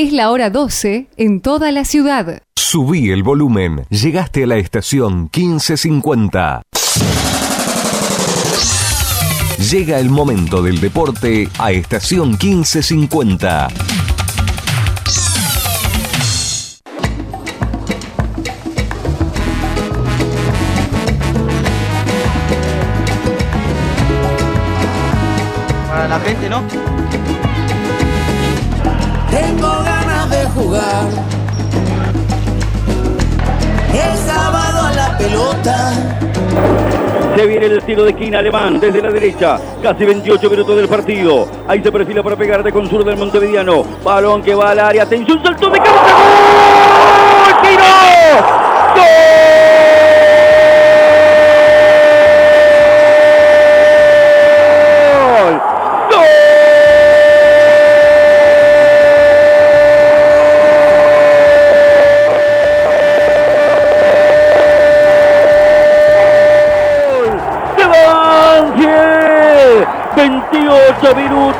Es la hora 12 en toda la ciudad. Subí el volumen. Llegaste a la estación 1550. Llega el momento del deporte a estación 1550. Tiro de esquina alemán desde la derecha. Casi 28 minutos del partido. Ahí se perfila para pegar de sur del Montevideano. Balón que va al área. Atención, saltó de cabeza. ¡Gol! ¡Gol!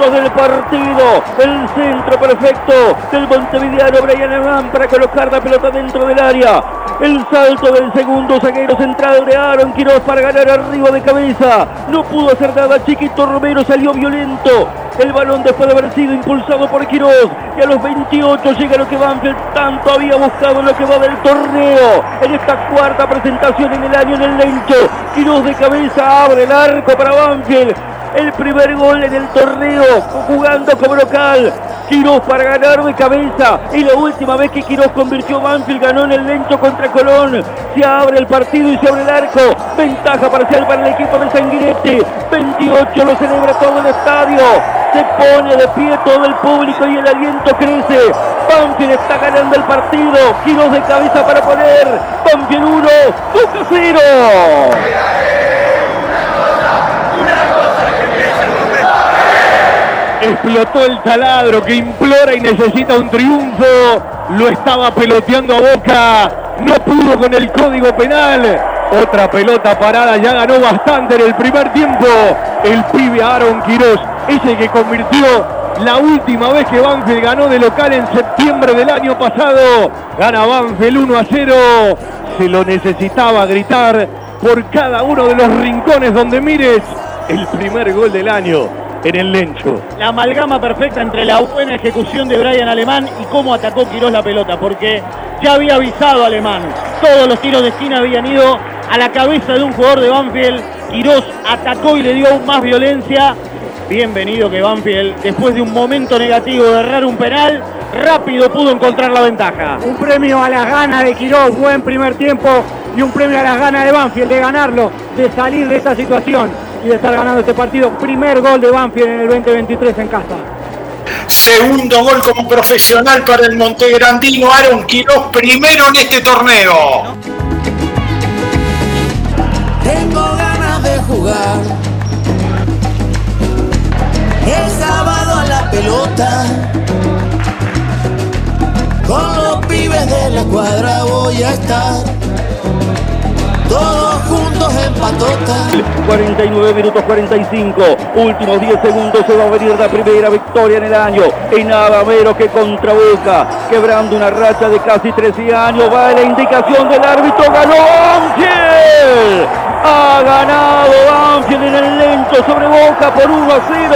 Del partido. El centro perfecto del Montevideano Brian Abraham para colocar la pelota dentro del área. El salto del segundo zaguero central de Aaron Quiroz para ganar arriba de cabeza. No pudo hacer nada. Chiquito Romero salió violento. El balón después de haber sido impulsado por Quiroz. Y a los 28 llega lo que Banfield tanto había buscado en lo que va del torneo. En esta cuarta presentación en el año en el Lencho. Quiroz de cabeza abre el arco para Banfield. El primer gol en el torneo jugando como local. Quiroz para ganar de cabeza. Y la última vez que Quiroz convirtió Banfield ganó en el Lencho contra Colón. Se abre el partido y se abre el arco. Ventaja parcial para el equipo de Sanguinetti. 28 lo celebra todo el estadio. Se pone de pie todo el público y el aliento crece. Banfield está ganando el partido. Quiroz de cabeza para poner. Banfield 1, Boca 0. Explotó el taladro que implora y necesita un triunfo. Lo estaba peloteando a Boca. No pudo con el código penal. Otra pelota parada. Ya ganó bastante en el primer tiempo. El pibe Aaron Quiroz. Ese que convirtió la última vez que Banfield ganó de local en septiembre del año pasado. Gana Banfield 1 a 0. Se lo necesitaba gritar por cada uno de los rincones donde mires. El primer gol del año en el Lencho. La amalgama perfecta entre la buena ejecución de Brian Alemán y cómo atacó Quirós la pelota, porque ya había avisado Alemán. Todos los tiros de esquina habían ido a la cabeza de un jugador de Banfield. Quirós atacó y le dio más violencia. Bienvenido que Banfield, después de un momento negativo de errar un penal, rápido pudo encontrar la ventaja. Un premio a las ganas de Quiroz, buen primer tiempo y un premio a las ganas de Banfield de ganarlo, de salir de esta situación y de estar ganando este partido. Primer gol de Banfield en el 2023 en casa. Segundo gol como profesional para el montegrandino Aaron Quiroz, primero en este torneo. Tengo ganas de jugar. El sábado a la pelota. La cuadra voy a estar. Todos juntos en patota. 49 minutos 45. Últimos 10 segundos se va a venir la primera victoria en el año. Y nada menos que contra Boca. Quebrando una racha de casi 13 años. Va la indicación del árbitro. Ganó. Ha ganado Banfield en el lento sobre Boca por 1 a 0.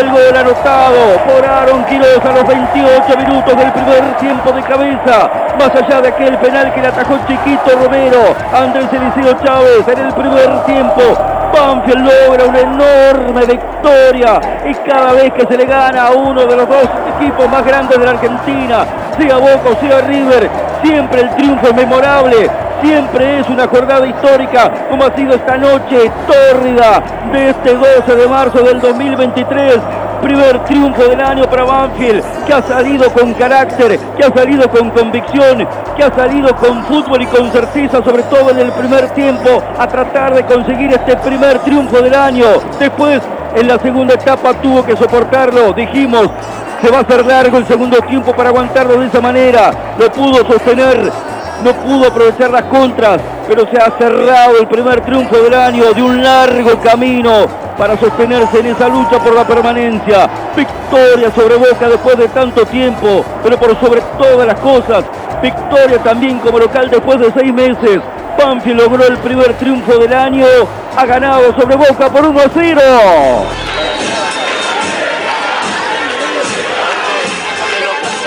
El gol anotado por Aaron Quiroz a los 28 minutos del primer tiempo de cabeza. Más allá de aquel penal que le atajó Chiquito Romero. Andrés Eliseo Chávez en el primer tiempo. Banfield logra una enorme victoria y cada vez que se le gana a uno de los dos equipos más grandes de la Argentina, sea Boca o sea River, siempre el triunfo es memorable, siempre es una jornada histórica como ha sido esta noche tórrida de este 12 de marzo del 2023. Primer triunfo del año para Banfield, que ha salido con carácter, que ha salido con convicción, que ha salido con fútbol y con certeza, sobre todo en el primer tiempo, a tratar de conseguir este primer triunfo del año. Después, en la segunda etapa, tuvo que soportarlo, dijimos, se va a hacer largo el segundo tiempo para aguantarlo de esa manera. Lo pudo sostener, no pudo aprovechar las contras, pero se ha cerrado el primer triunfo del año de un largo camino para sostenerse en esa lucha por la permanencia. Victoria sobre Boca después de tanto tiempo, pero por sobre todas las cosas, victoria también como local después de seis meses. Banfield logró el primer triunfo del año, ha ganado sobre Boca por 1 a 0.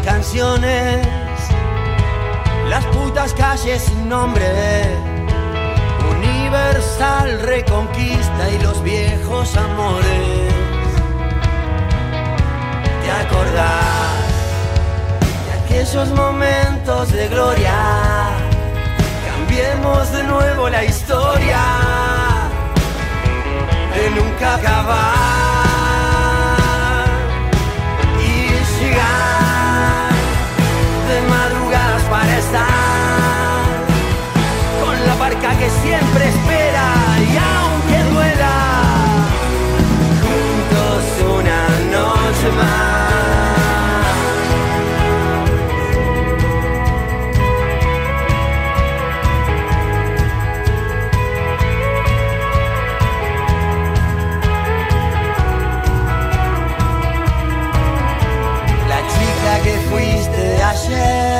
Canciones, las putas calles sin nombre, universal reconquista y los viejos amores. ¿Te acordás de aquellos momentos de gloria? Cambiemos de nuevo la historia de nunca acabar que siempre espera y aunque duela juntos una noche más. La chica que fuiste ayer,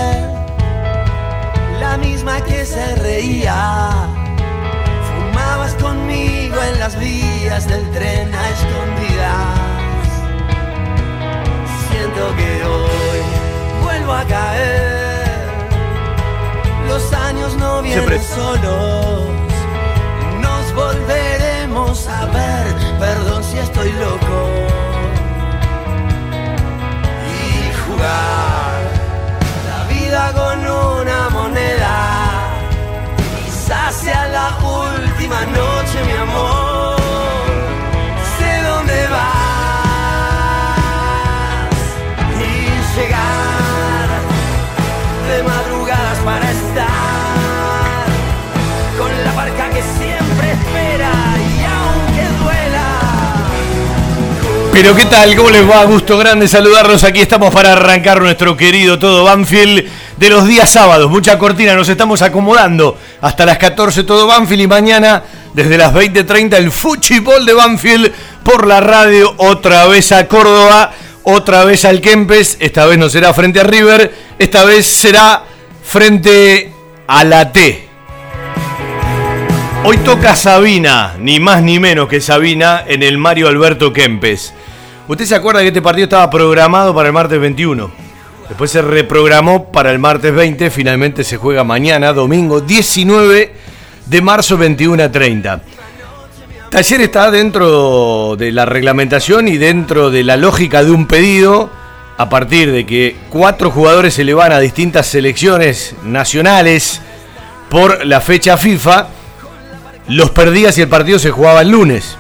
la misma que se reía. Fumabas conmigo en las vías del tren a escondidas. Siento que hoy vuelvo a caer. Los años no vienen Siempre. solos. Nos volveremos a ver. Perdón si estoy loco. Y jugar con una moneda. Quizás sea la última noche, mi amor. Sé dónde vas y llegar de madrugadas para estar con la barca que siempre espera y aunque duela. Pero qué tal, ¿cómo les va? Gusto grande saludarlos. Aquí estamos para arrancar nuestro querido todo Banfield de los días sábados. Mucha cortina, nos estamos acomodando hasta las 14 todo Banfield y mañana desde las 20.30 el Fuchibol de Banfield por la radio otra vez a Córdoba, otra vez al Kempes. Esta vez no será frente a River, esta vez será frente a la T. Hoy toca Sabina, ni más ni menos que Sabina en el Mario Alberto Kempes. Usted se acuerda que este partido estaba programado para el martes 21. Después se reprogramó para el martes 20. Finalmente se juega mañana, domingo 19 de marzo 21 a 30. Taller está dentro de la reglamentación y dentro de la lógica de un pedido a partir de que cuatro jugadores se le van a distintas selecciones nacionales por la fecha FIFA. Los perdía si el partido se jugaba el lunes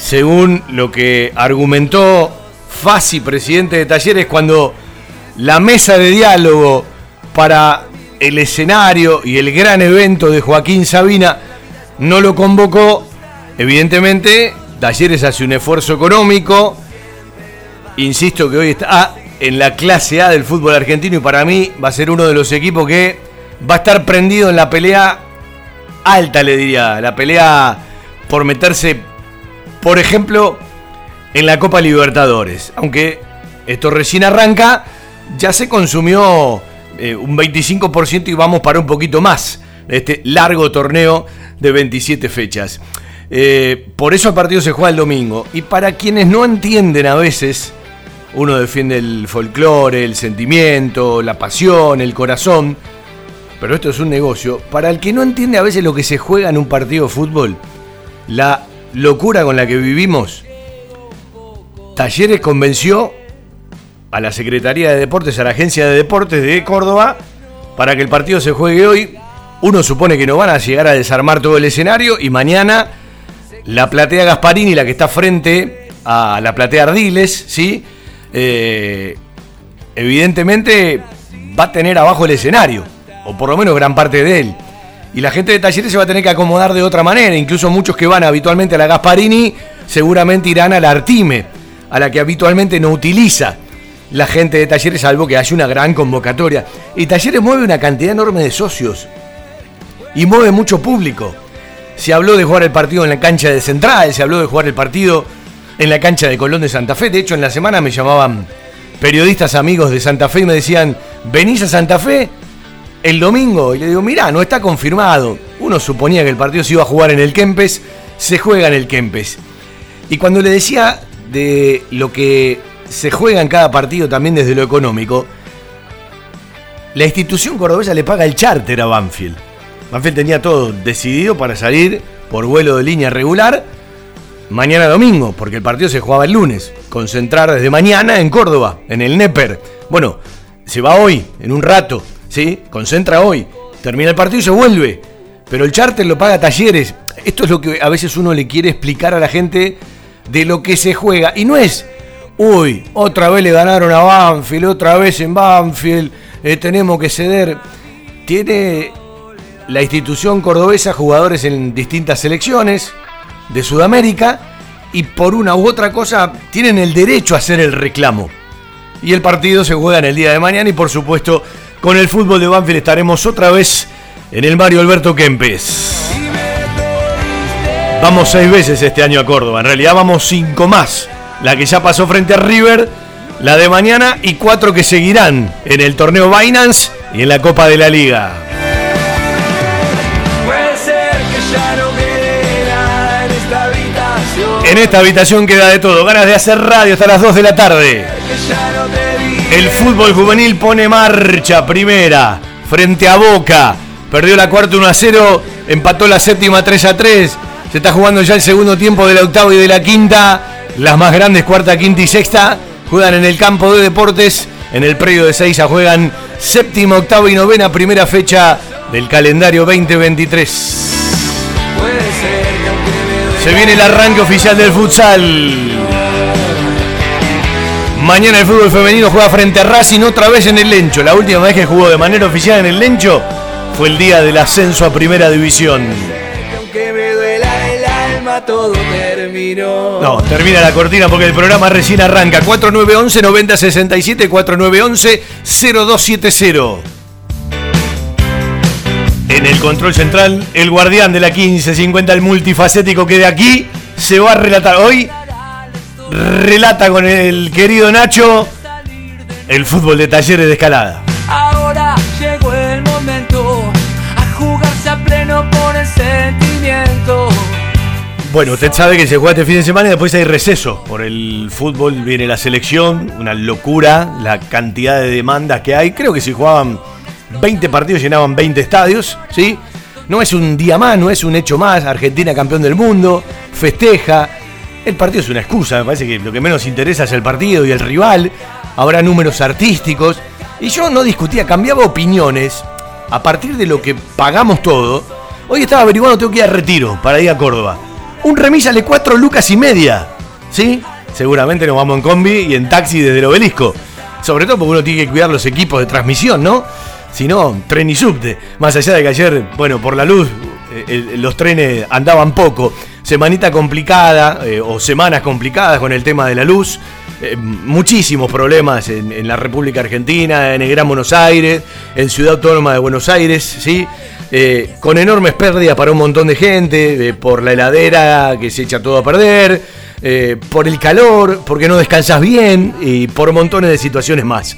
según lo que argumentó Fasi, presidente de Talleres, cuando la mesa de diálogo para el escenario y el gran evento de Joaquín Sabina no lo convocó, evidentemente Talleres hace un esfuerzo económico, insisto que hoy está en la clase A del fútbol argentino y para mí va a ser uno de los equipos que va a estar prendido en la pelea alta, le diría, la pelea por meterse por ejemplo, en la Copa Libertadores. Aunque esto recién arranca, ya se consumió eh, un 25% y vamos para un poquito más este largo torneo de 27 fechas. Eh, por eso el partido se juega el domingo. Y para quienes no entienden a veces, uno defiende el folclore, el sentimiento, la pasión, el corazón, pero esto es un negocio. Para el que no entiende a veces lo que se juega en un partido de fútbol, la locura con la que vivimos, Talleres convenció a la Secretaría de Deportes, a la Agencia de Deportes de Córdoba, para que el partido se juegue hoy. Uno supone que no van a llegar a desarmar todo el escenario y mañana la platea Gasparini, la que está frente a la platea Ardiles, ¿sí? Eh, evidentemente va a tener abajo el escenario, o por lo menos gran parte de él. Y la gente de Talleres se va a tener que acomodar de otra manera. Incluso muchos que van habitualmente a la Gasparini seguramente irán a la Artime, a la que habitualmente no utiliza la gente de Talleres, salvo que haya una gran convocatoria. Y Talleres mueve una cantidad enorme de socios y mueve mucho público. Se habló de jugar el partido en la cancha de Central, se habló de jugar el partido en la cancha de Colón de Santa Fe. De hecho, en la semana me llamaban periodistas amigos de Santa Fe y me decían, ¿venís a Santa Fe? el domingo y le digo, mirá, no está confirmado. Uno suponía que el partido se iba a jugar en el Kempes, se juega en el Kempes. Y cuando le decía de lo que se juega en cada partido también desde lo económico, la institución cordobesa le paga el charter a Banfield. Banfield tenía todo decidido para salir por vuelo de línea regular mañana domingo, porque el partido se jugaba el lunes. Concentrar desde mañana en Córdoba, en el Neper. Bueno, se va hoy, en un rato. ¿sí? Concentra hoy, termina el partido y se vuelve. Pero el charter lo paga Talleres. Esto es lo que a veces uno le quiere explicar a la gente de lo que se juega. Y no es, uy, otra vez le ganaron a Banfield, otra vez en Banfield, eh, tenemos que ceder. Tiene la institución cordobesa jugadores en distintas selecciones de Sudamérica y por una u otra cosa tienen el derecho a hacer el reclamo. Y el partido se juega en el día de mañana y por supuesto con el fútbol de Banfield estaremos otra vez en el Mario Alberto Kempes. Vamos seis veces este año a Córdoba, en realidad vamos cinco más. La que ya pasó frente a River, la de mañana y cuatro que seguirán en el torneo Binance y en la Copa de la Liga. En esta habitación queda de todo, ganas de hacer radio hasta las 2 de la tarde. El fútbol juvenil pone marcha primera frente a Boca. Perdió la cuarta 1 a 0, empató la séptima 3 a 3. Se está jugando ya el segundo tiempo de la octava y de la quinta. Las más grandes, cuarta, quinta y sexta, juegan en el campo de deportes. En el predio de Seiza juegan séptima, octava y novena, primera fecha del calendario 2023. Se viene el arranque oficial del futsal. Mañana el fútbol femenino juega frente a Racing otra vez en el Lencho. La última vez que jugó de manera oficial en el Lencho fue el día del ascenso a Primera División. Todo terminó. No, termina la cortina porque el programa recién arranca. 4911-9067, 4911-0270. En el control central, el guardián de la 1550, el multifacético que de aquí se va a relatar. Hoy relata con el querido Nacho el fútbol de talleres de escalada. Bueno, usted sabe que se juega este fin de semana y después hay receso. Por el fútbol viene la selección, una locura, la cantidad de demandas que hay. Creo que si jugaban 20 partidos llenaban 20 estadios, ¿sí? No es un día más, no es un hecho más. Argentina campeón del mundo, festeja. El partido es una excusa, me parece que lo que menos interesa es el partido y el rival. Habrá números artísticos. Y yo no discutía, cambiaba opiniones a partir de lo que pagamos todo. Hoy estaba averiguando, tengo que ir a retiro para ir a Córdoba. Un remis sale 4 lucas y media. ¿Sí? Seguramente nos vamos en combi y en taxi desde el obelisco. Sobre todo porque uno tiene que cuidar los equipos de transmisión, ¿no? Si no, tren y subte. Más allá de que ayer, bueno, por la luz, eh, los trenes andaban poco. Semanita complicada, eh, o semanas complicadas con el tema de la luz. Eh, muchísimos problemas en, en la República Argentina, en el Gran Buenos Aires, en Ciudad Autónoma de Buenos Aires, ¿sí? Eh, con enormes pérdidas para un montón de gente, por la heladera que se echa todo a perder, eh, por el calor, porque no descansas bien y por montones de situaciones más.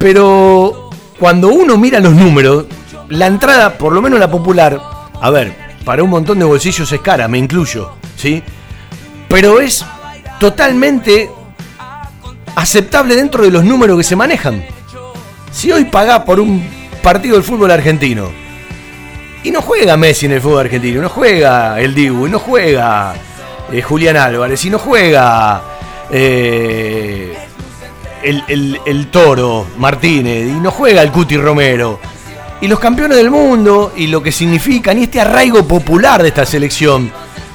Pero cuando uno mira los números, la entrada, por lo menos la popular, a ver, para un montón de bolsillos es cara, me incluyo, ¿sí? Pero es totalmente aceptable dentro de los números que se manejan. Si hoy pagás por un partido del fútbol argentino y no juega Messi en el fútbol argentino, no juega el Dibu, no juega eh, Julián Álvarez, y no juega eh, el, el- el Toro Martínez, y no juega el Cuti Romero, y los campeones del mundo, y lo que significan, y este arraigo popular de esta selección,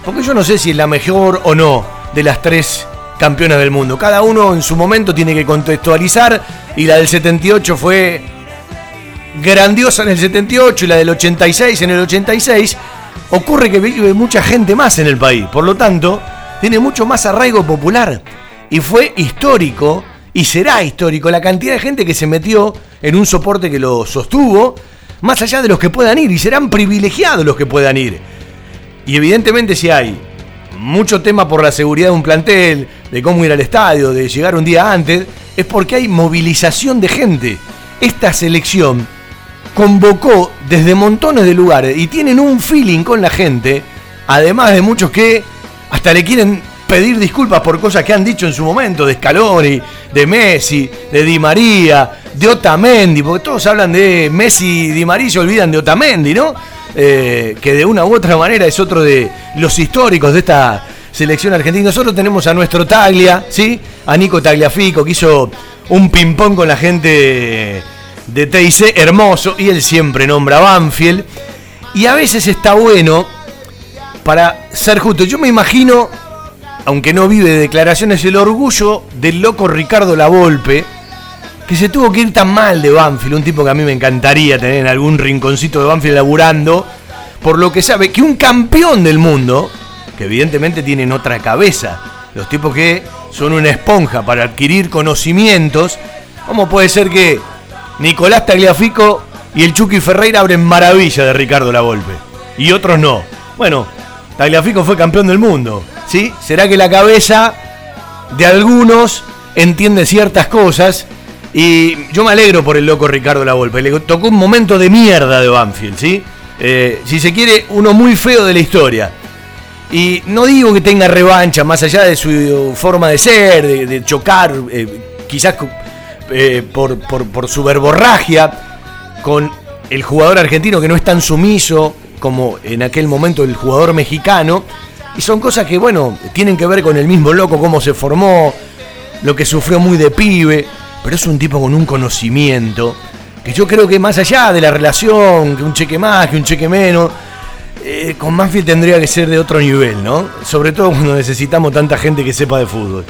porque yo no sé si es la mejor o no de las tres campeonas del mundo. Cada uno en su momento tiene que contextualizar, y la del 78 fue grandiosa en el 78 y la del 86 en el 86, ocurre que vive mucha gente más en el país. Por lo tanto, tiene mucho más arraigo popular. Y fue histórico, y será histórico, la cantidad de gente que se metió en un soporte que lo sostuvo, más allá de los que puedan ir, y serán privilegiados los que puedan ir. Y evidentemente si hay mucho tema por la seguridad de un plantel, de cómo ir al estadio, de llegar un día antes, es porque hay movilización de gente. Esta selección convocó desde montones de lugares y tienen un feeling con la gente, además de muchos que hasta le quieren pedir disculpas por cosas que han dicho en su momento, de Scaloni, de Messi, de Di María, de Otamendi, porque todos hablan de Messi y Di María y se olvidan de Otamendi, ¿no? Eh, que de una u otra manera es otro de los históricos de esta selección argentina. Nosotros tenemos a nuestro Taglia, ¿sí? A Nico Tagliafico, que hizo un ping-pong con la gente de TIC hermoso, y él siempre nombra Banfield. Y a veces está bueno, para ser justo, yo me imagino, aunque no vive de declaraciones, el orgullo del loco Ricardo Lavolpe, que se tuvo que ir tan mal de Banfield, un tipo que a mí me encantaría tener en algún rinconcito de Banfield laburando, por lo que sabe que un campeón del mundo, que evidentemente tienen otra cabeza, los tipos que son una esponja para adquirir conocimientos, ¿cómo puede ser que Nicolás Tagliafico y el Chucky Ferreira abren maravilla de Ricardo Lavolpe? Y otros no. Bueno, Tagliafico fue campeón del mundo, ¿sí? ¿Será que la cabeza de algunos entiende ciertas cosas? Y yo me alegro por el loco Ricardo Lavolpe. Le tocó un momento de mierda de Banfield, ¿sí? Eh, si se quiere, uno muy feo de la historia. Y no digo que tenga revancha, más allá de su forma de ser, de, chocar, eh, quizás eh, por, por- por su verborragia, con el jugador argentino que no es tan sumiso como en aquel momento el jugador mexicano. Y son cosas que, bueno, tienen que ver con el mismo loco, cómo se formó, lo que sufrió muy de pibe. Pero es un tipo con un conocimiento que yo creo que más allá de la relación, que un cheque más, que un cheque menos, eh, con Manfield tendría que ser de otro nivel, ¿no? Sobre todo cuando necesitamos tanta gente que sepa de fútbol.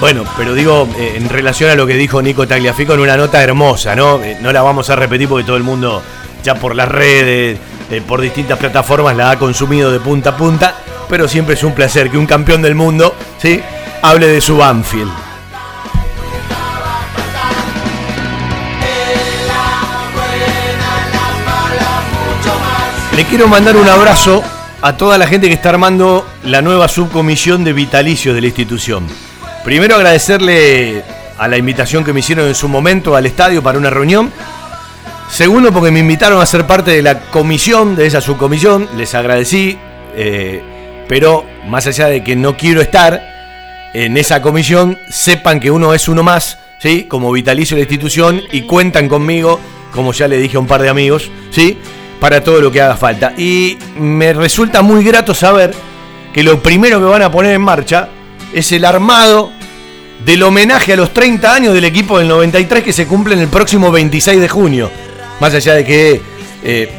Bueno, pero digo, eh, en relación a lo que dijo Nico Tagliafico en una nota hermosa, ¿no? Eh, no la vamos a repetir porque todo el mundo ya por las redes eh, por distintas plataformas la ha consumido de punta a punta, pero siempre es un placer que un campeón del mundo, ¿sí? hable de su Banfield. Le quiero mandar un abrazo a toda la gente que está armando la nueva subcomisión de vitalicios de la institución. Primero agradecerle a la invitación que me hicieron en su momento al estadio para una reunión. Segundo, porque me invitaron a ser parte de la comisión, de esa subcomisión. Les agradecí, eh, pero más allá de que no quiero estar en esa comisión, sepan que uno es uno más, ¿sí? Como vitalicio la institución y cuentan conmigo, como ya le dije a un par de amigos, ¿sí? para todo lo que haga falta. Y me resulta muy grato saber que lo primero que van a poner en marcha es el armado del homenaje a los 30 años del equipo del 93 que se cumple en el próximo 26 de junio. Más allá de que eh,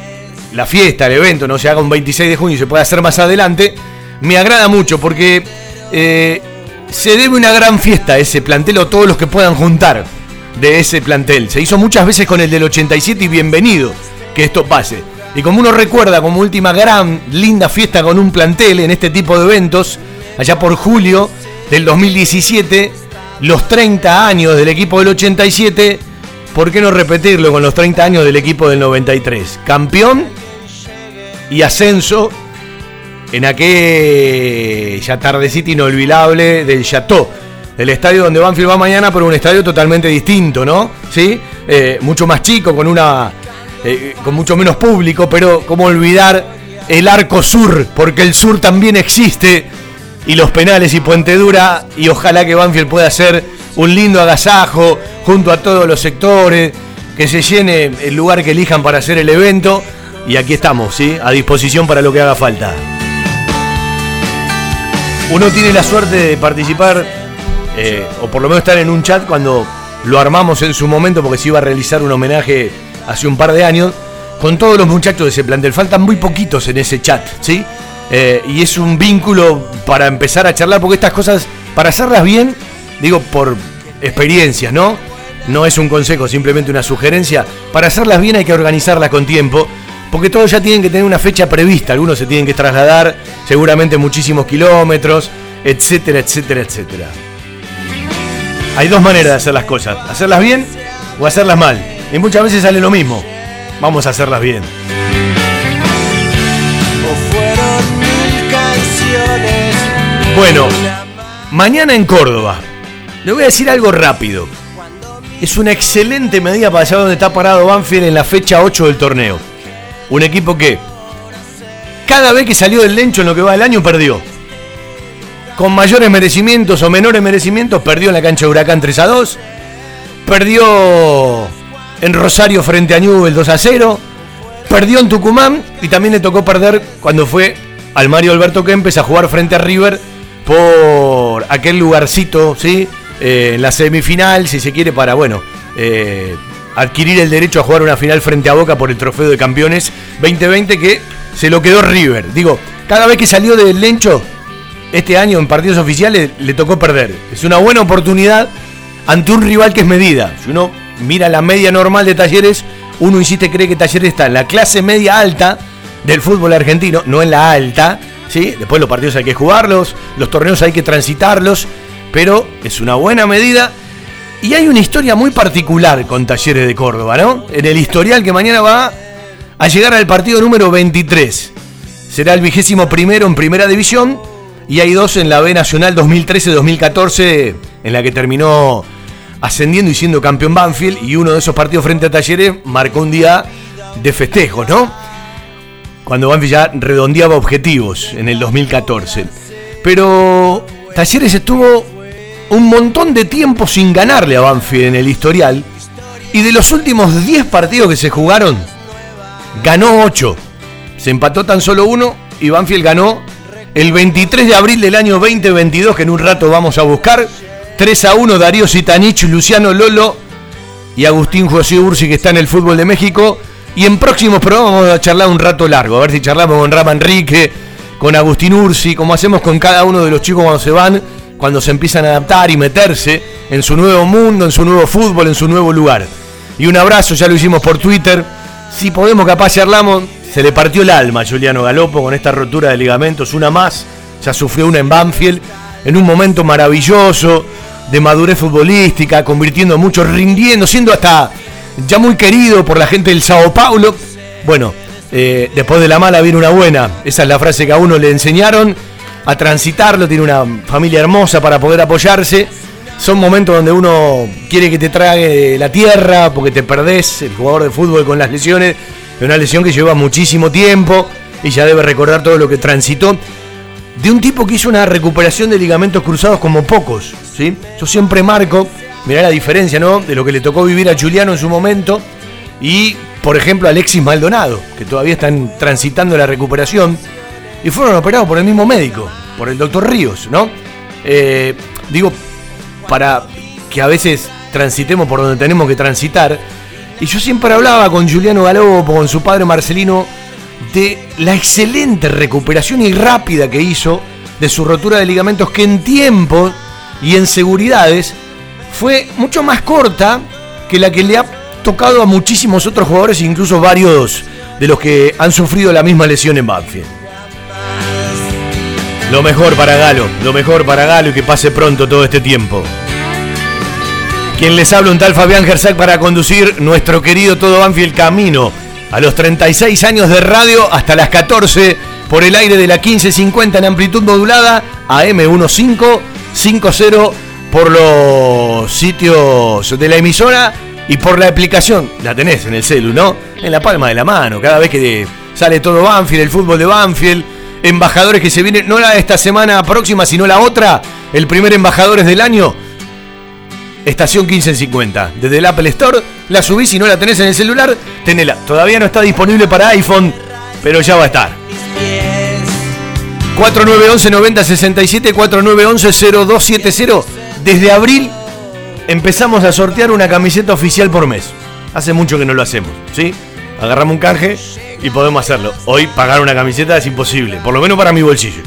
la fiesta, el evento no se haga un 26 de junio y se pueda hacer más adelante, me agrada mucho porque eh, se debe una gran fiesta a ese plantel o todos los que puedan juntar de ese plantel. Se hizo muchas veces con el del 87 y bienvenido que esto pase. Y como uno recuerda como última gran, linda fiesta con un plantel en este tipo de eventos, allá por julio del 2017, los 30 años del equipo del 87, ¿por qué no repetirlo con los 30 años del equipo del 93? Campeón y ascenso en aquella tardecita inolvidable del Chateau, el estadio donde Banfield va mañana, pero un estadio totalmente distinto, ¿no? ¿Sí? Eh, mucho más chico, con una eh, con mucho menos público, pero cómo olvidar el arco sur, porque el sur también existe, y los penales y Puente Dura, y ojalá que Banfield pueda hacer un lindo agasajo junto a todos los sectores, que se llene el lugar que elijan para hacer el evento, y aquí estamos, ¿sí? A disposición para lo que haga falta. Uno tiene la suerte de participar, eh, o por lo menos estar en un chat cuando lo armamos en su momento, porque se iba a realizar un homenaje hace un par de años, con todos los muchachos de ese plantel. Faltan muy poquitos en ese chat, ¿sí? Eh, y es un vínculo para empezar a charlar, porque estas cosas, para hacerlas bien, digo por experiencias, ¿no? No es un consejo, simplemente una sugerencia. Para hacerlas bien hay que organizarlas con tiempo, porque todos ya tienen que tener una fecha prevista. Algunos se tienen que trasladar, seguramente muchísimos kilómetros, etcétera, etcétera, etcétera. Hay dos maneras de hacer las cosas: hacerlas bien o hacerlas mal. Y muchas veces sale lo mismo. Vamos a hacerlas bien. Bueno, mañana en Córdoba. Le voy a decir algo rápido. Es una excelente medida para saber dónde está parado Banfield en la fecha 8 del torneo. Un equipo que cada vez que salió del lencho en lo que va del año perdió. Con mayores merecimientos o menores merecimientos perdió en la cancha de Huracán 3 a 2. Perdió en Rosario frente a Newell 2 a 0. Perdió en Tucumán y también le tocó perder cuando fue al Mario Alberto Kempes a jugar frente a River por aquel lugarcito, ¿sí? Eh, en la semifinal, si se quiere, para, bueno, eh, adquirir el derecho a jugar una final frente a Boca por el Trofeo de Campeones 2020 que se lo quedó River. Digo, cada vez que salió del Lencho, este año en partidos oficiales le tocó perder. Es una buena oportunidad ante un rival que es medida. Si uno mira la media normal de Talleres, uno insiste cree que Talleres está en la clase media alta del fútbol argentino, no en la alta, ¿sí? Después los partidos hay que jugarlos, los torneos hay que transitarlos, pero es una buena medida. Y hay una historia muy particular con Talleres de Córdoba, ¿no? En el historial que mañana va a llegar al partido número 23. Será el vigésimo primero en primera división y hay dos en la B Nacional 2013-2014 en la que terminó ascendiendo y siendo campeón Banfield y uno de esos partidos frente a Talleres marcó un día de festejos, ¿no? Cuando Banfield ya redondeaba objetivos en el 2014. Pero Talleres estuvo un montón de tiempo sin ganarle a Banfield en el historial y de los últimos 10 partidos que se jugaron, ganó 8. Se empató tan solo uno y Banfield ganó el 23 de abril del año 2022, que en un rato vamos a buscar 3 a 1 Darío Sitanich, Luciano Lolo y Agustín José Ursi que está en el fútbol de México. Y en próximos programas vamos a charlar un rato largo, a ver si charlamos con Rama Enrique, con Agustín Ursi, como hacemos con cada uno de los chicos cuando se van, cuando se empiezan a adaptar y meterse en su nuevo mundo, en su nuevo fútbol, en su nuevo lugar. Y un abrazo, ya lo hicimos por Twitter. Si podemos, capaz charlamos, se le partió el alma a Juliano Galopo con esta rotura de ligamentos, una más. Ya sufrió una en Banfield, en un momento maravilloso de madurez futbolística, convirtiendo mucho, rindiendo, siendo hasta ya muy querido por la gente del Sao Paulo. Bueno, eh, después de la mala viene una buena. Esa es la frase que a uno le enseñaron a transitarlo. Tiene una familia hermosa para poder apoyarse. Son momentos donde uno quiere que te trague la tierra porque te perdés el jugador de fútbol con las lesiones. Es una lesión que lleva muchísimo tiempo y ya debe recordar todo lo que transitó. De un tipo que hizo una recuperación de ligamentos cruzados como pocos. ¿sí? Yo siempre marco, mirá la diferencia, ¿no? De lo que le tocó vivir a Juliano en su momento y, por ejemplo, a Alexis Maldonado, que todavía están transitando la recuperación y fueron operados por el mismo médico, por el doctor Ríos, ¿no? Eh, digo, para que a veces transitemos por donde tenemos que transitar. Y yo siempre hablaba con Juliano Galopo, con su padre Marcelino, de la excelente recuperación y rápida que hizo de su rotura de ligamentos, que en tiempo y en seguridades fue mucho más corta que la que le ha tocado a muchísimos otros jugadores, incluso varios de los que han sufrido la misma lesión en Banfield. Lo mejor para Galo, lo mejor para Galo y que pase pronto todo este tiempo. Quien les habla un tal Fabián Gersac para conducir nuestro querido Todo Banfield camino a los 36 años de radio hasta las 14 por el aire de la 1550 en amplitud modulada a M1550 por los sitios de la emisora y por la aplicación. La tenés en el celu, ¿no? En la palma de la mano. Cada vez que sale todo Banfield, el fútbol de Banfield, embajadores que se vienen, no la de esta semana próxima, sino la otra, el primer embajadores del año. Estación 1550. Desde el Apple Store la subís si no la tenés en el celular, tenela. Todavía no está disponible para iPhone, pero ya va a estar. 4911 9067 4911 0270. Desde abril empezamos a sortear una camiseta oficial por mes. Hace mucho que no lo hacemos, ¿sí? Agarramos un canje y podemos hacerlo. Hoy pagar una camiseta es imposible, por lo menos para mi bolsillo.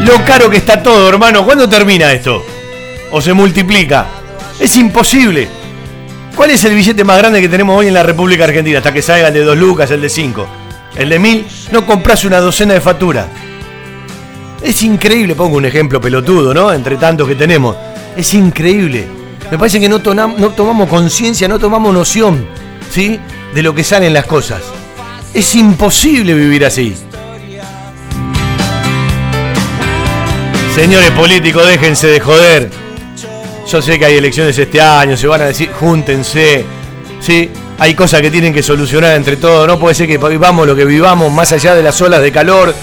Lo caro que está todo, hermano. ¿Cuándo termina esto? ¿O se multiplica? Es imposible. ¿Cuál es el billete más grande que tenemos hoy en la República Argentina? Hasta que salga el de 2 lucas, el de 5. El de 1000, no compras una docena de facturas. Es increíble, pongo un ejemplo pelotudo, ¿no? Entre tantos que tenemos. Es increíble. Me parece que no, tomamos conciencia, no tomamos noción, ¿sí? De lo que salen las cosas. Es imposible vivir así. Señores políticos, déjense de joder. Yo sé que hay elecciones este año, se van a decir, júntense. ¿sí? Hay cosas que tienen que solucionar entre todos. No puede ser que vivamos lo que vivamos más allá de las olas de calor,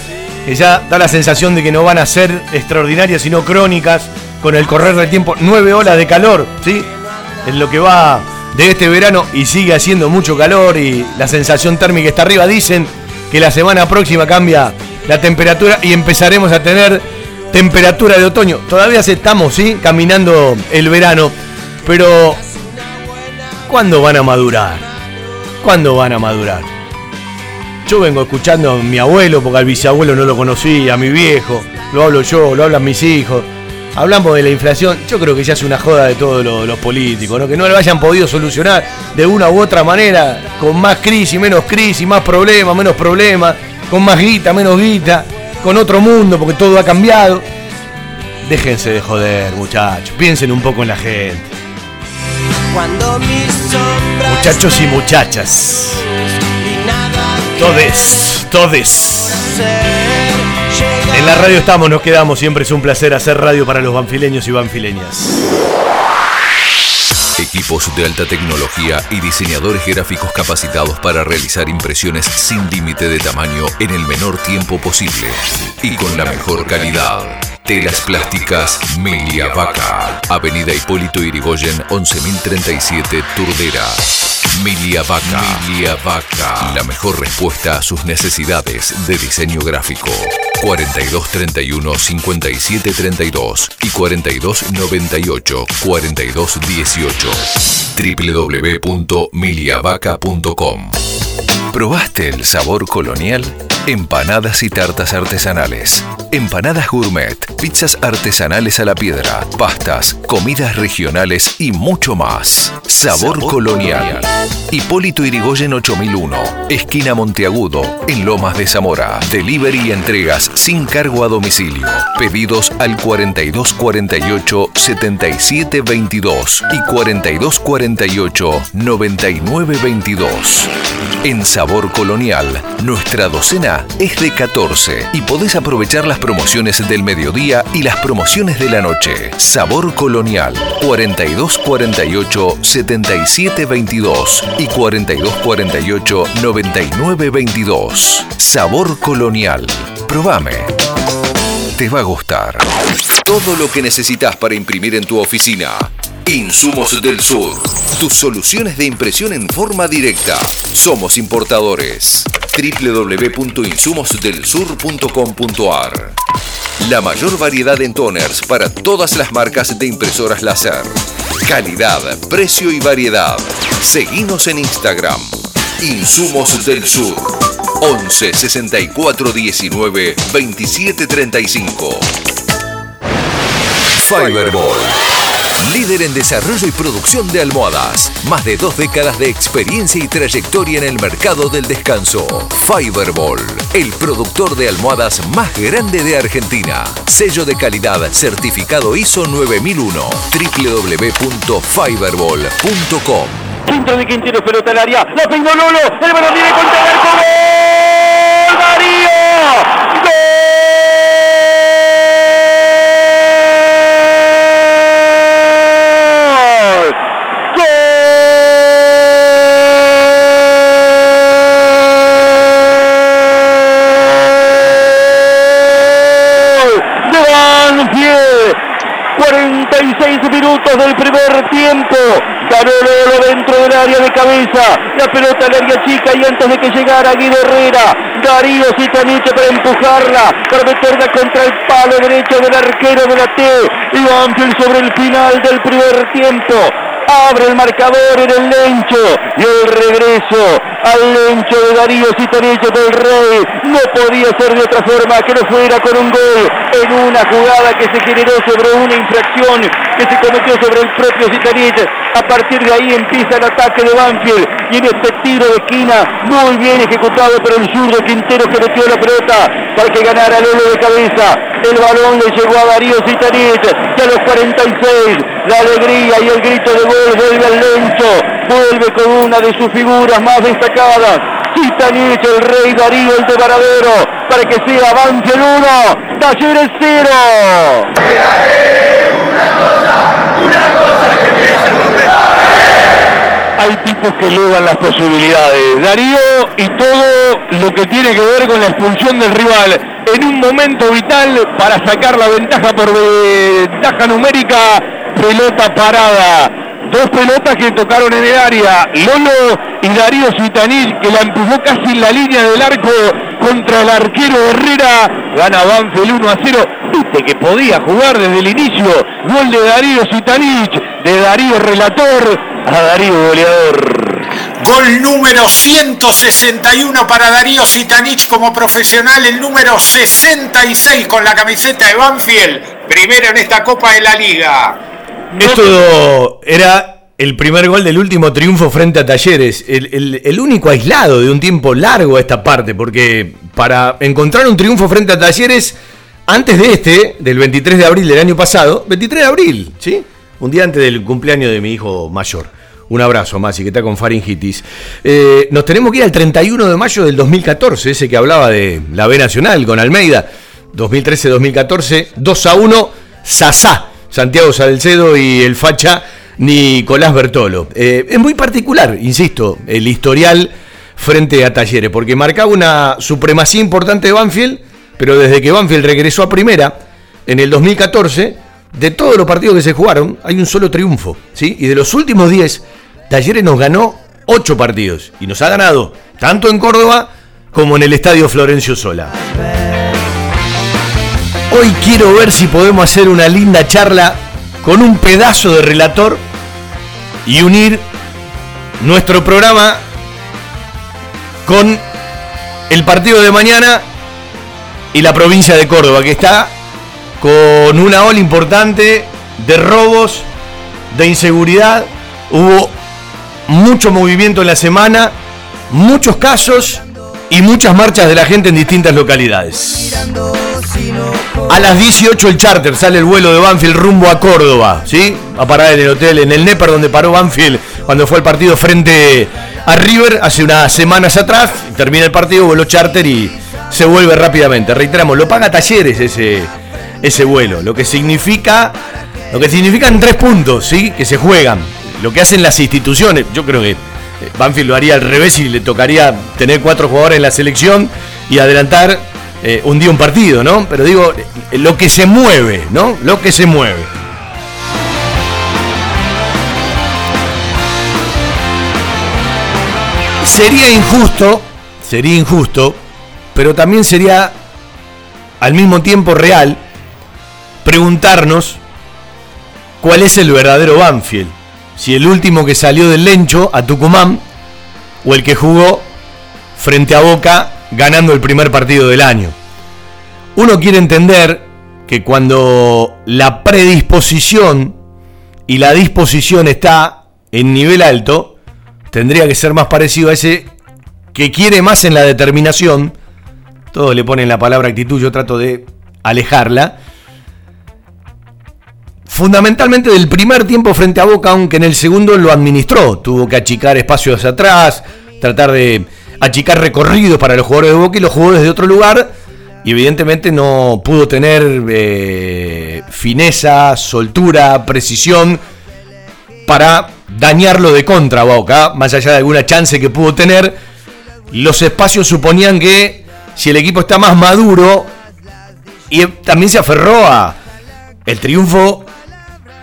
que ya da la sensación de que no van a ser extraordinarias, sino crónicas, con el correr del tiempo. Nueve olas de calor, ¿sí? En lo que va de este verano y sigue haciendo mucho calor y la sensación térmica está arriba. Dicen que la semana próxima cambia la temperatura y empezaremos a tener temperatura de otoño. Todavía estamos, ¿sí? Caminando el verano. Pero, ¿cuándo van a madurar? ¿Cuándo van a madurar? Yo vengo escuchando a mi abuelo, porque al bisabuelo no lo conocí, a mi viejo, lo hablo yo, lo hablan mis hijos. Hablamos de la inflación, yo creo que ya es una joda de todos los, políticos, ¿no? que no lo hayan podido solucionar de una u otra manera, con más crisis, menos crisis, más problemas, menos problemas, con más guita, menos guita con otro mundo porque todo ha cambiado. Déjense de joder, muchachos. Piensen un poco en la gente. Muchachos y muchachas. Todes, todes. En la radio estamos, nos quedamos. Siempre es un placer hacer radio para los banfileños y banfileñas. Equipos de alta tecnología y diseñadores gráficos capacitados para realizar impresiones sin límite de tamaño en el menor tiempo posible y con la mejor calidad. Telas plásticas Milia Vaca. Avenida Hipólito Irigoyen 11037 Turdera. Milia Vaca. Milia Vaca. La mejor respuesta a sus necesidades de diseño gráfico. 4231 5732 y 4298 4218 www.miliavaca.com ¿Probaste el sabor colonial? Empanadas y tartas artesanales. Empanadas gourmet, pizzas artesanales a la piedra, pastas, comidas regionales y mucho más. Sabor, colonial. Hipólito Irigoyen 8001, esquina Monteagudo, en Lomas de Zamora. Delivery y entregas sin cargo a domicilio. Pedidos al 4248 7722 y 4248 9922. En Sabor Colonial, nuestra docena es de 14 y podés aprovechar las promociones del mediodía y las promociones de la noche. Sabor Colonial 4248 7722 y 4248 9922. Sabor Colonial. Probame. Te va a gustar. Todo lo que necesitas para imprimir en tu oficina. Insumos del Sur. Tus soluciones de impresión en forma directa. Somos importadores. www.insumosdelsur.com.ar La mayor variedad en toners para todas las marcas de impresoras láser. Calidad, precio y variedad. Seguimos en Instagram. Insumos del Sur. 11 64 19 27 35. Fiberball. Líder en desarrollo y producción de almohadas. Más de dos décadas de experiencia y trayectoria en el mercado del descanso. Fiberball, el productor de almohadas más grande de Argentina. Sello de calidad certificado ISO 9001. www.fiberball.com. Centro de Quintero, pelota al área. La peinó Lolo. El balón viene contra el arco. ¡Gol! ¡Darío! ¡Gol! ¡Gol! De Banfield. 46 minutos del primer tiempo. Ganó Lolo dentro del área de cabeza. La pelota al área chica y antes de que llegara Guido Herrera, Darío Citaniche para empujarla, para meterla contra el palo derecho del arquero de la T. Y Banfield sobre el final del primer tiempo. Abre el marcador en el Lencho y el regreso al Lencho de Darío Citaniche del Rey. No podía ser de otra forma que no fuera con un gol en una jugada que se generó sobre una infracción que se cometió sobre el propio Zitanich. A partir de ahí empieza el ataque de Banfield y en este tiro de esquina muy bien ejecutado por el zurdo Quintero que metió la pelota para que ganara Lolo de cabeza. El balón le llegó a Darío Zitanich y a los 46 la alegría y el grito de gol vuelve al Lencho, vuelve con una de sus figuras más destacadas. Zitanich, el rey Darío, el de Varadero, para que sea Banfield 1, Talleres 0. Hay tipos que elevan las posibilidades. Darío y todo lo que tiene que ver con la expulsión del rival en un momento vital para sacar la ventaja por ventaja numérica, pelota parada. Dos pelotas que tocaron en el área. Lolo y Darío Zitanich que la empujó casi en la línea del arco contra el arquero Herrera. Gana Banfield 1 a 0. Viste que podía jugar desde el inicio. Gol de Darío Zitanich, de Darío Relator a Darío Goleador. Gol número 161 para Darío Sitanich como profesional, el número 66 con la camiseta de Banfield, primero en esta Copa de la Liga. Esto era el primer gol del último triunfo frente a Talleres. El, el- el único aislado de un tiempo largo a esta parte, porque para encontrar un triunfo frente a Talleres, antes de este, del 23 de abril del año pasado, 23 de abril, ¿sí? Un día antes del cumpleaños de mi hijo mayor. Un abrazo, Masi, que está con faringitis. Eh, nos tenemos que ir al 31 de mayo del 2014, ese que hablaba de la B Nacional con Almeida. 2013-2014, 2 a 1, Sasá, Santiago Salcedo y el facha Nicolás Bertolo. Eh, es muy particular, insisto, el historial frente a Talleres, porque marcaba una supremacía importante de Banfield, pero desde que Banfield regresó a primera, en el 2014, de todos los partidos que se jugaron, hay un solo triunfo, ¿sí? Y de los últimos 10, Talleres nos ganó 8 partidos, y nos ha ganado tanto en Córdoba como en el Estadio Florencio Sola. Hoy quiero ver si podemos hacer una linda charla con un pedazo de relator y unir nuestro programa con el partido de mañana y la provincia de Córdoba, que está con una ola importante de robos, de inseguridad. Hubo mucho movimiento en la semana, muchos casos y muchas marchas de la gente en distintas localidades. A las 18 el charter sale el vuelo de Banfield rumbo a Córdoba, ¿sí? A parar en el hotel, en el Neper donde paró Banfield cuando fue el partido frente a River hace unas semanas atrás. Termina el partido, vuelo charter y se vuelve rápidamente. Reiteramos, lo paga Talleres ese, ese vuelo, lo que significa lo que significan tres puntos, ¿sí? Que se juegan. Lo que hacen las instituciones, yo creo que Banfield lo haría al revés y le tocaría tener cuatro jugadores en la selección y adelantar eh, un día un partido, ¿no? Pero digo, eh, lo que se mueve, ¿no? Lo que se mueve. Sería injusto, sería injusto, pero también sería al mismo tiempo real preguntarnos cuál es el verdadero Banfield si el último que salió del Lencho a Tucumán o el que jugó frente a Boca ganando el primer partido del año. Uno quiere entender que cuando la predisposición y la disposición está en nivel alto, tendría que ser más parecido a ese que quiere más en la determinación. Todos le ponen la palabra actitud, yo trato de alejarla fundamentalmente del primer tiempo frente a Boca, aunque en el segundo lo administró. Tuvo que achicar espacios atrás, tratar de achicar recorridos para los jugadores de Boca y los jugó desde otro lugar. Y evidentemente no pudo tener eh, fineza, soltura, precisión para dañarlo de contra Boca, más allá de alguna chance que pudo tener. Los espacios suponían que si el equipo está más maduro, y también se aferró a el triunfo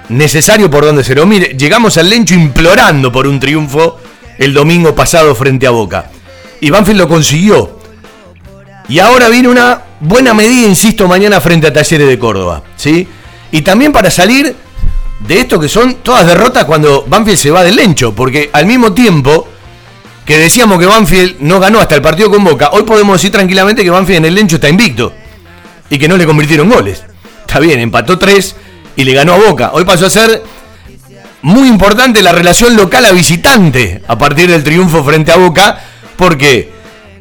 necesario por donde se lo mire. Llegamos al Lencho implorando por un triunfo el domingo pasado frente a Boca. Y Banfield lo consiguió. Y ahora viene una buena medida, insisto, mañana frente a Talleres de Córdoba. ¿sí? Y también para salir de esto que son todas derrotas cuando Banfield se va del Lencho. Porque al mismo tiempo que decíamos que Banfield no ganó hasta el partido con Boca, hoy podemos decir tranquilamente que Banfield en el Lencho está invicto. Y que no le convirtieron goles. Está bien, empató 3 y le ganó a Boca. Hoy pasó a ser muy importante la relación local a visitante a partir del triunfo frente a Boca, porque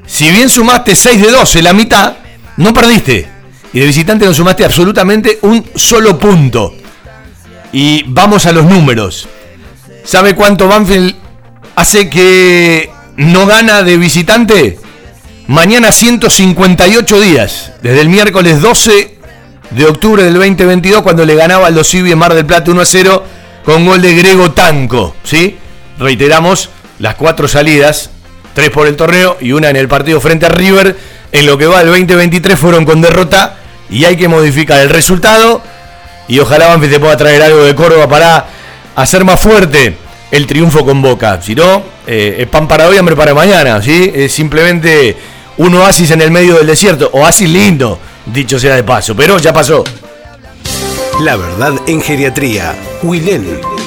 si bien sumaste 6 de 12, la mitad, no perdiste. Y de visitante no sumaste absolutamente un solo punto. Y vamos a los números. ¿Sabe cuánto Banfield hace que no gana de visitante? Mañana 158 días, desde el miércoles 12 de octubre del 2022 cuando le ganaba al Dosivi en Mar del Plata 1 a 0 con gol de Grego Tanco. ¿sí? Reiteramos las cuatro salidas, tres por el torneo y una en el partido frente a River. En lo que va el 2023 fueron con derrota y hay que modificar el resultado. Y ojalá Banfield te pueda traer algo de Córdoba para hacer más fuerte el triunfo con Boca. Si no, eh, es pan para hoy, hambre para mañana. ¿sí? Es simplemente un oasis en el medio del desierto. Oasis lindo dicho sea de paso, pero ya pasó. La verdad en geriatría. Willen.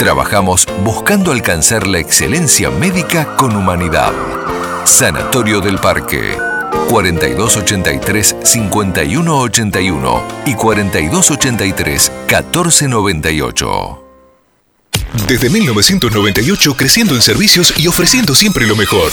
Trabajamos buscando alcanzar la excelencia médica con humanidad. Sanatorio del Parque. 4283-5181 y 4283-1498. Desde 1998 creciendo en servicios y ofreciendo siempre lo mejor.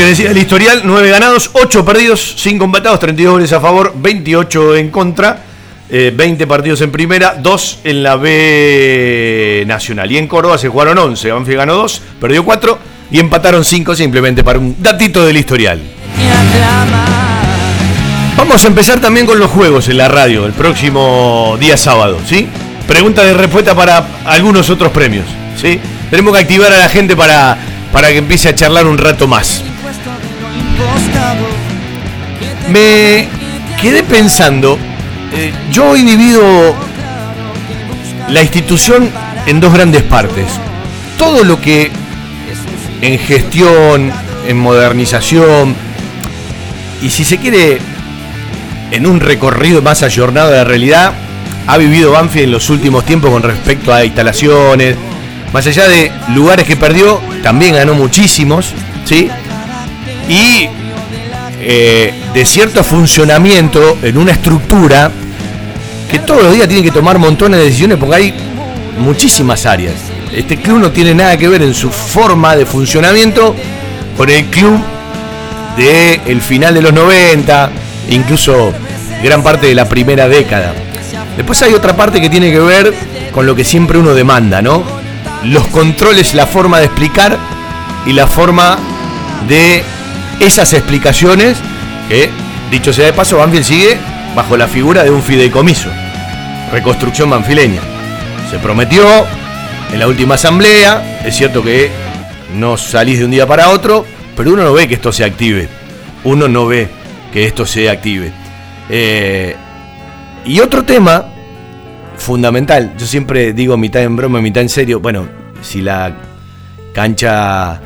Que decía el historial, 9 ganados, 8 perdidos, 5 empatados, 32 goles a favor, 28 en contra, eh, 20 partidos en primera, 2 en la B Nacional. Y en Córdoba se jugaron 11, Banfield ganó 2, perdió 4 y empataron 5 simplemente para un datito del historial. Vamos a empezar también con los juegos en la radio el próximo día sábado, ¿sí? Pregunta de respuesta para algunos otros premios, ¿sí? Tenemos que activar a la gente para, para que empiece a charlar un rato más. Me quedé pensando, eh, yo he dividido la institución en dos grandes partes. Todo lo que en gestión, en modernización, y si se quiere, en un recorrido más ayornado de la realidad, ha vivido Banfield en los últimos tiempos con respecto a instalaciones. Más allá de lugares que perdió, también ganó muchísimos, ¿sí? Y eh, de cierto funcionamiento en una estructura que todos los días tiene que tomar montones de decisiones porque hay muchísimas áreas. Este club no tiene nada que ver en su forma de funcionamiento con el club del el final de los 90, incluso gran parte de la primera década. Después hay otra parte que tiene que ver con lo que siempre uno demanda, ¿no? Los controles, la forma de explicar y la forma de esas explicaciones que, dicho sea de paso, Banfield sigue bajo la figura de un fideicomiso. Reconstrucción banfileña. Se prometió en la última asamblea, es cierto que no salís de un día para otro, pero uno no ve que esto se active. Uno no ve que esto se active. Eh, y otro tema fundamental, yo siempre digo mitad en broma, mitad en serio, bueno, si la cancha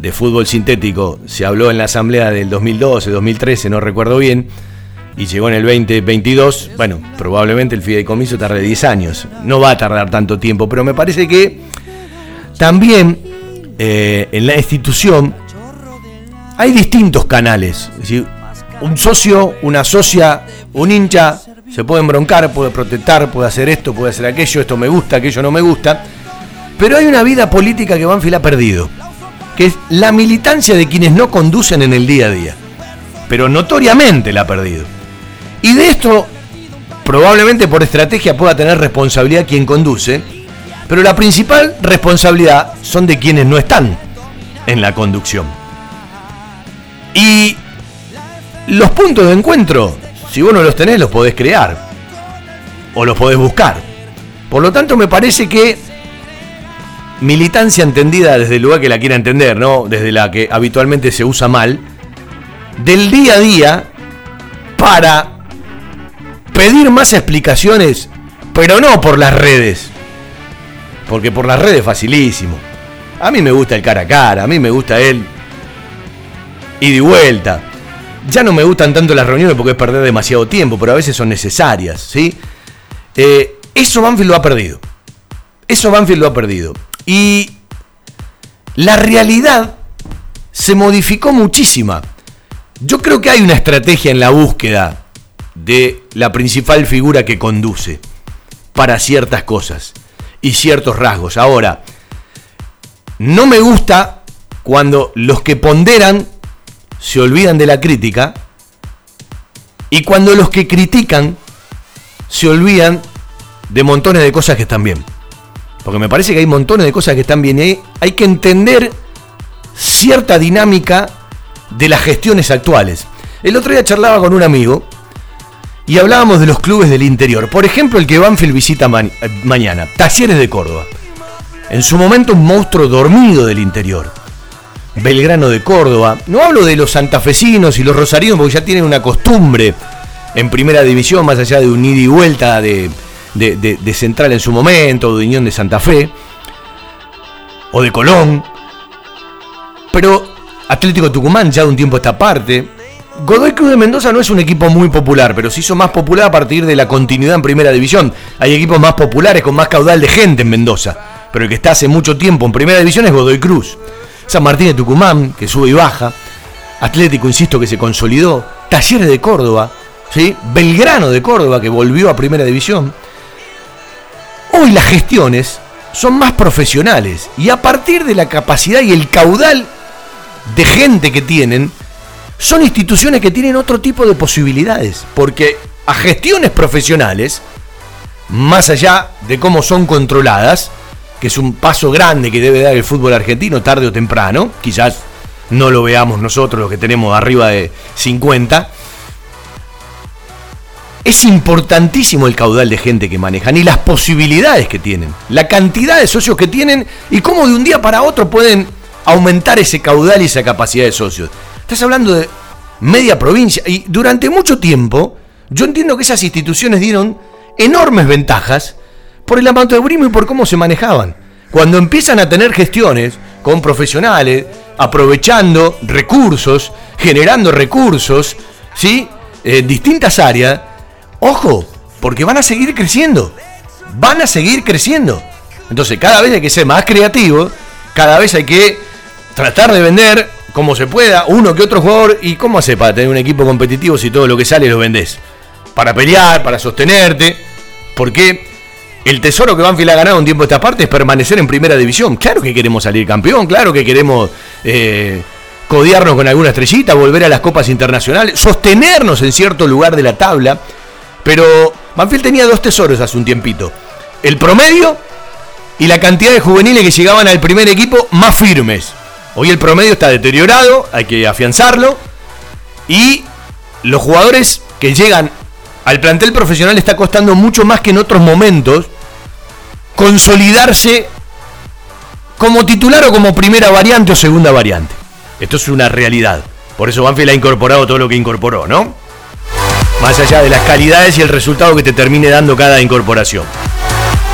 de fútbol sintético se habló en la asamblea del 2012, 2013, no recuerdo bien, y llegó en el 2022, bueno, probablemente el fideicomiso tarde 10 años, no va a tardar tanto tiempo, pero me parece que también eh, en la institución hay distintos canales, es decir, un socio, una socia, un hincha, se puede embroncar, puede protestar, puede hacer esto, puede hacer aquello, esto me gusta, aquello no me gusta, pero hay una vida política que Banfield ha perdido que es la militancia de quienes no conducen en el día a día. Pero notoriamente la ha perdido. Y de esto, probablemente por estrategia pueda tener responsabilidad quien conduce, pero la principal responsabilidad son de quienes no están en la conducción. Y los puntos de encuentro, si vos no los tenés, los podés crear. O los podés buscar. Por lo tanto, me parece que militancia entendida desde el lugar que la quiera entender, ¿no? Desde la que habitualmente se usa mal, del día a día para pedir más explicaciones, pero no por las redes. Porque por las redes es facilísimo. A mí me gusta el cara a cara, a mí me gusta él y de vuelta. Ya no me gustan tanto las reuniones porque es perder demasiado tiempo, pero a veces son necesarias, ¿sí? Eh, eso Banfield lo ha perdido. Eso Banfield lo ha perdido. Y la realidad se modificó muchísima. Yo creo que hay una estrategia en la búsqueda de la principal figura que conduce para ciertas cosas y ciertos rasgos. Ahora, no me gusta cuando los que ponderan se olvidan de la crítica y cuando los que critican se olvidan de montones de cosas que están bien. Porque me parece que hay montones de cosas que están bien hay, que entender cierta dinámica de las gestiones actuales. El otro día charlaba con un amigo y hablábamos de los clubes del interior. Por ejemplo, el que Banfield visita mañana, Talleres de Córdoba. En su momento un monstruo dormido del interior. Belgrano de Córdoba. No hablo de los santafesinos y los rosarinos porque ya tienen una costumbre en primera división, más allá de un ida y vuelta de, de, de- Central en su momento, o de Unión de Santa Fe, o de Colón. Pero Atlético Tucumán ya de un tiempo a esta parte. Godoy Cruz de Mendoza no es un equipo muy popular, pero se hizo más popular a partir de la continuidad en primera división. Hay equipos más populares con más caudal de gente en Mendoza, pero el que está hace mucho tiempo en primera división es Godoy Cruz. San Martín de Tucumán, que sube y baja. Atlético, insisto, que se consolidó. Talleres de Córdoba, ¿sí? Belgrano de Córdoba, que volvió a primera división. Hoy las gestiones son más profesionales y a partir de la capacidad y el caudal de gente que tienen, son instituciones que tienen otro tipo de posibilidades, porque a gestiones profesionales, más allá de cómo son controladas, que es un paso grande que debe dar el fútbol argentino tarde o temprano, quizás no lo veamos nosotros los que tenemos arriba de 50, es importantísimo el caudal de gente que manejan y las posibilidades que tienen, la cantidad de socios que tienen y cómo de un día para otro pueden aumentar ese caudal y esa capacidad de socios. Estás hablando de media provincia y durante mucho tiempo yo entiendo que esas instituciones dieron enormes ventajas por el amateurismo y por cómo se manejaban. Cuando empiezan a tener gestiones con profesionales, aprovechando recursos, generando recursos, ¿sí? En distintas áreas, ojo, porque van a seguir creciendo. Van a seguir creciendo. Entonces, cada vez hay que ser más creativo, cada vez hay que tratar de vender como se pueda, uno que otro jugador. ¿Y cómo hace para tener un equipo competitivo si todo lo que sale lo vendés? Para pelear, para sostenerte. Porque el tesoro que Banfield ha ganado un tiempo esta parte es permanecer en primera división. Claro que queremos salir campeón, claro que queremos eh, codearnos con alguna estrellita, volver a las copas internacionales, sostenernos en cierto lugar de la tabla. Pero Banfield tenía dos tesoros hace un tiempito. El promedio y la cantidad de juveniles que llegaban al primer equipo más firmes. Hoy el promedio está deteriorado, hay que afianzarlo. Y los jugadores que llegan al plantel profesional está costando mucho más que en otros momentos consolidarse como titular o como primera variante o segunda variante. Esto es una realidad. Por eso Banfield ha incorporado todo lo que incorporó, ¿no? Más allá de las calidades y el resultado que te termine dando cada incorporación.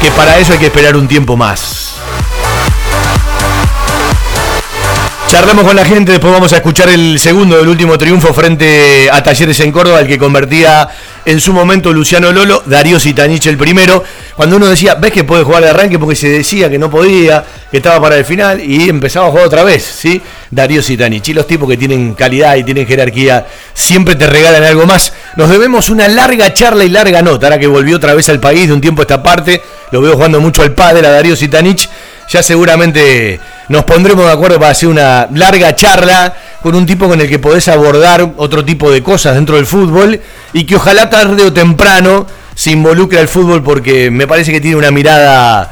Que para eso hay que esperar un tiempo más. Charlamos con la gente, después vamos a escuchar el segundo del último triunfo frente a Talleres en Córdoba, el que convertía en su momento Luciano Lolo, Darío Sitanich el primero. Cuando uno decía, ves que puede jugar de arranque porque se decía que no podía, que estaba para el final y empezaba a jugar otra vez, ¿sí? Darío Sitanich. Y los tipos que tienen calidad y tienen jerarquía siempre te regalan algo más. Nos debemos una larga charla y larga nota, ahora que volvió otra vez al país de un tiempo a esta parte. Lo veo jugando mucho al padre, a Darío Sitanich. Ya seguramente nos pondremos de acuerdo para hacer una larga charla con un tipo con el que podés abordar otro tipo de cosas dentro del fútbol y que ojalá tarde o temprano se involucre al fútbol porque me parece que tiene una mirada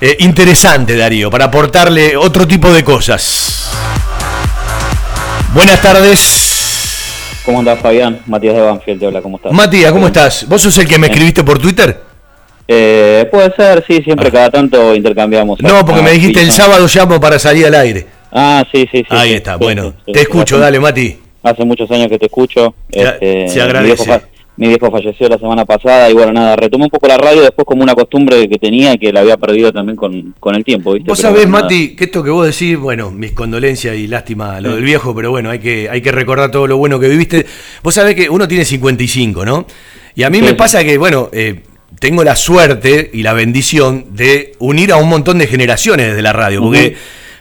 eh, interesante, Darío, para aportarle otro tipo de cosas. Buenas tardes. ¿Cómo andás, Fabián? Matías de Banfield te habla, ¿cómo estás? Matías, ¿cómo estás? ¿Vos sos el que me escribiste por Twitter? Eh, puede ser, sí, siempre cada tanto intercambiamos. No, porque Ah, me dijiste el sábado llamo para salir al aire. Ah, sí, sí, sí. Ahí sí, está, sí, bueno, sí, te escucho, Hace- dale, Mati. Hace muchos años que te escucho. este, se agradece. Mi viejo, fa- mi viejo falleció la semana pasada y bueno, nada, retomé un poco la radio después como una costumbre que tenía y que la había perdido también con, con el tiempo, ¿viste? Vos Pero sabés, bueno. Mati, que esto que vos decís, bueno, mis condolencias y lástima a lo del viejo, pero bueno, hay que, hay que recordar todo lo bueno que viviste. Vos sabés que uno tiene 55, ¿no? Y a mí Sí, me pasa que, bueno, eh, tengo la suerte y la bendición de unir a un montón de generaciones desde la radio, porque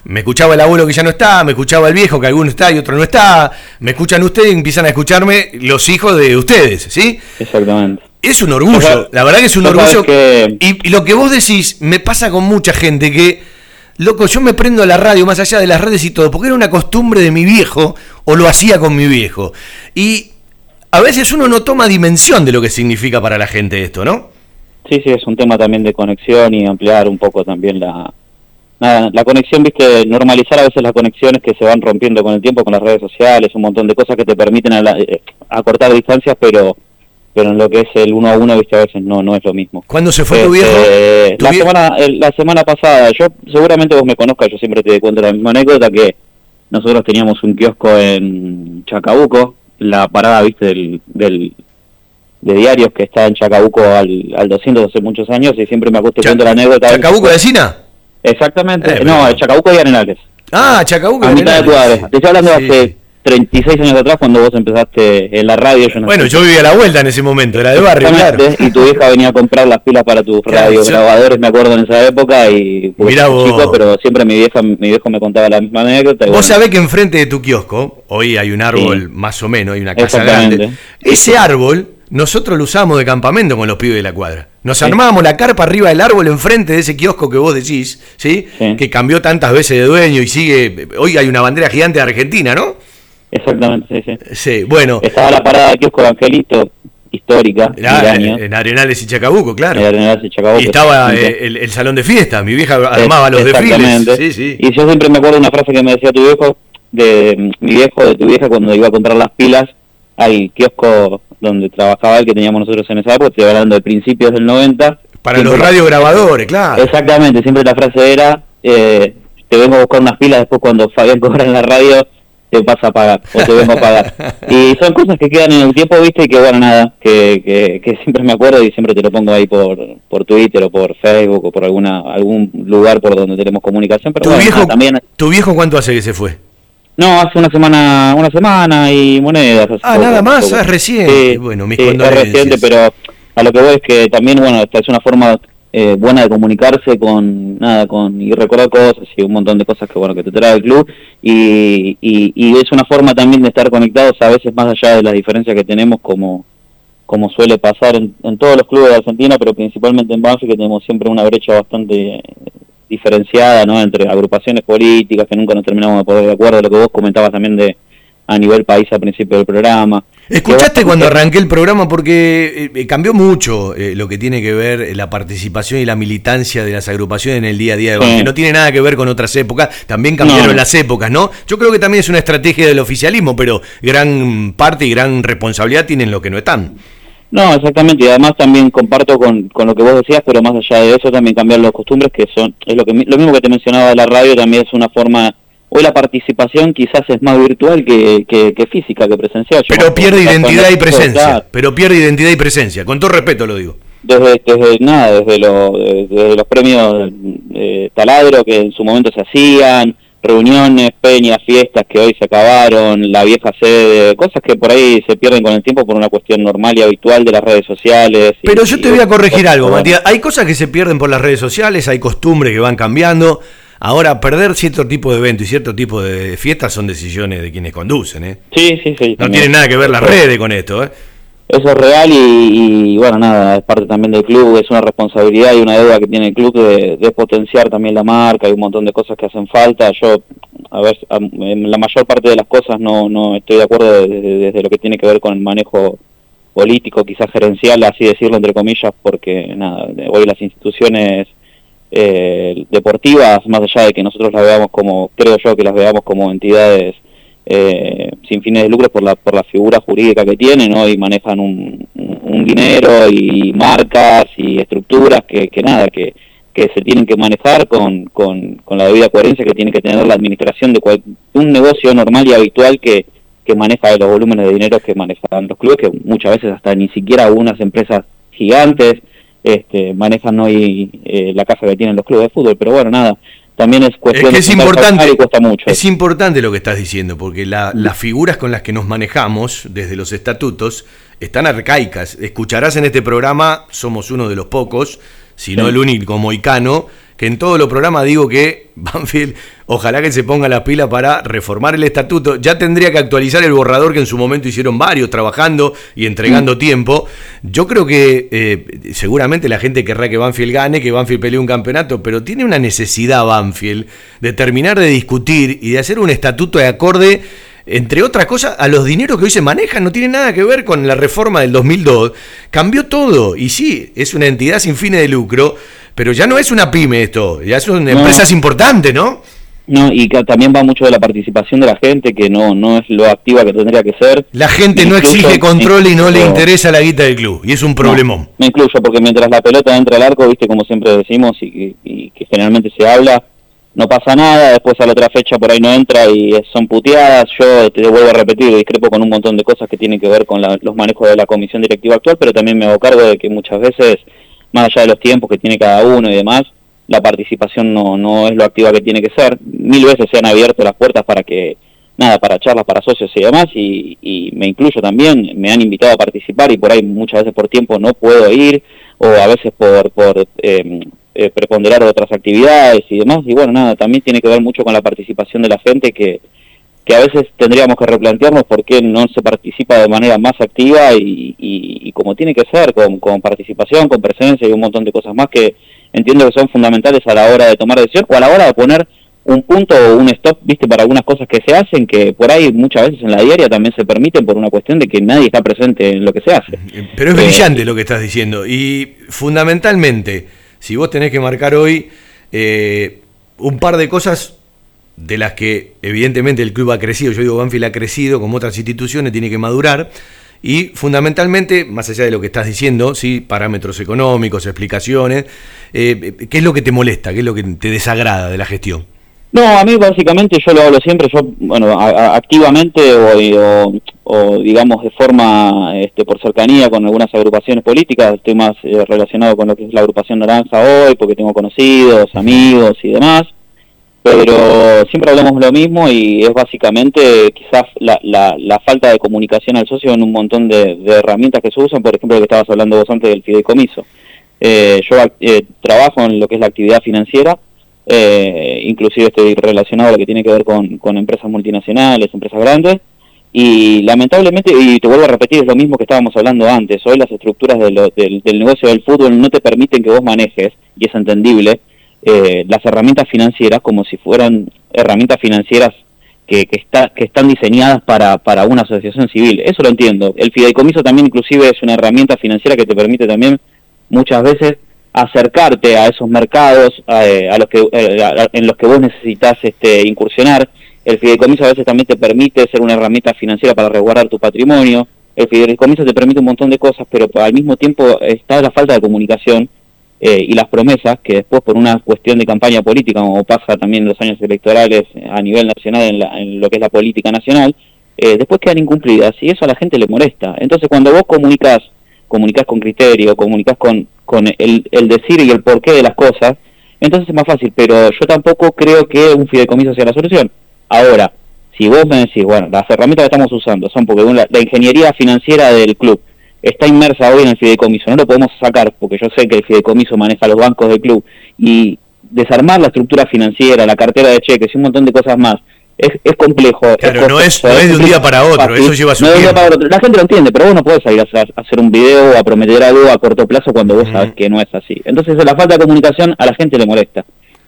me escuchaba el abuelo que ya no está, me escuchaba el viejo que alguno está y otro no está, me escuchan ustedes y empiezan a escucharme los hijos de ustedes, ¿sí? Exactamente. Es un orgullo, la verdad que es un orgullo. que- Y, y lo que vos decís me pasa con mucha gente que, loco, yo me prendo a la radio más allá de las redes y todo, porque era una costumbre de mi viejo o lo hacía con mi viejo. Y a veces uno no toma dimensión de lo que significa para la gente esto, ¿no? Sí, sí, es un tema también de conexión y ampliar un poco también la, nada, la conexión, viste, normalizar a veces las conexiones que se van rompiendo con el tiempo, con las redes sociales, un montón de cosas que te permiten eh, acortar distancias, pero pero en lo que es el uno a uno, viste, a veces no no es lo mismo. ¿Cuándo se fue tu Este, viejo? Tu la, semana, la semana pasada, yo seguramente vos me conozcas, yo siempre te cuento la misma anécdota que nosotros teníamos un kiosco en Chacabuco, la parada, viste, del, del, de diarios que está en Chacabuco al, al 200 hace muchos años y siempre me acuerdo la anécdota. ¿Chacabuco de Sina? Exactamente, Eh, no, Chacabuco y Arenales. Ah, Chacabuco. A de mitad de cuadra. Te estoy hablando Sí. hace 36 años atrás cuando vos empezaste en la radio. Yo no Bueno, sé. yo vivía a la vuelta en ese momento, era de barrio, claro. Y tu vieja venía a comprar las pilas para tus Claro, radios yo- grabadores, me acuerdo en esa época y Mirá vos. chico, pero siempre mi vieja, mi viejo me contaba la misma anécdota. y Vos bueno, sabés que enfrente de tu kiosco, hoy hay un árbol más o menos, hay una casa grande. Ese árbol, nosotros lo usamos de campamento con los pibes de la cuadra. Nos armábamos la carpa arriba del árbol enfrente de ese kiosco que vos decís, ¿sí? Que cambió tantas veces de dueño y sigue. Hoy hay una bandera gigante de Argentina, ¿no? Exactamente, sí, sí. Sí, bueno. Estaba la parada de kiosco de Angelito, histórica, Ah, mil años. en Arenales y Chacabuco, claro. En Arenales y Chacabuco, Y estaba eh, el, el salón de fiesta, mi vieja armaba los Exactamente. desfiles. Sí, sí. Y yo siempre me acuerdo una frase que me decía tu viejo, de mm, mi viejo, de tu vieja, cuando iba a comprar las pilas al kiosco donde trabajaba él, que teníamos nosotros en esa época, estoy hablando de principios del 90. Para los radiograbadores, claro. Exactamente, siempre la frase era, eh, te vengo a buscar unas pilas, después cuando Fabián cobra en la radio, te pasa a pagar, o te vengo a pagar. y son cosas que quedan en el tiempo, viste, y que bueno, nada, que, que, que siempre me acuerdo y siempre te lo pongo ahí por, por Twitter o por Facebook o por alguna algún lugar por donde tenemos comunicación, pero ¿Tu bueno, viejo, nada, también... ¿Tu viejo cuánto hace que se fue? No, hace una semana, una semana y monedas. Ah, poco, nada más, es reciente. Sí, Bueno, mis sí, es reciente, pero a lo que voy es que también, bueno, esta es una forma eh, buena de comunicarse con, nada, con, y recordar cosas y un montón de cosas que, bueno, que te trae el club y, y, y es una forma también de estar conectados a veces más allá de las diferencias que tenemos como como suele pasar en, en todos los clubes de Argentina, pero principalmente en Banfield, que tenemos siempre una brecha bastante diferenciada, ¿no? Entre agrupaciones políticas que nunca nos terminamos de poner de acuerdo, lo que vos comentabas también de a nivel país al principio del programa. ¿Escuchaste Que cuando arranqué el programa? Porque eh, cambió mucho eh, lo que tiene que ver eh, la participación y la militancia de las agrupaciones en el día a día de Sí. Banfield. No tiene nada que ver con otras épocas, también cambiaron No. las épocas, ¿no? Yo creo que también es una estrategia del oficialismo, pero gran parte y gran responsabilidad tienen los que no están. No, exactamente, y además también comparto con, con lo que vos decías, pero más allá de eso también cambiar las costumbres, que son, es lo que lo mismo que te mencionaba de la radio, también es una forma, hoy la participación quizás es más virtual que, que, que física, que presencial. Yo Pero pierde identidad en y presencia. claro, Pero pierde identidad y presencia. Con todo respeto lo digo. desde, desde nada, desde, lo- desde los premios eh, taladro que en su momento se hacían, reuniones, peñas, fiestas que hoy se acabaron, la vieja sede, cosas que por ahí se pierden con el tiempo por una cuestión normal y habitual de las redes sociales. y- Pero yo te voy a corregir algo, bueno. Matías. Hay cosas que se pierden por las redes sociales, hay costumbres que van cambiando. Ahora, perder cierto tipo de evento y cierto tipo de fiestas son decisiones de quienes conducen, ¿eh? Sí, sí, sí. No también. tiene nada que ver las redes con esto, ¿eh? Eso es real y, y, bueno, nada, es parte también del club, es una responsabilidad y una deuda que tiene el club de, potenciar también la marca, hay un montón de cosas que hacen falta. Yo, a ver, en la mayor parte de las cosas no, no estoy de acuerdo desde, desde lo que tiene que ver con el manejo político, quizás gerencial, así decirlo entre comillas, porque nada, hoy las instituciones eh, deportivas, más allá de que nosotros las veamos como, creo yo que las veamos como entidades eh, sin fines de lucro por la, por la figura jurídica que tienen, ¿no? Y manejan un, dinero y marcas y estructuras que, que nada, que, que se tienen que manejar con, con, con la debida coherencia que tiene que tener la administración de cual- un negocio normal y habitual que, que maneja los volúmenes de dinero que manejan los clubes, que muchas veces hasta ni siquiera algunas empresas gigantes este, manejan hoy eh, la casa que tienen los clubes de fútbol, pero bueno, nada, también es Es cuestión que es de importante, y cuesta mucho. es importante lo que estás diciendo, porque la- las figuras con las que nos manejamos desde los estatutos están arcaicas. Escucharás en este programa, somos uno de los pocos, si no Sí. el único moicano, que en todos los programas digo que Banfield, ojalá que se ponga la pila para reformar el estatuto. Ya tendría que actualizar el borrador que en su momento hicieron varios, trabajando y entregando tiempo. Yo creo que eh, seguramente la gente querrá que Banfield gane, que Banfield pelee un campeonato, pero tiene una necesidad Banfield de terminar de discutir y de hacer un estatuto de acorde entre otras cosas, a los dineros que hoy se manejan no tiene nada que ver con la reforma del 2002. Cambió todo. Y sí, es una entidad sin fines de lucro, pero ya no es una pyme esto, ya son No. empresas importantes, ¿no? No, y que también va mucho de la participación de la gente, que no no es lo activa que tendría que ser. La gente no exige control y no le interesa la guita del club. Y es un problemón. Me incluyo, porque mientras la pelota entra al arco, viste, como siempre decimos, y, que- y que generalmente se habla, no pasa nada, después a la otra fecha por ahí no entra y son puteadas. Yo te vuelvo a repetir, discrepo con un montón de cosas que tienen que ver con los manejos de la comisión directiva actual, pero también me hago cargo de que muchas veces, más allá de los tiempos que tiene cada uno y demás, la participación no, no es lo activa que tiene que ser. Mil veces se han abierto las puertas para que, nada, para charlas, para socios y demás, y, y me incluyo también, me han invitado a participar y por ahí muchas veces por tiempo no puedo ir, o a veces por, por eh, eh, preponderar otras actividades y demás. Y bueno, nada, también tiene que ver mucho con la participación de la gente que, que a veces tendríamos que replantearnos por qué no se participa de manera más activa y, y, como tiene que ser, con, con, participación, con presencia y un montón de cosas más que entiendo que son fundamentales a la hora de tomar decisión o a la hora de poner un punto o un stop, viste, para algunas cosas que se hacen, que por ahí muchas veces en la diaria también se permiten por una cuestión de que nadie está presente en lo que se hace. Pero es brillante lo que estás diciendo y fundamentalmente si vos tenés que marcar hoy eh, un par de cosas de las que evidentemente el club ha crecido, yo digo Banfield ha crecido como otras instituciones, tiene que madurar y fundamentalmente, más allá de lo que estás diciendo, sí, parámetros económicos, explicaciones, eh, ¿qué es lo que te molesta, qué es lo que te desagrada de la gestión? No, a mí básicamente yo lo hablo siempre, yo, bueno, activamente o, o, digamos de forma, este, por cercanía con algunas agrupaciones políticas, estoy más eh, relacionado con lo que es la agrupación Naranja hoy, porque tengo conocidos, amigos y demás, pero siempre hablamos lo mismo y es básicamente quizás la, la, la falta de comunicación al socio en un montón de, herramientas que se usan, por ejemplo, lo que estabas hablando vos antes del fideicomiso. Eh, yo eh, trabajo en lo que es la actividad financiera, eh, inclusive estoy relacionado a lo que tiene que ver con, empresas multinacionales, empresas grandes, y lamentablemente, y te vuelvo a repetir, es lo mismo que estábamos hablando antes, hoy las estructuras del, negocio del fútbol no te permiten que vos manejes, y es entendible, eh, las herramientas financieras como si fueran herramientas financieras que, que, está, que están diseñadas para, para una asociación civil. Eso lo entiendo. El fideicomiso también inclusive es una herramienta financiera que te permite también muchas veces acercarte a esos mercados eh, a los que, eh, en los que vos necesitas este, incursionar. El fideicomiso a veces también te permite ser una herramienta financiera para resguardar tu patrimonio. El fideicomiso te permite un montón de cosas, pero al mismo tiempo está la falta de comunicación eh, y las promesas que después por una cuestión de campaña política, como pasa también en los años electorales a nivel nacional en, en lo que es la política nacional, después quedan incumplidas y eso a la gente le molesta. Entonces cuando vos comunicas comunicas con criterio, comunicas con, con el, el decir y el porqué de las cosas, entonces es más fácil, pero yo tampoco creo que un fideicomiso sea la solución. Ahora, si vos me decís, bueno, las herramientas que estamos usando son porque la, la ingeniería financiera del club está inmersa hoy en el fideicomiso, no lo podemos sacar porque yo sé que el fideicomiso maneja los bancos del club y desarmar la estructura financiera, la cartera de cheques y un montón de cosas más, es, es complejo. Claro, no, es, no es de un día para otro, eso lleva su tiempo. La gente lo entiende, pero vos no podés salir a hacer un video o a prometer algo a corto plazo cuando vos sabes que no es así. Entonces la falta de comunicación a la gente le molesta.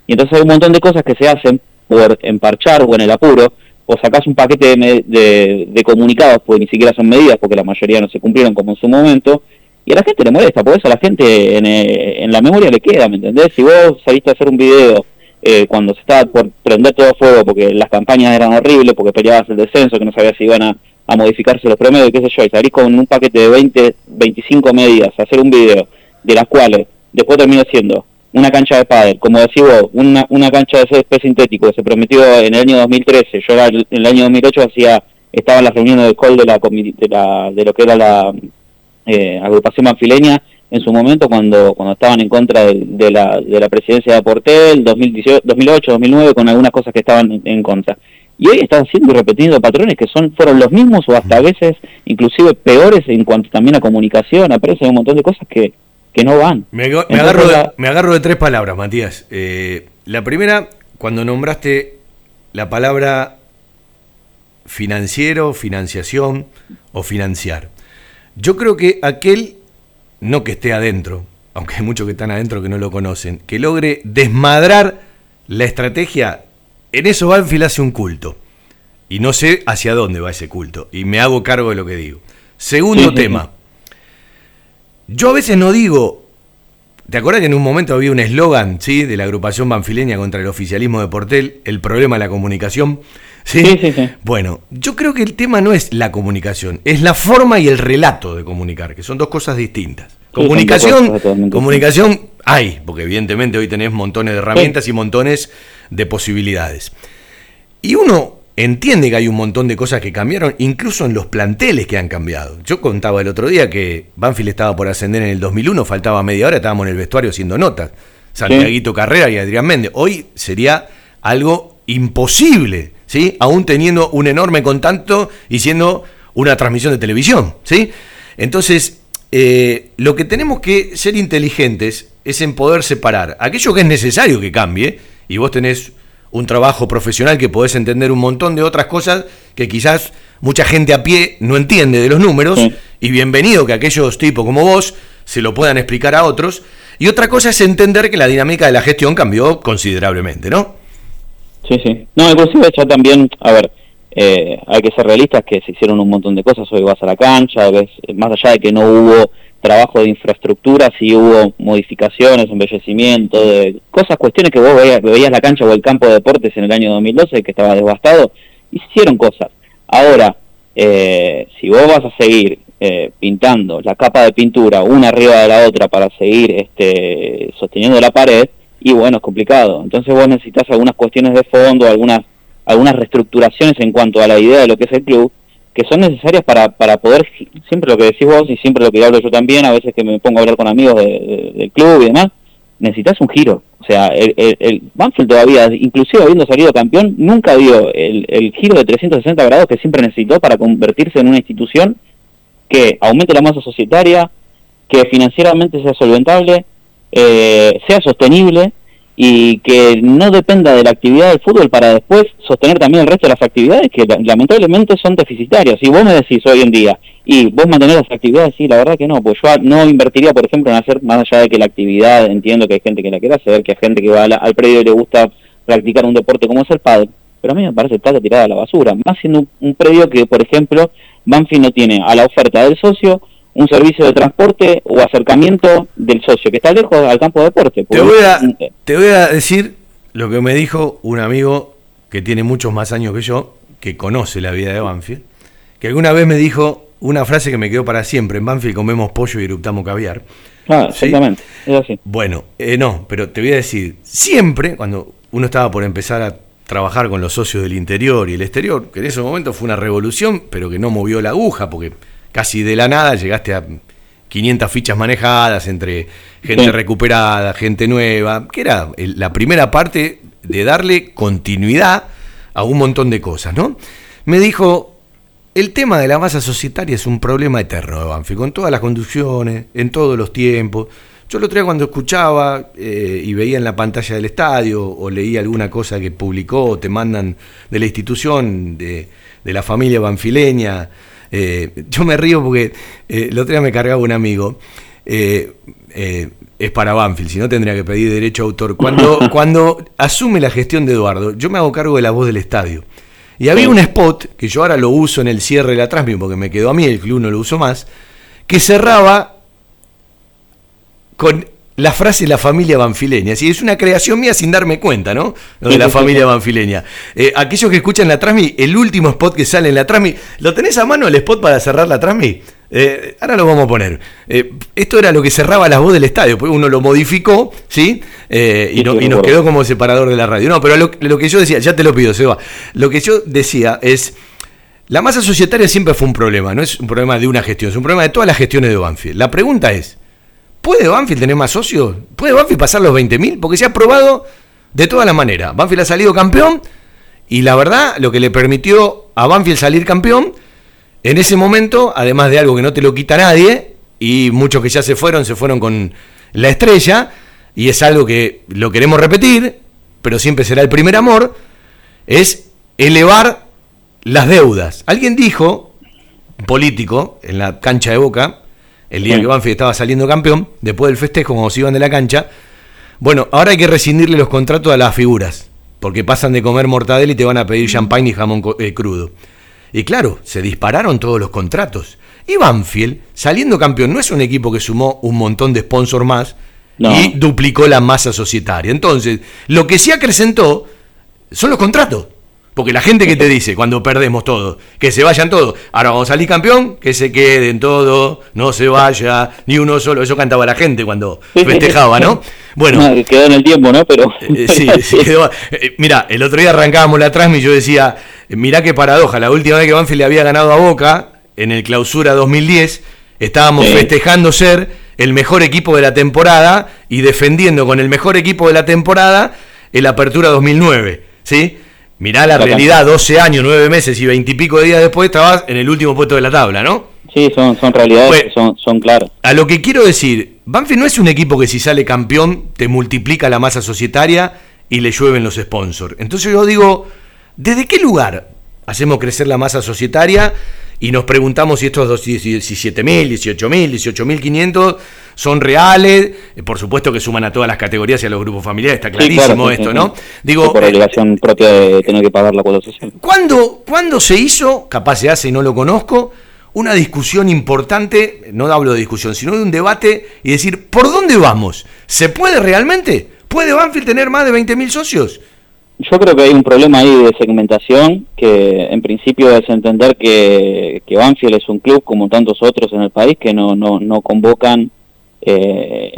Y entonces hay un montón de cosas que se hacen por emparchar o en el apuro, o sacás un paquete de, de, comunicados, pues ni siquiera son medidas, porque la mayoría no se cumplieron como en su momento, y a la gente le molesta, por eso a la gente en, eh, en la memoria le queda, ¿me entendés? Si vos saliste a hacer un video eh, cuando se estaba por prender todo fuego porque las campañas eran horribles, porque peleabas el descenso, que no sabías si iban a, modificarse los promedios, qué sé yo, y salís con un paquete de 20, 25 medidas a hacer un video, de las cuales después termina siendo una cancha de pádel, como decís vos, una, una cancha de césped sintético que se prometió en el año 2013, yo en el año 2008 hacía, estaba en las reuniones del call de la, de, la, de lo que era la eh, agrupación manfileña, en su momento cuando, cuando estaban en contra de, la, de la presidencia de Portel, 2018, 2008, 2009, con algunas cosas que estaban en, contra. Y hoy están haciendo y repitiendo patrones que son fueron los mismos o hasta a veces inclusive peores en cuanto también a comunicación, a precio, un montón de cosas que, que no van. Me, agarro, de, me agarro de tres palabras, Matías. Eh, la primera, cuando nombraste la palabra financiero, financiación o financiar. Yo creo que aquel no que esté adentro, aunque hay muchos que están adentro que no lo conocen, que logre desmadrar la estrategia, en eso Banfield hace un culto. Y no sé hacia dónde va ese culto. Y me hago cargo de lo que digo. Segundo tema. Yo a veces no digo. ¿Te acuerdas que en un momento había un eslogan ¿sí? de la agrupación banfileña contra el oficialismo de Portel? El problema de la comunicación. ¿Sí? Sí, sí, Bueno, yo creo que el tema no es la comunicación, es la forma y el relato de comunicar, que son dos cosas distintas. Comunicación, comunicación hay, porque evidentemente hoy tenés montones de herramientas y montones de posibilidades. Y uno entiende que hay un montón de cosas que cambiaron, incluso en los planteles que han cambiado. Yo contaba el otro día que Banfield estaba por ascender en el 2001, faltaba media hora, estábamos en el vestuario haciendo notas. Santiaguito Carrera y Adrián Méndez. Hoy sería algo imposible, ¿sí? Aún teniendo un enorme contacto y siendo una transmisión de televisión, ¿sí? Entonces, eh, lo que tenemos que ser inteligentes es en poder separar aquello que es necesario que cambie, y vos tenés un trabajo profesional que podés entender un montón de otras cosas que quizás mucha gente a pie no entiende de los números, y bienvenido que aquellos tipos como vos se lo puedan explicar a otros, y otra cosa es entender que la dinámica de la gestión cambió considerablemente, ¿no? Sí, sí. No, inclusive ya también, a ver, eh, hay que ser realistas que se hicieron un montón de cosas, hoy vas a la cancha, ves, más allá de que no hubo trabajo de infraestructura, sí hubo modificaciones, embellecimiento, de cosas, cuestiones que vos veías, veías la cancha o el campo de deportes en el año 2012 que estaba devastado, hicieron cosas. Ahora, eh, si vos vas a seguir eh, pintando la capa de pintura una arriba de la otra para seguir este, sosteniendo la pared, y bueno, es complicado. Entonces vos necesitas algunas cuestiones de fondo, algunas algunas reestructuraciones en cuanto a la idea de lo que es el club, que son necesarias para, para poder, siempre lo que decís vos y siempre lo que hablo yo también, a veces que me pongo a hablar con amigos del club y demás, necesitas un giro. O sea, el, el, Banfield todavía, inclusive habiendo salido campeón, nunca dio el, el giro de 360 grados que siempre necesitó para convertirse en una institución que aumente la masa societaria, que financieramente sea solventable, eh, sea sostenible y que no dependa de la actividad del fútbol para después sostener también el resto de las actividades que lamentablemente son deficitarias. Y vos me decís hoy en día, y vos mantenés las actividades, sí, la verdad que no, pues yo no invertiría, por ejemplo, en hacer, más allá de que la actividad, entiendo que hay gente que la quiere hacer, que hay gente que va al, predio y le gusta practicar un deporte como es el padre, pero a mí me parece plata tirada a la basura, más siendo un, predio que, por ejemplo, Banfi no tiene a la oferta del socio un servicio de transporte o acercamiento del socio que está lejos al campo de deporte. Te voy, a, te voy a decir lo que me dijo un amigo que tiene muchos más años que yo, que conoce la vida de Banfield, que alguna vez me dijo una frase que me quedó para siempre, en Banfield comemos pollo y eructamos caviar. Ah, exactamente, es así. Bueno, eh, no, pero te voy a decir, siempre cuando uno estaba por empezar a trabajar con los socios del interior y el exterior, que en ese momento fue una revolución, pero que no movió la aguja, porque casi de la nada llegaste a 500 fichas manejadas entre gente recuperada, gente nueva, que era la primera parte de darle continuidad a un montón de cosas, ¿no? Me dijo, el tema de la masa societaria es un problema eterno de Banfi, con todas las conducciones, en todos los tiempos. Yo lo traía cuando escuchaba eh, y veía en la pantalla del estadio o leía alguna cosa que publicó o te mandan de la institución, de, de la familia banfileña, eh, yo me río porque eh, el otro día me cargaba un amigo. Eh, es para Banfield, si no tendría que pedir derecho a autor. Cuando, cuando asume la gestión de Eduardo, yo me hago cargo de la voz del estadio. Y había un spot, que yo ahora lo uso en el cierre de la transmisión, porque me quedó a mí, el club no lo uso más, que cerraba con la frase la familia banfileña. Si es una creación mía sin darme cuenta, ¿no? de la familia banfileña. Eh, aquellos que escuchan la Transmi, el último spot que sale en la Transmi, ¿lo tenés a mano el spot para cerrar la Transmi? Eh, ahora lo vamos a poner. Eh, esto era lo que cerraba la voz del estadio, porque uno lo modificó, ¿sí? y, nos quedó como separador de la radio. No, pero lo, lo, que yo decía, ya te lo pido, Seba. Lo que yo decía es. La masa societaria siempre fue un problema, no es un problema de una gestión, es un problema de todas las gestiones de Banfield. La pregunta es, ¿Puede Banfield tener más socios? ¿Puede Banfield pasar los 20.000? Porque se ha probado de todas las maneras. Banfield ha salido campeón y la verdad, lo que le permitió a Banfield salir campeón, en ese momento, además de algo que no te lo quita nadie, y muchos que ya se fueron, se fueron con la estrella, y es algo que lo queremos repetir, pero siempre será el primer amor, es elevar las deudas. Alguien dijo, un político, en la cancha de Boca, el día que Banfield estaba saliendo campeón, después del festejo, cuando se iban de la cancha. Bueno, ahora hay que rescindirle los contratos a las figuras, porque pasan de comer mortadela y te van a pedir champagne y jamón eh, crudo. Y claro, se dispararon todos los contratos. Y Banfield, saliendo campeón, no es un equipo que sumó un montón de sponsors más y duplicó la masa societaria. Entonces, lo que sí acrecentó son los contratos. Porque la gente que te dice cuando perdemos todo, que se vayan todos, ahora vamos a salir campeón, que se queden todos, no se vaya, ni uno solo, eso cantaba la gente cuando festejaba, ¿no? Bueno. quedó en el tiempo, ¿no? Pero. Eh, sí, sí quedó. Eh, mira, el otro día arrancábamos la transmisión y yo decía, mirá qué paradoja, la última vez que Banfield le había ganado a Boca, en el clausura 2010, estábamos festejando ser el mejor equipo de la temporada y defendiendo con el mejor equipo de la temporada el Apertura 2009, ¿sí? Mirá la, realidad, 12 años, 9 meses y 20 y pico de días después estabas en el último puesto de la tabla, ¿no? Sí, son, son realidades son, son claras. A lo que quiero decir, Banfield no es un equipo que si sale campeón te multiplica la masa societaria y le llueven los sponsors. Entonces yo digo, ¿desde qué lugar hacemos crecer la masa societaria y nos preguntamos si estos 17.000, 18.000, 18.500 son reales, eh, por supuesto que suman a todas las categorías y a los grupos familiares, está clarísimo esto, ¿no? Digo, por obligación propia de tener que pagar la cuota social. ¿cuándo, ¿Cuándo se hizo, capaz se hace y no lo conozco, una discusión importante, no hablo de discusión, sino de un debate y decir, ¿por dónde vamos? ¿Se puede realmente? ¿Puede Banfield tener más de 20.000 socios? Yo creo que hay un problema ahí de segmentación, que en principio es entender que, que Banfield es un club como tantos otros en el país que no, no, no convocan eh,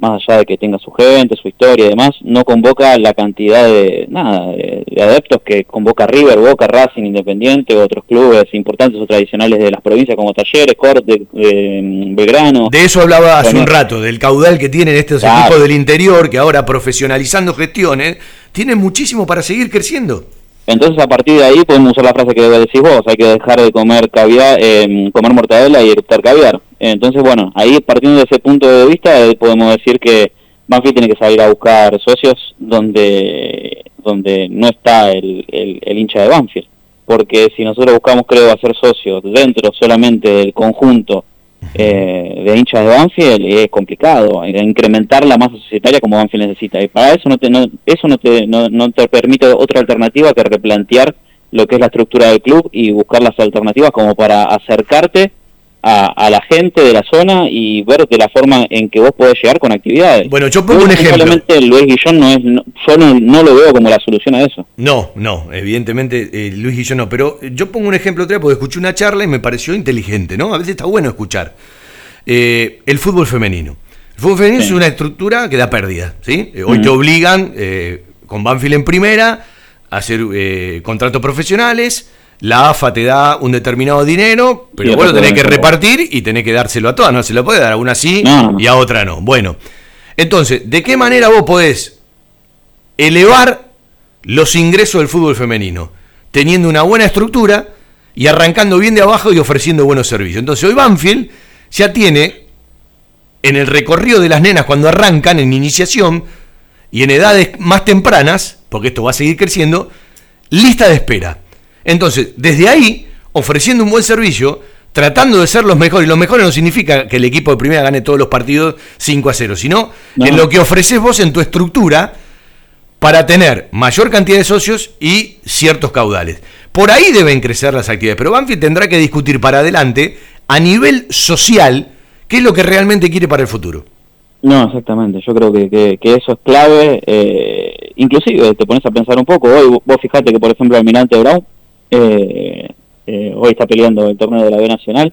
más allá de que tenga su gente, su historia y demás, no convoca la cantidad de nada de, adeptos que convoca River, Boca, Racing, Independiente, otros clubes importantes o tradicionales de las provincias como Talleres, Corte, Belgrano. De eso hablaba hace un rato, del caudal que tienen estos equipos del interior, que ahora profesionalizando gestiones, tienen muchísimo para seguir creciendo. Entonces a partir de ahí podemos usar la frase que decís vos, hay que dejar de comer caviar, eh, comer mortadela y eructar caviar. Entonces bueno, ahí partiendo de ese punto de vista podemos decir que Banfield tiene que salir a buscar socios donde donde no está el, el hincha de Banfield. Porque si nosotros buscamos, creo, hacer socios dentro solamente del conjunto eh, de hinchas de Banfield es complicado, incrementar la masa societaria como Banfield necesita. Y para eso no te, no, eso no te, no, te permite otra alternativa que replantear lo que es la estructura del club y buscar las alternativas como para acercarte a, la gente de la zona y ver de la forma en que vos podés llegar con actividades. Bueno, yo pongo un ejemplo. Luis Guillón no es, yo no, lo veo como la solución a eso. No, no, evidentemente eh, Luis Guillón no, pero yo pongo un ejemplo otra vez porque escuché una charla y me pareció inteligente, ¿no? A veces está bueno escuchar. Eh, el fútbol femenino. El fútbol femenino es una estructura que da pérdida, ¿sí? Eh, hoy te obligan, con Banfield en primera, a hacer contratos profesionales la AFA te da un determinado dinero, pero vos lo tenés que repartir y tenés que dárselo a todas, no se lo puede dar a una sí y a otra no. Bueno, entonces, ¿de qué manera vos podés elevar los ingresos del fútbol femenino? Teniendo una buena estructura y arrancando bien de abajo y ofreciendo buenos servicios. Entonces, hoy Banfield ya tiene en el recorrido de las nenas cuando arrancan en iniciación y en edades más tempranas, porque esto va a seguir creciendo, lista de espera. Entonces, desde ahí, ofreciendo un buen servicio, tratando de ser los mejores, y los mejores no significa que el equipo de primera gane todos los partidos 5 a 0, sino en lo que ofreces vos en tu estructura para tener mayor cantidad de socios y ciertos caudales. Por ahí deben crecer las actividades, pero Banfield tendrá que discutir para adelante a nivel social qué es lo que realmente quiere para el futuro. No, exactamente. Yo creo que, eso es clave. Eh, inclusive te pones a pensar un poco. Hoy vos fijate que, por ejemplo, Almirante Brown eh, eh, hoy está peleando el torneo de la B Nacional.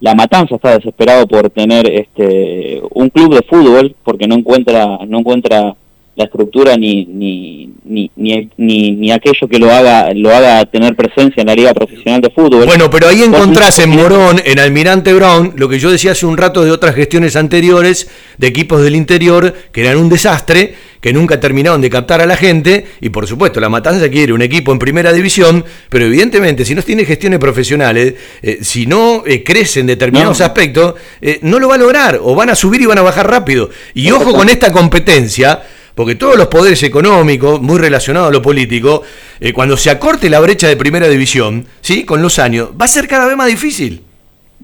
La Matanza está desesperado por tener este un club de fútbol porque no encuentra no encuentra la estructura ni ni, ni, ni, ni, aquello que lo haga lo haga tener presencia en la liga profesional de fútbol. Bueno, pero ahí encontrás en Morón, en Almirante Brown, lo que yo decía hace un rato de otras gestiones anteriores de equipos del interior que eran un desastre, que nunca terminaron de captar a la gente y por supuesto la Matanza quiere un equipo en primera división, pero evidentemente si no tiene gestiones profesionales, eh, si no eh, crece en determinados aspectos, eh, no lo va a lograr o van a subir y van a bajar rápido. Y ojo con esta competencia porque todos los poderes económicos, muy relacionados a lo político, eh, cuando se acorte la brecha de primera división, ¿sí? con los años, va a ser cada vez más difícil.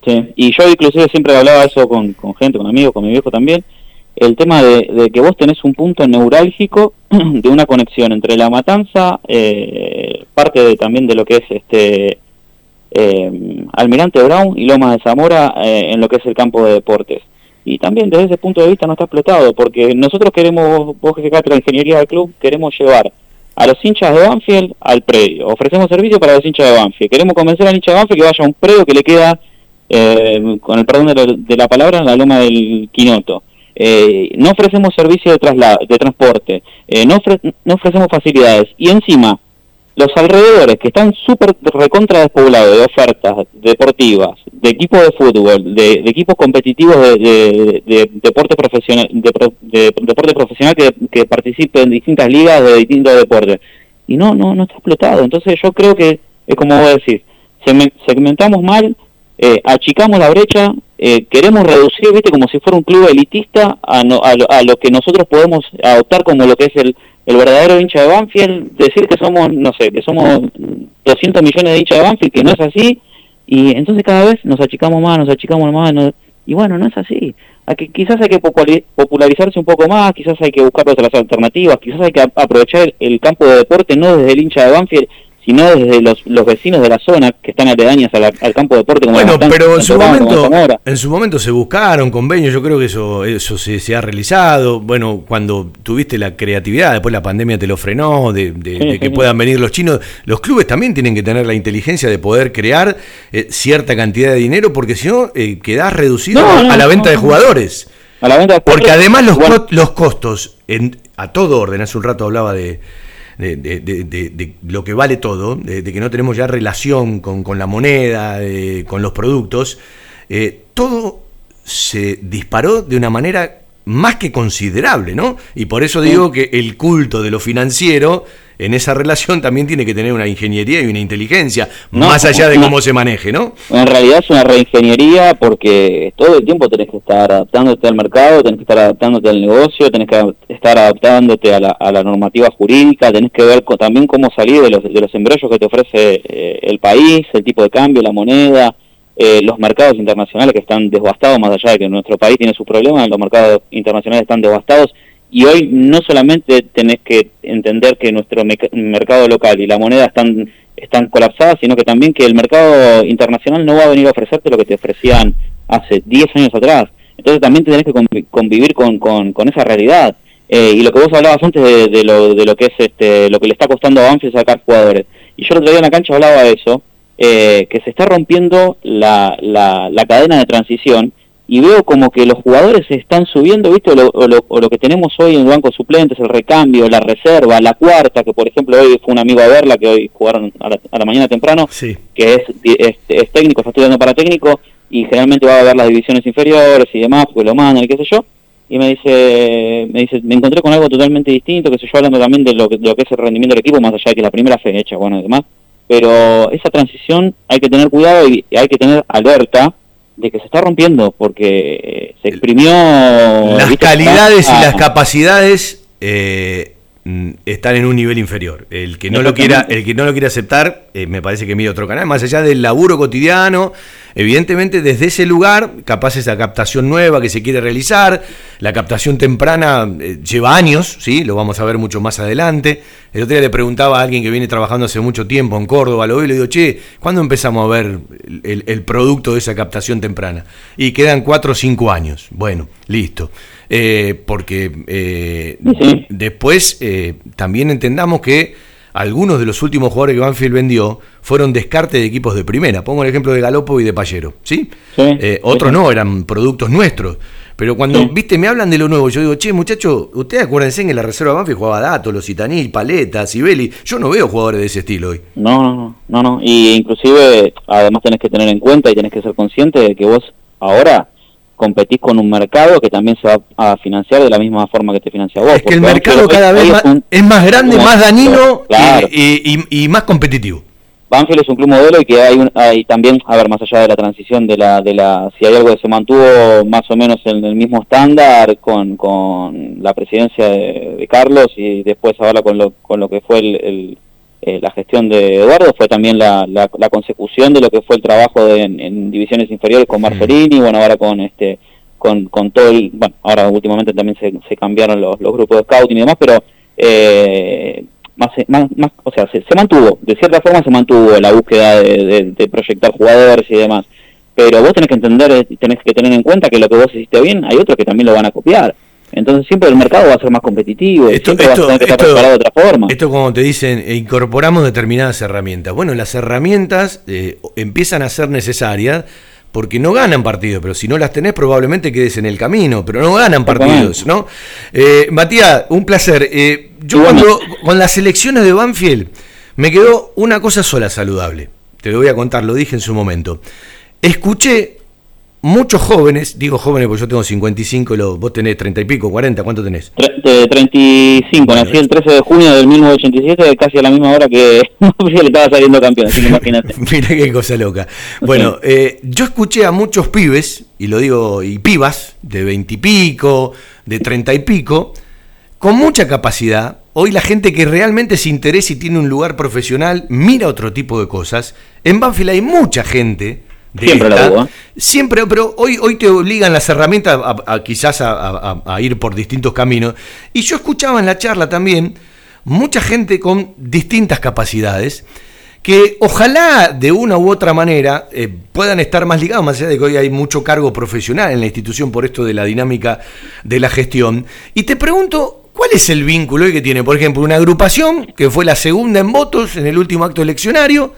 Sí, y yo inclusive siempre hablaba eso con, gente, con amigos, con mi viejo también, el tema de, que vos tenés un punto neurálgico de una conexión entre la matanza, eh, parte de, también de lo que es este eh, Almirante Brown y Lomas de Zamora en lo que es el campo de deportes y también desde ese punto de vista no está explotado, porque nosotros queremos, vos que la ingeniería del club, queremos llevar a los hinchas de Banfield al predio. Ofrecemos servicio para los hinchas de Banfield. Queremos convencer al hincha de Banfield que vaya a un predio que le queda, eh, con el perdón de, la- de la palabra, en la loma del Quinoto. Eh, no ofrecemos servicio de, trasla de transporte, eh, no, ofre- no ofrecemos facilidades. Y encima, los alrededores que están súper recontra despoblados de ofertas deportivas, de equipos de fútbol, de, equipos competitivos de, de- de deporte profesional, de, deporte profesional que, que participe en distintas ligas de distintos deportes. Y no, no, no está explotado. Entonces yo creo que es como vos decís, segmen- segmentamos mal, eh, achicamos la brecha, eh, queremos reducir, viste, como si fuera un club elitista a, no- a, lo, a lo que nosotros podemos adoptar como lo que es el, el verdadero hincha de Banfield, decir que somos, no sé, que somos 200 millones de hinchas de Banfield, que no es así, y entonces cada vez nos achicamos más, nos achicamos más, no- y bueno, no es así. Hay que, quizás hay que popularizarse un poco más, quizás hay que buscar otras alternativas, quizás hay que aprovechar el campo de deporte no desde el hincha de Banfield, sino desde los, los vecinos de la zona que están aledañas a la- al campo de deporte. Como Bueno, pero en su momento, en su momento se buscaron convenios, yo creo que eso, eso se, se ha realizado. Bueno, cuando tuviste la creatividad, después la pandemia te lo frenó, de, de- Sí, de sí, que sí. puedan venir los chinos. Los clubes también tienen que tener la inteligencia de poder crear eh, cierta cantidad de dinero, porque si no, eh, quedás reducido No, a, no, a la no, venta de jugadores. A la venta de Porque además los, bueno. los costos, en, a todo orden, hace un rato hablaba de, de, de- lo que vale todo, de, de que no tenemos ya relación con, con la moneda, de- con los productos, eh, todo se disparó de una manera más que considerable, ¿no? Y por eso digo que el culto de lo financiero en esa relación también tiene que tener una ingeniería y una inteligencia, No, más allá de cómo se maneje, ¿no? En realidad es una reingeniería porque todo el tiempo tenés que estar adaptándote al mercado, tenés que estar adaptándote al negocio, tenés que estar adaptándote a la, a la normativa jurídica, tenés que ver también cómo salir de los, de los embrollos que te ofrece eh, el país, el tipo de cambio, la moneda, eh, los mercados internacionales que están devastados, más allá de que nuestro país tiene sus problemas, los mercados internacionales están devastados y hoy no solamente tenés que entender que nuestro mercado local y la moneda están están colapsadas, sino que también que el mercado internacional no va a venir a ofrecerte lo que te ofrecían hace 10 años atrás. Entonces también tenés que convi- convivir con, con, con esa realidad. Eh, y lo que vos hablabas antes de, de lo, de lo que es este lo que le está costando a Banfield sacar jugadores. Y yo el otro día en la cancha hablaba de eso, eh, que se está rompiendo la, la, la cadena de transición y veo como que los jugadores se están subiendo, ¿viste? O lo, o lo, o lo que tenemos hoy en el banco de suplentes, el recambio, la reserva, la cuarta, que por ejemplo hoy fue un amigo a verla, que hoy jugaron a la, a la mañana temprano, Sí. que es, es, es técnico, está estudiando para técnico y generalmente va a ver las divisiones inferiores y demás, porque lo mandan y qué sé yo. Y me dice, me dice, me encontré con algo totalmente distinto, que sé yo, hablando también de lo que, de lo que es el rendimiento del equipo, más allá de que la primera fecha, bueno, y demás. Pero esa transición hay que tener cuidado y hay que tener alerta de que se está rompiendo, porque eh, se exprimió... las ¿viste? calidades y Ah, las capacidades eh, mm, están en un nivel inferior. El que no lo quiera, el que no lo quiera aceptar, eh, me parece que mire otro canal, más allá del laburo cotidiano, evidentemente desde ese lugar, capaz esa captación nueva que se quiere realizar, la captación temprana eh, lleva años, sí, lo vamos a ver mucho más adelante. El otro día le preguntaba a alguien que viene trabajando hace mucho tiempo en Córdoba, lo veo y le digo, che, ¿cuándo empezamos a ver el, producto de esa captación temprana? Y quedan cuatro o cinco años. Bueno, listo. Eh, porque eh, Sí. después eh, también entendamos que algunos de los últimos jugadores que Banfield vendió fueron descarte de equipos de primera. Pongo el ejemplo de Galopo y de Payero, ¿sí? Sí, otros sí. no, eran productos nuestros. Pero cuando, Sí. viste, me hablan de lo nuevo, yo digo, che, muchacho, ustedes acuérdense que en la reserva Banfield jugaba Dato, los Itanil, Paleta, Sibeli. Yo no veo jugadores de ese estilo hoy. No, no, no, no, no. Y inclusive, además tenés que tener en cuenta y tenés que ser consciente de que vos ahora competís con un mercado que también se va a financiar de la misma forma que te financia vos. Es que el mercado cada vez más- es un- es más grande, más dañino y- claro. y, y- y más competitivo. Banfield es un club modelo y que hay, un, hay también, a ver, más allá de la transición de la, de la, si hay algo que se mantuvo más o menos en el mismo estándar con, con la presidencia de, de Carlos y después ahora con lo, con lo que fue el, el, eh, la gestión de Eduardo, fue también la, la, la consecución de lo que fue el trabajo de- en, en divisiones inferiores con Marcelini, bueno, ahora con este con, con todo el, bueno, ahora últimamente también se, se cambiaron los, los grupos de scouting y demás, pero eh, más, más, más, o sea, se, se mantuvo, de cierta forma se mantuvo la búsqueda de, de- de proyectar jugadores y demás. Pero vos tenés que entender, eh, tenés que tener en cuenta que lo que vos hiciste bien, hay otros que también lo van a copiar. Entonces siempre el mercado va a ser más competitivo, y Esto, siempre vas a esto, tener que estar esto- preparado de otra forma. esto como te dicen, e incorporamos determinadas herramientas. Bueno, las herramientas eh, empiezan a ser necesarias porque no ganan partidos, pero si no las tenés probablemente quedes en el camino, pero no ganan partidos, ¿no? Eh, Matías, un placer. Eh, yo cuando con las elecciones de Banfield me quedó una cosa sola saludable. Te lo voy a contar, lo dije en su momento. Escuché muchos jóvenes, digo jóvenes porque yo tengo 55, y lo- vos tenés 30 y pico, 40, ¿cuánto tenés? Tre- de 35, nací el 13 de junio del 1987, casi a la misma hora que le estaba saliendo campeón, así que imagínate. Mira qué cosa loca. Bueno, eh, yo escuché a muchos pibes, y lo digo, y pibas, de 20 y pico, de 30 y pico, con mucha capacidad. Hoy la gente que realmente se interesa y tiene un lugar profesional, mira otro tipo de cosas. En Banfield hay mucha gente. De Siempre la esta. hubo, ¿eh? Siempre, pero hoy, hoy te obligan las herramientas a, a- quizás a, a- a ir por distintos caminos. Y yo escuchaba en la charla también mucha gente con distintas capacidades que ojalá de una u otra manera eh, puedan estar más ligados, más allá de que hoy hay mucho cargo profesional en la institución por esto de la dinámica de la gestión. Y te pregunto, ¿cuál es el vínculo que tiene, por ejemplo, una agrupación que fue la segunda en votos en el último acto eleccionario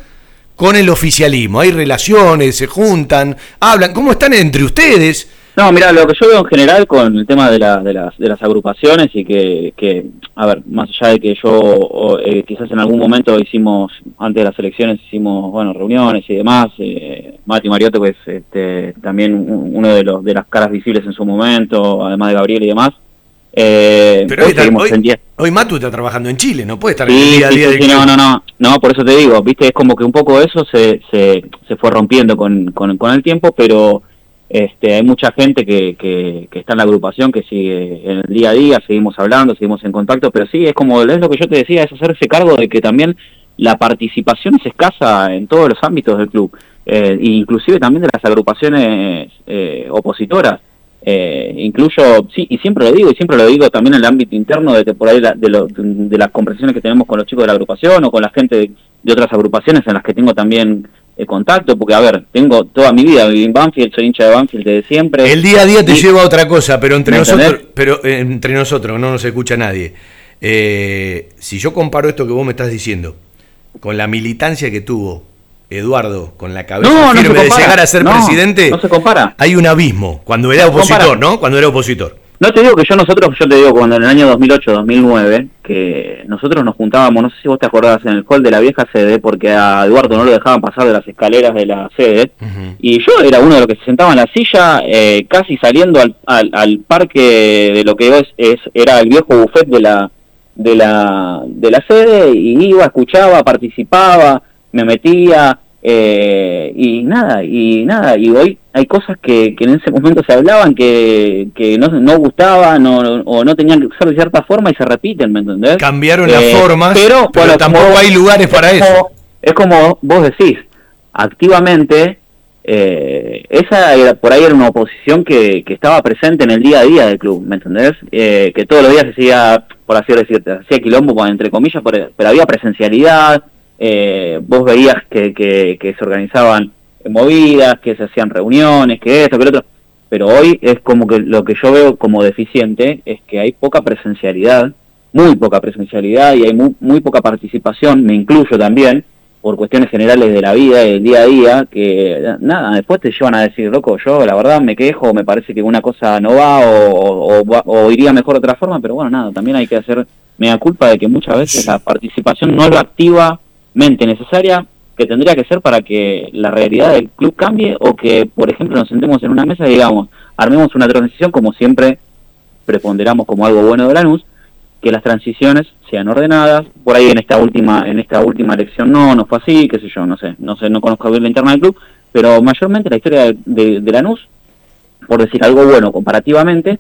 con el oficialismo? Hay relaciones, se juntan, hablan, ¿cómo están entre ustedes? No, mira, lo que yo veo en general con el tema de, la- de, las, de las agrupaciones y que, que, a ver, más allá de que yo o, eh, quizás en algún momento hicimos, antes de las elecciones hicimos, bueno, reuniones y demás, eh, Mati Mariotto pues este, también un- uno de los de las caras visibles en su momento, además de Gabriel y demás. Eh, Pero hoy hoy, hoy- en Matu está trabajando en Chile, no puede estar en el Sí, día a sí, día sí, del no, no, no, no, por eso te digo, viste, es como que un poco eso se, se, se fue rompiendo con, con, con el tiempo, pero este, hay mucha gente que, que, que está en la agrupación, que sigue en el día a día, seguimos hablando, seguimos en contacto, pero sí, es como, es lo que yo te decía, es hacerse cargo de que también la participación es escasa en todos los ámbitos del club, eh, inclusive también de las agrupaciones eh, opositoras. Eh, incluyo, sí, y siempre lo digo, y siempre lo digo también en el ámbito interno de que por ahí la- de, lo- de las conversaciones que tenemos con los chicos de la agrupación o con la gente de, de otras agrupaciones en las que tengo también eh, contacto, porque a ver, tengo toda mi vida, viví en Banfield, soy hincha de Banfield desde siempre. El día a día te Y- lleva a otra cosa, pero entre ¿Me nosotros, entendés? pero eh, entre nosotros no nos escucha nadie. Eh, si yo comparo esto que vos me estás diciendo con la militancia que tuvo Eduardo con la cabeza No, no se firme de llegar a ser No, presidente, no se compara. hay un abismo cuando era opositor. ¿no? Cuando era opositor. No te digo que yo nosotros, yo te digo cuando en el año 2008-2009, que nosotros nos juntábamos, no sé si vos te acordás, en el hall de la vieja sede, porque a Eduardo no lo dejaban pasar de las escaleras de la sede, y yo era uno de los que se sentaba en la silla, eh, casi saliendo al, al, al parque de lo que es, es era el viejo buffet de la de la de la sede y iba, escuchaba, participaba, me metía eh, y nada y nada y hoy hay cosas que, que en ese momento se hablaban que, que no, no gustaban o, o no tenían que ser de cierta forma y se repiten, ¿me entendés? Cambiaron las formas, pero, pero bueno, tampoco hay lugares para es eso. como- es como vos decís, activamente eh, esa era, por ahí era una oposición que, que estaba presente en el día a día del club, ¿me entendés? Eh, que todos los días se hacía, por así decirte, hacía quilombo, entre comillas, pero, pero había presencialidad, eh, vos veías que, que, que se organizaban movidas, que se hacían reuniones, que esto, que lo otro, pero hoy es como que lo que yo veo como deficiente es que hay poca presencialidad, muy poca presencialidad y hay muy, muy poca participación, me incluyo también, por cuestiones generales de la vida y del día a día, que nada, después te llevan a decir, loco, yo la verdad me quejo, me parece que una cosa no va o, o, o iría mejor de otra forma, pero bueno, nada, también hay que hacer mea culpa de que muchas veces la participación no es lo activamente necesaria que tendría que ser para que la realidad del club cambie o que, por ejemplo, nos sentemos en una mesa y digamos, armemos una transición como siempre preponderamos como algo bueno de Lanús, que las transiciones sean ordenadas. Por ahí en esta última en esta última elección no, no fue así, qué sé yo, no sé, no sé, no conozco bien la interna del club, pero mayormente la historia de, de, de Lanús, por decir algo bueno comparativamente,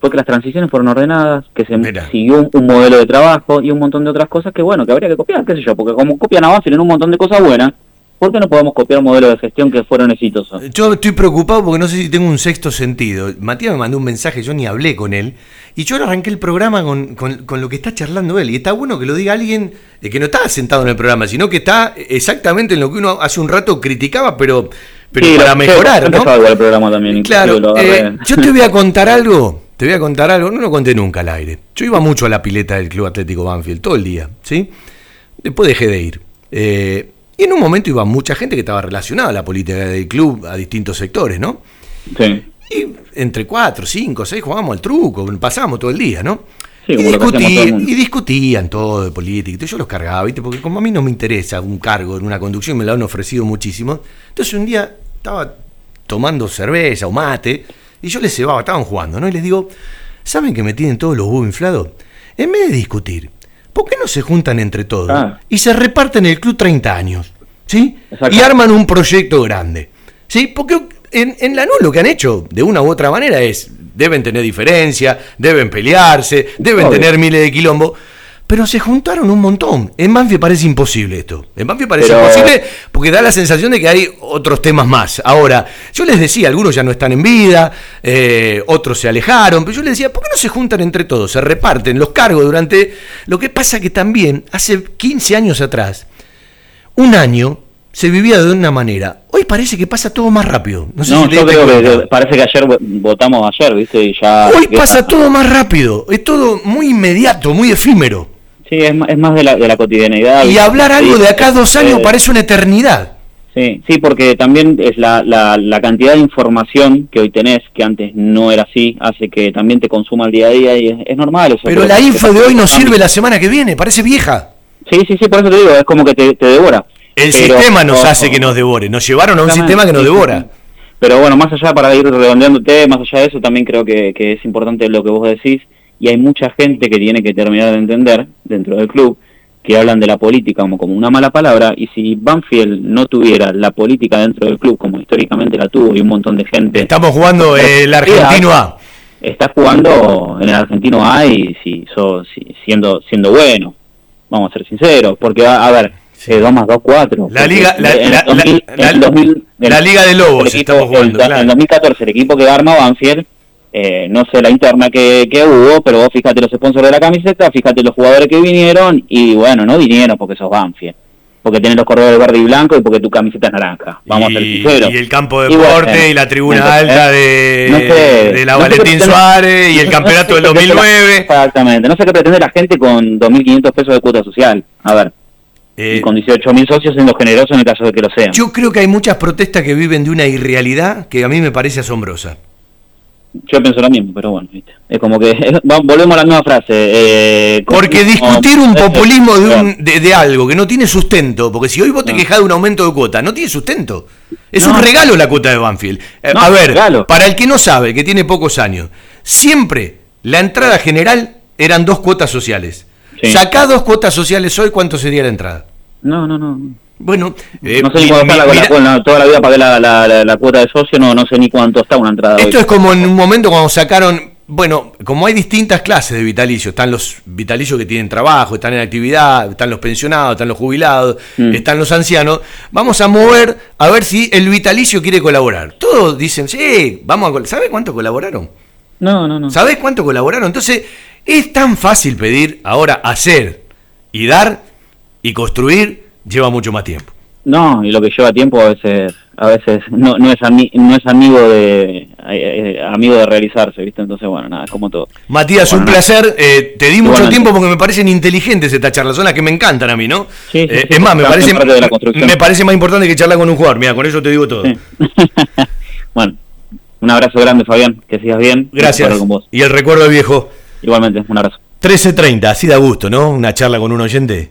fue que las transiciones fueron ordenadas, que se siguió un, un modelo de trabajo y un montón de otras cosas que bueno, que habría que copiar, qué sé yo, porque como copian a Banfield en un montón de cosas buenas, ¿por qué no podemos copiar modelos de gestión que fueron exitosos? Yo estoy preocupado porque no sé si tengo un sexto sentido. Matías me mandó un mensaje, yo ni hablé con él. Y yo arranqué el programa con, con- con lo que está charlando él. Y está bueno que lo diga alguien eh, que no está sentado en el programa, sino que está exactamente en lo que uno hace un rato criticaba, pero, pero Sí, para lo- mejorar, el programa también, Claro, eh, yo te voy a contar algo te voy a contar algo, no lo conté nunca al aire. Yo iba mucho a la pileta del Club Atlético Banfield, todo el día, ¿sí? Después dejé de ir. Eh, y en un momento iba mucha gente que estaba relacionada a la política del club, a distintos sectores, ¿no? Sí. Y entre cuatro, cinco, seis jugábamos al truco, pasábamos todo el día, ¿no? Sí, discutían, y discutían todo de política. Entonces yo los cargaba, ¿viste? Porque como a mí no me interesa un cargo en una conducción, me lo han ofrecido muchísimo. Entonces un día estaba tomando cerveza o mate y yo les cebaba, estaban jugando, ¿no? Y les digo, ¿saben que me tienen todos los huevos inflados? En vez de discutir, ¿por qué no se juntan entre todos Ah. y se reparten el club 30 años? ¿Sí? Exacto. Y arman un proyecto grande. ¿Sí? Porque en, en la lo que han hecho, de una u otra manera, es, deben tener diferencia, deben pelearse, deben Obvio. tener miles de quilombos, pero se juntaron un montón. En Banfield parece imposible esto. En Banfield parece Pero- imposible porque da la sensación de que hay otros temas más. Ahora, yo les decía, algunos ya no están en vida, eh, otros se alejaron, pero yo les decía, ¿por qué no se juntan entre todos? Se reparten los cargos durante... Lo que pasa que también, hace 15 años atrás, un año se vivía de una manera. Hoy parece que pasa todo más rápido. No sé No, si yo creo que parece que ayer vo- votamos ayer, ¿viste? Y ya. Hoy pasa todo más rápido. Es todo muy inmediato, muy efímero. Sí, es más, es más de, la, de la cotidianidad. Y hablar algo de acá dos años eh, parece una eternidad. Sí, sí, porque también es la, la, la cantidad de información que hoy tenés, que antes no era así, hace que también te consuma el día a día y es, es normal. Eso Pero creo la info de hoy no sirve la semana que viene, parece vieja. Sí, sí, sí, por eso te digo, es como que te, te devora. El Pero- sistema nos o- hace que nos devore. Nos llevaron a un sistema que nos devora. Pero bueno, más allá, para ir redondeándote, más allá de eso, también creo que, que es importante lo que vos decís, y hay mucha gente que tiene que terminar de entender dentro del club que hablan de la política como, como una mala palabra, y si Banfield no tuviera la política dentro del club como históricamente la tuvo y un montón de gente... Estamos jugando eh, el argentino A. Estás jugando en el argentino A y si si- siendo, siendo bueno, vamos a ser sinceros, porque a, a ver, eh, 2 más 2, 4. La liga- la- en el la- 2000 la- en el la- 2000 la liga de lobos el equipo- estamos jugando, el- claro. En 2014 el equipo que arma Banfield, eh, no sé la interna que, que hubo, pero vos fíjate los sponsors de la camiseta, fíjate los jugadores que vinieron y bueno, no vinieron porque sos Banfield. Porque tenés los corredores verde y blanco y porque tu camiseta es naranja. Vamos a ser Y, sinceros. y el campo de Y bueno, deporte y la tribuna entonces, alta eh, de, no sé, de la no Valentín Suárez y el campeonato del sé qué pretende la- 2009. Exactamente. No sé qué pretende la gente con 2.500 pesos de cuota social. A ver. y con 18.000 socios siendo generoso en el caso de que lo sean. Eh, Yo creo que hay muchas protestas que viven de una irrealidad que a mí me parece asombrosa. Yo pienso lo mismo, pero bueno, ¿viste? es como que volvemos a la misma frase. eh, Porque discutir un como- populismo de, un- de, de algo que no tiene sustento, porque si hoy vos te quejás de un aumento de cuota, no tiene sustento. Es No. un regalo la cuota de Banfield. Eh, No, a ver, para el que no sabe, que tiene pocos años, siempre la entrada general eran dos cuotas sociales. Sí. Sacá dos cuotas sociales hoy, ¿cuánto sería la entrada? No, no, no. Bueno, eh, no sé ni cuánto está la, mira- la- toda la vida pagué la, la, cuota de socio, no, no sé ni cuánto está una entrada. Esto hoy. es como en un momento cuando sacaron, bueno, como hay distintas clases de vitalicios, están los vitalicios que tienen trabajo, están en actividad, están los pensionados, están los jubilados, Mm. están los ancianos, vamos a mover a ver si el vitalicio quiere colaborar. Todos dicen, sí, vamos a col-". ¿Sabe cuánto colaboraron? No, no, no. ¿Sabés cuánto colaboraron? Entonces, es tan fácil pedir, ahora hacer y dar y construir lleva mucho más tiempo. No, y lo que lleva tiempo a veces a veces no, no es ami- no es amigo de eh, eh, amigo de realizarse, ¿viste? Entonces, bueno, nada, como todo. Matías, un placer. Eh, te di mucho tiempo porque me parecen inteligentes estas charlas, son las que me encantan a mí, ¿no? Sí, sí, Eh, sí, es más, me parece, me parece más importante que charlar con un jugador. Mira, con eso te digo todo. Bueno, un abrazo grande, Fabián, que sigas bien. Gracias. Con vos. Y el recuerdo del viejo. Igualmente, un abrazo. 13.30, así da gusto, ¿no? Una charla con un oyente.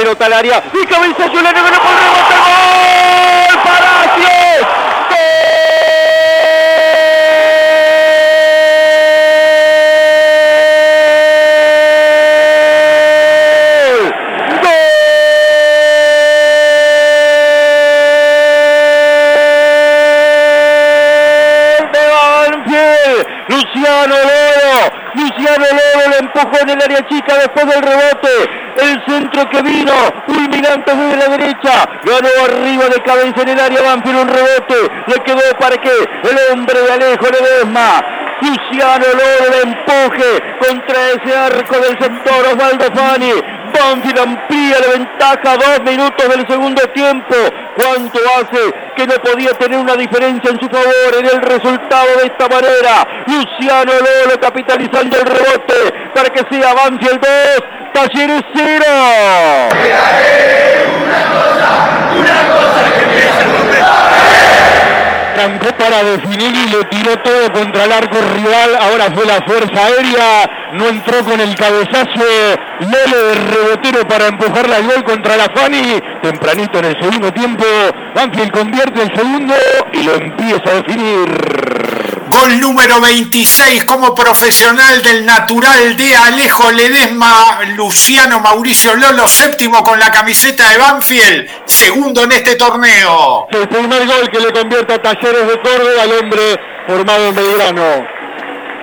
pelota al área. Y cabeza Yolanda, pero por rebote. ¡Gol! ¡Palacios! Luciano Loro. Luciano Loro le empujó en el área chica después del rebote. El centro que vino, fulminante desde la derecha. Ganó arriba de cabeza en el área Banfield un rebote. Le quedó para que el hombre de Alejo Ledesma. Luciano Loro le empuje contra ese arco del sector Osvaldo Fani. Banfield amplía la ventaja dos minutos del segundo tiempo. ¿Cuánto hace que no podía tener una diferencia en su favor en el resultado de esta manera? Luciano Lolo capitalizando el rebote para que sea Banfield 2, Talleres 0. Arrancó para definir y lo tiró todo contra el arco rival. Ahora fue la fuerza aérea. No entró con el cabezazo. Lolo de rebotero para empujarla al gol contra la Fani. Tempranito en el segundo tiempo. Banfield convierte el segundo y lo empieza a definir. Gol número 26 como profesional del natural de Alejo Ledesma, Luciano Mauricio Lolo, séptimo con la camiseta de Banfield, segundo en este torneo. El primer gol que le convierte a Talleres de Córdoba al hombre formado en Belgrano.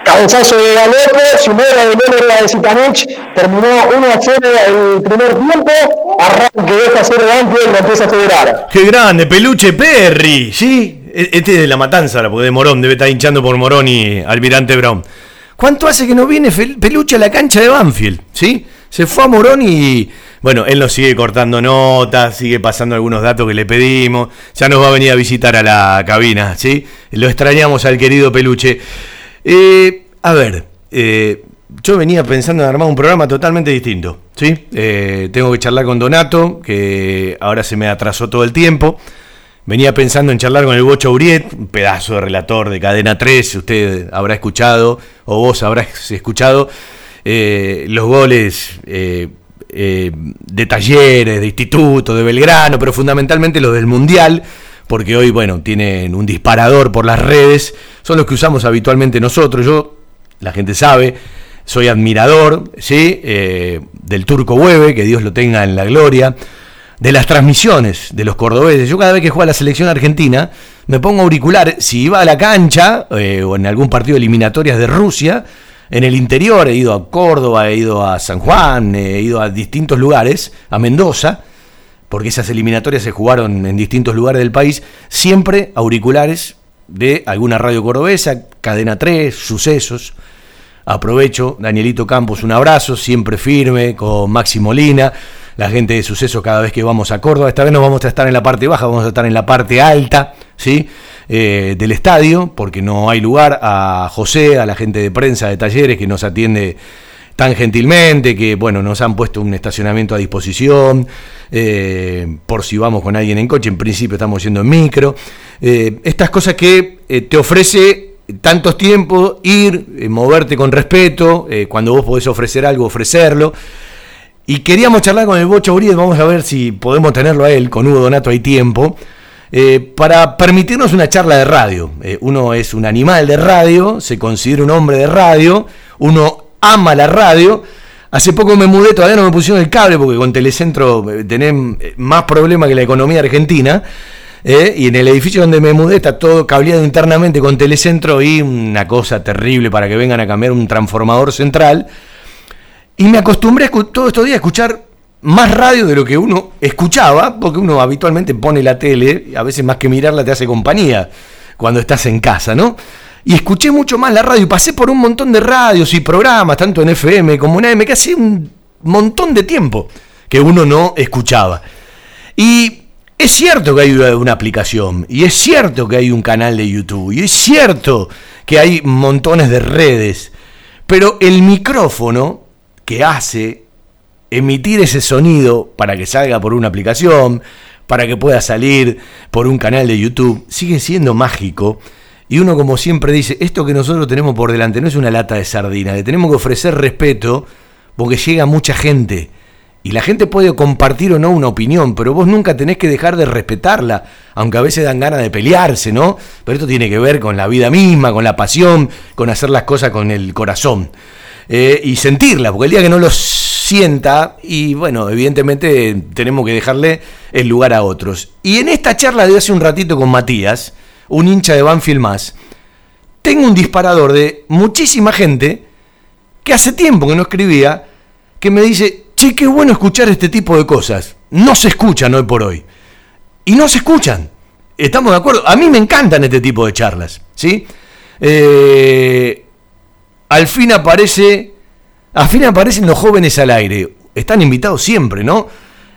Cabezazo de Galopo, sumera de Lolo la de Zitanich, terminó 1 a 0 el primer tiempo, arranque 2 a 0 Banfield, lo empieza a federar. ¡Qué grande! Peluche Perry, ¿sí? E- Este es de la matanza, porque de Morón, debe estar hinchando por Morón y Almirante Brown. ¿Cuánto hace que no viene Peluche a la cancha de Banfield? ¿Sí? Se fue a Morón y. Bueno, él nos sigue cortando notas, sigue pasando algunos datos que le pedimos. Ya nos va a venir a visitar a la cabina, ¿sí? Lo extrañamos al querido Peluche. Eh, a ver, eh, yo venía pensando en armar un programa totalmente distinto, ¿sí? Eh, tengo que charlar con Donato, que ahora se me atrasó todo el tiempo. Venía pensando en charlar con el Bocho Uriet, un pedazo de relator de Cadena 3, usted habrá escuchado, o vos habrás escuchado, eh, los goles eh, eh, de talleres, de instituto, de Belgrano, pero fundamentalmente los del Mundial, porque hoy, bueno, tienen un disparador por las redes, son los que usamos habitualmente nosotros. Yo, la gente sabe, soy admirador, ¿sí? Eh, del Turco Hueve, que Dios lo tenga en la gloria de las transmisiones de los cordobeses. Yo cada vez que juega la selección argentina me pongo auricular. Si iba a la cancha eh, o en algún partido de eliminatorias de Rusia, en el interior he ido a Córdoba, he ido a San Juan, he ido a distintos lugares, a Mendoza, porque esas eliminatorias se jugaron en distintos lugares del país, siempre auriculares de alguna radio cordobesa, Cadena 3, Sucesos. Aprovecho, Danielito Campos, un abrazo, siempre firme, con Maxi Molina, la gente de sucesos cada vez que vamos a Córdoba. Esta vez no vamos a estar en la parte baja, vamos a estar en la parte alta, ¿sí? Eh, del estadio, porque no hay lugar a José, a la gente de prensa de talleres que nos atiende tan gentilmente, que bueno, nos han puesto un estacionamiento a disposición, eh, por si vamos con alguien en coche, en principio estamos yendo en micro. Eh, estas cosas que te ofrece tantos tiempos, ir, moverte con respeto, cuando vos podés ofrecer algo, ofrecerlo. Y queríamos charlar con el Bocho Uriel, vamos a ver si podemos tenerlo a él, con Hugo Donato hay tiempo, eh, para permitirnos una charla de radio. Eh, uno es un animal de radio, se considera un hombre de radio, uno ama la radio. Hace poco me mudé, todavía no me pusieron el cable porque con Telecentro eh, tenés más problemas que la economía argentina. y en el edificio donde me mudé está todo cableado internamente con Telecentro y una cosa terrible para que vengan a cambiar un transformador central. Y me acostumbré todos estos días a escuchar más radio de lo que uno escuchaba, porque uno habitualmente pone la tele, a veces más que mirarla te hace compañía cuando estás en casa, ¿no? Y escuché mucho más la radio pasé por un montón de radios y programas, tanto en FM como en AM, que hace un montón de tiempo que uno no escuchaba. Y es cierto que hay una aplicación, y es cierto que hay un canal de YouTube, y es cierto que hay montones de redes, pero el micrófono que hace emitir ese sonido para que salga por una aplicación, para que pueda salir por un canal de YouTube, sigue siendo mágico. Y uno como siempre dice, esto que nosotros tenemos por delante no es una lata de sardina, le tenemos que ofrecer respeto porque llega mucha gente. Y la gente puede compartir o no una opinión, pero vos nunca tenés que dejar de respetarla, aunque a veces dan ganas de pelearse, ¿no? Pero esto tiene que ver con la vida misma, con la pasión, con hacer las cosas con el corazón. Eh, y sentirla, porque el día que no los sienta y bueno, evidentemente tenemos que dejarle el lugar a otros. Y en esta charla de hace un ratito con Matías, un hincha de Banfield más, tengo un disparador de muchísima gente que hace tiempo que no escribía, que me dice, che, qué bueno escuchar este tipo de cosas. No se escuchan hoy por hoy. Y no se escuchan. ¿Estamos de acuerdo? A mí me encantan este tipo de charlas. ¿Sí? Eh, al fin aparece a fin aparecen los jóvenes al aire. Están invitados siempre, ¿no?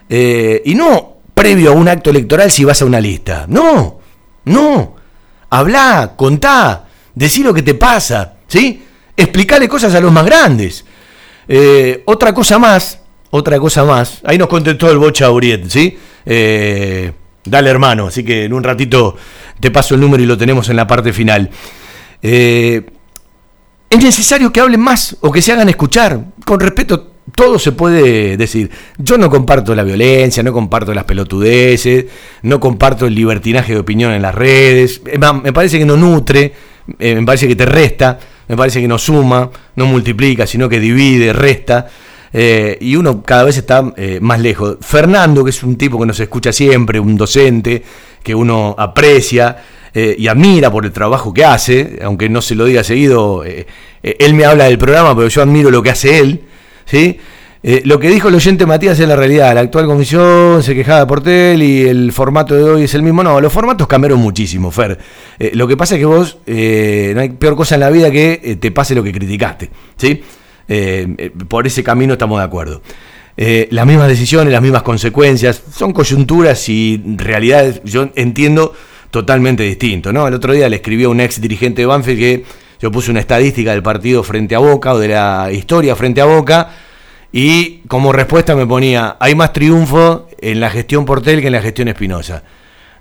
Eh, y no previo a un acto electoral si vas a una lista. No, no. Habla, contá, decí lo que te pasa, ¿sí? Explicale cosas a los más grandes. Eh, otra cosa más, otra cosa más. Ahí nos contestó el Bocha Uriet, ¿sí? Eh, dale hermano, así que en un ratito te paso el número y lo tenemos en la parte final. Eh, es necesario que hablen más o que se hagan escuchar. Con respeto, todo se puede decir. Yo no comparto la violencia, no comparto las pelotudeces, no comparto el libertinaje de opinión en las redes. Me parece que no nutre, eh, me parece que te resta, me parece que no suma, no multiplica, sino que divide, resta. Eh, y uno cada vez está eh, más lejos. Fernando, que es un tipo que nos escucha siempre, un docente que uno aprecia, eh, y admira por el trabajo que hace, aunque no se lo diga seguido, eh, eh, él me habla del programa, pero yo admiro lo que hace él, ¿sí? lo que dijo el oyente Matías es la realidad, la actual comisión se quejaba de Portel y el formato de hoy es el mismo, no, los formatos cambiaron muchísimo, Fer. lo que pasa es que vos, no hay peor cosa en la vida que te pase lo que criticaste, ¿sí? por ese camino estamos de acuerdo. las mismas decisiones, las mismas consecuencias, son coyunturas y realidades, yo entiendo totalmente distinto. ¿no? El otro día le escribió a un ex dirigente de Banfield que yo puse una estadística del partido frente a Boca o de la historia frente a Boca y como respuesta me ponía, hay más triunfo en la gestión Portel que en la gestión Espinosa.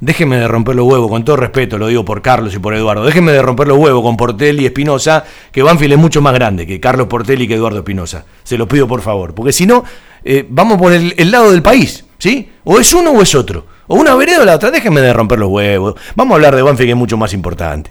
Déjenme de romper los huevos, con todo respeto, lo digo por Carlos y por Eduardo. Déjenme de romper los huevos con Portel y Espinosa, que Banfield es mucho más grande que Carlos Portel y que Eduardo Espinosa. Se lo pido por favor, porque si no, eh, vamos por el, el lado del país, ¿sí? O es uno o es otro. O una vereda o la otra. Déjenme de romper los huevos. Vamos a hablar de Banfield que es mucho más importante.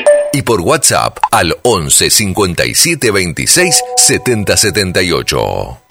y por WhatsApp al 11 57 26 70 78.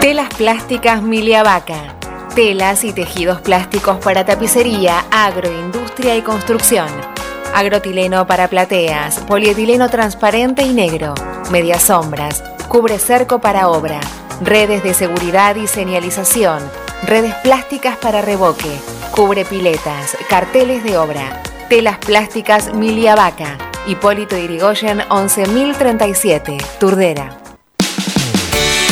Telas plásticas Milia Vaca. Telas y tejidos plásticos para tapicería, agroindustria y construcción. Agrotileno para plateas, polietileno transparente y negro, medias sombras, cubre cerco para obra, redes de seguridad y señalización, redes plásticas para revoque, cubre piletas, carteles de obra, telas plásticas Milia Vaca, Hipólito Irigoyen 11037, Turdera.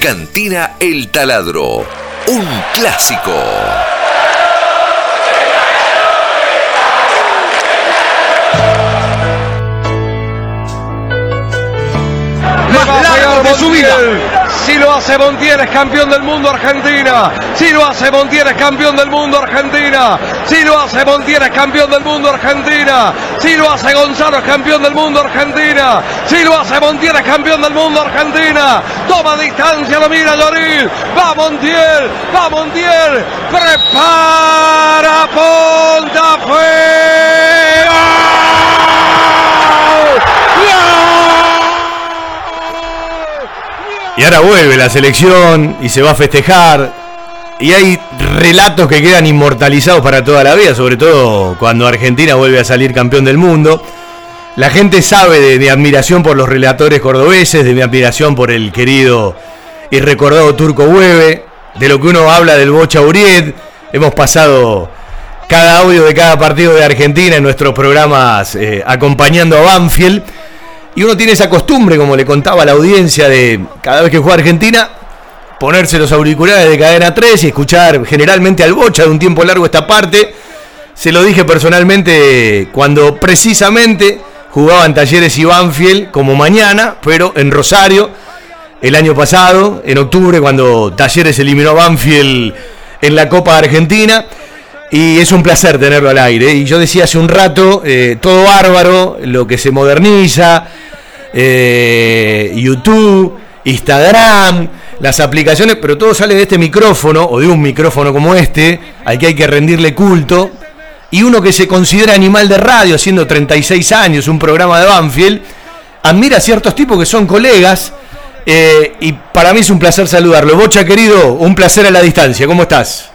Cantina El Taladro. Un clásico. de su vida. Si lo hace Montiel es campeón del mundo Argentina. Si lo hace Montiel es campeón del mundo Argentina. Si lo hace Montiel es campeón del mundo Argentina. Si lo hace Gonzalo es campeón del mundo Argentina. Si lo hace Montiel es campeón del mundo Argentina. Toma distancia, lo mira. Va Montiel, va Montiel. Prepara, punta, fuego. Y ahora vuelve la selección y se va a festejar. Y hay relatos que quedan inmortalizados para toda la vida, sobre todo cuando Argentina vuelve a salir campeón del mundo. La gente sabe de mi admiración por los relatores cordobeses, de mi admiración por el querido y recordado Turco Hueve, de lo que uno habla del Bocha Uriet. Hemos pasado cada audio de cada partido de Argentina en nuestros programas eh, acompañando a Banfield. Y uno tiene esa costumbre, como le contaba a la audiencia, de cada vez que juega Argentina, ponerse los auriculares de cadena 3 y escuchar generalmente al bocha de un tiempo largo esta parte. Se lo dije personalmente cuando precisamente jugaban Talleres y Banfield como mañana, pero en Rosario, el año pasado, en octubre, cuando Talleres eliminó a Banfield en la Copa Argentina. Y es un placer tenerlo al aire. Y yo decía hace un rato, eh, todo bárbaro, lo que se moderniza, eh, YouTube, Instagram, las aplicaciones, pero todo sale de este micrófono o de un micrófono como este, al que hay que rendirle culto. Y uno que se considera animal de radio, haciendo 36 años, un programa de Banfield, admira a ciertos tipos que son colegas. eh, y para mí es un placer saludarlo. Bocha querido, un placer a la distancia. ¿Cómo estás?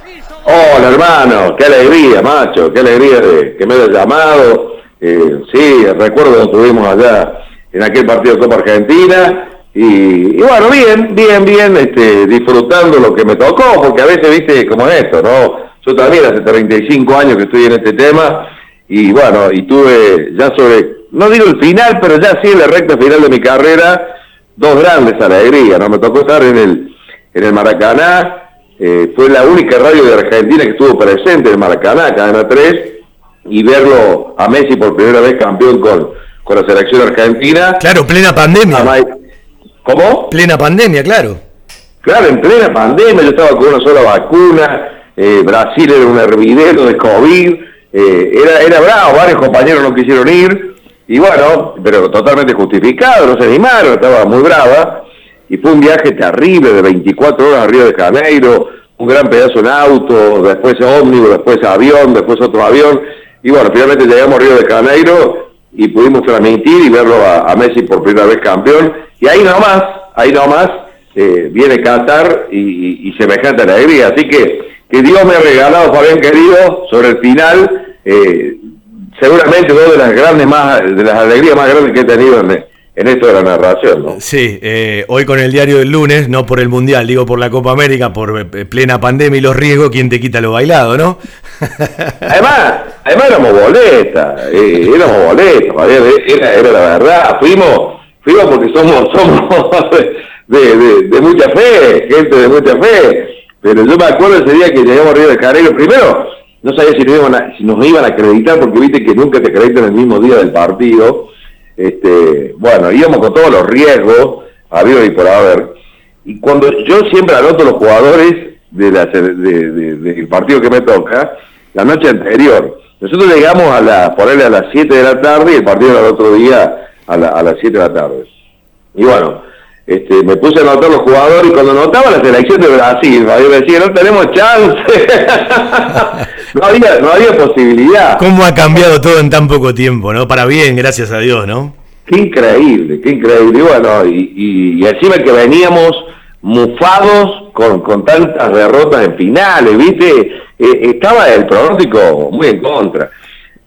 Hola hermano, qué alegría, macho, qué alegría que me hayas llamado. Eh, sí, recuerdo que estuvimos allá en aquel partido de Argentina. Y, bueno, bien, bien, bien, este, disfrutando lo que me tocó, porque a veces, viste, como es esto, ¿no? Yo también hace 35 años que estoy en este tema, y bueno, y tuve ya sobre, no digo el final, pero ya sí en la recta final de mi carrera, dos grandes alegrías, ¿no? Me tocó estar en el, en el Maracaná, eh, fue la única radio de Argentina que estuvo presente en Maracaná, Cadena 3, y verlo a Messi por primera vez campeón con, con la selección argentina. Claro, plena pandemia. ¿Cómo? Plena pandemia, claro. Claro, en plena pandemia, yo estaba con una sola vacuna, eh, Brasil era un hervidero de COVID, eh, era, era bravo, varios compañeros no quisieron ir, y bueno, pero totalmente justificado, no se animaron, estaba muy brava, y fue un viaje terrible de 24 horas a Río de Janeiro, un gran pedazo en auto, después ómnibus, después avión, después otro avión, y bueno, finalmente llegamos a Río de Janeiro y pudimos transmitir y verlo a, Messi por primera vez campeón, y ahí nomás, ahí nomás, eh, viene Qatar y, y, y semejante alegría, así que que Dios me ha regalado, Fabián querido, sobre el final, eh, seguramente una de las grandes más, de las alegrías más grandes que he tenido en, en esto de la narración, ¿no? Sí, eh, hoy con el diario del lunes, no por el Mundial, digo por la Copa América, por eh, plena pandemia y los riesgos, ¿quién te quita lo bailado, no? Además, además éramos boletas, eh, éramos boletas, Fabián, era, era la verdad, fuimos, fuimos porque somos, somos de, de, de mucha fe, gente de mucha fe, pero yo me acuerdo ese día que llegamos a Río de Janeiro, primero, no sabía si nos, iban a, si nos iban a acreditar, porque viste que nunca te acreditan el mismo día del partido. Este, bueno, íbamos con todos los riesgos, habido y por haber. Y cuando yo siempre anoto los jugadores de la, de, de, del partido que me toca, la noche anterior. Nosotros llegamos a la, ponerle a las 7 de la tarde y el partido era el otro día a, la, a las 7 de la tarde. Y bueno, este, me puse a anotar los jugadores y cuando anotaba la selección de Brasil, yo me decía, no tenemos chance, no, había, no había posibilidad. ¿Cómo ha cambiado todo en tan poco tiempo, no? Para bien, gracias a Dios, ¿no? Qué increíble, qué increíble. Y bueno, y, y, y encima que veníamos mufados con, con tantas derrotas en finales, ¿viste? Eh, estaba el pronóstico muy en contra.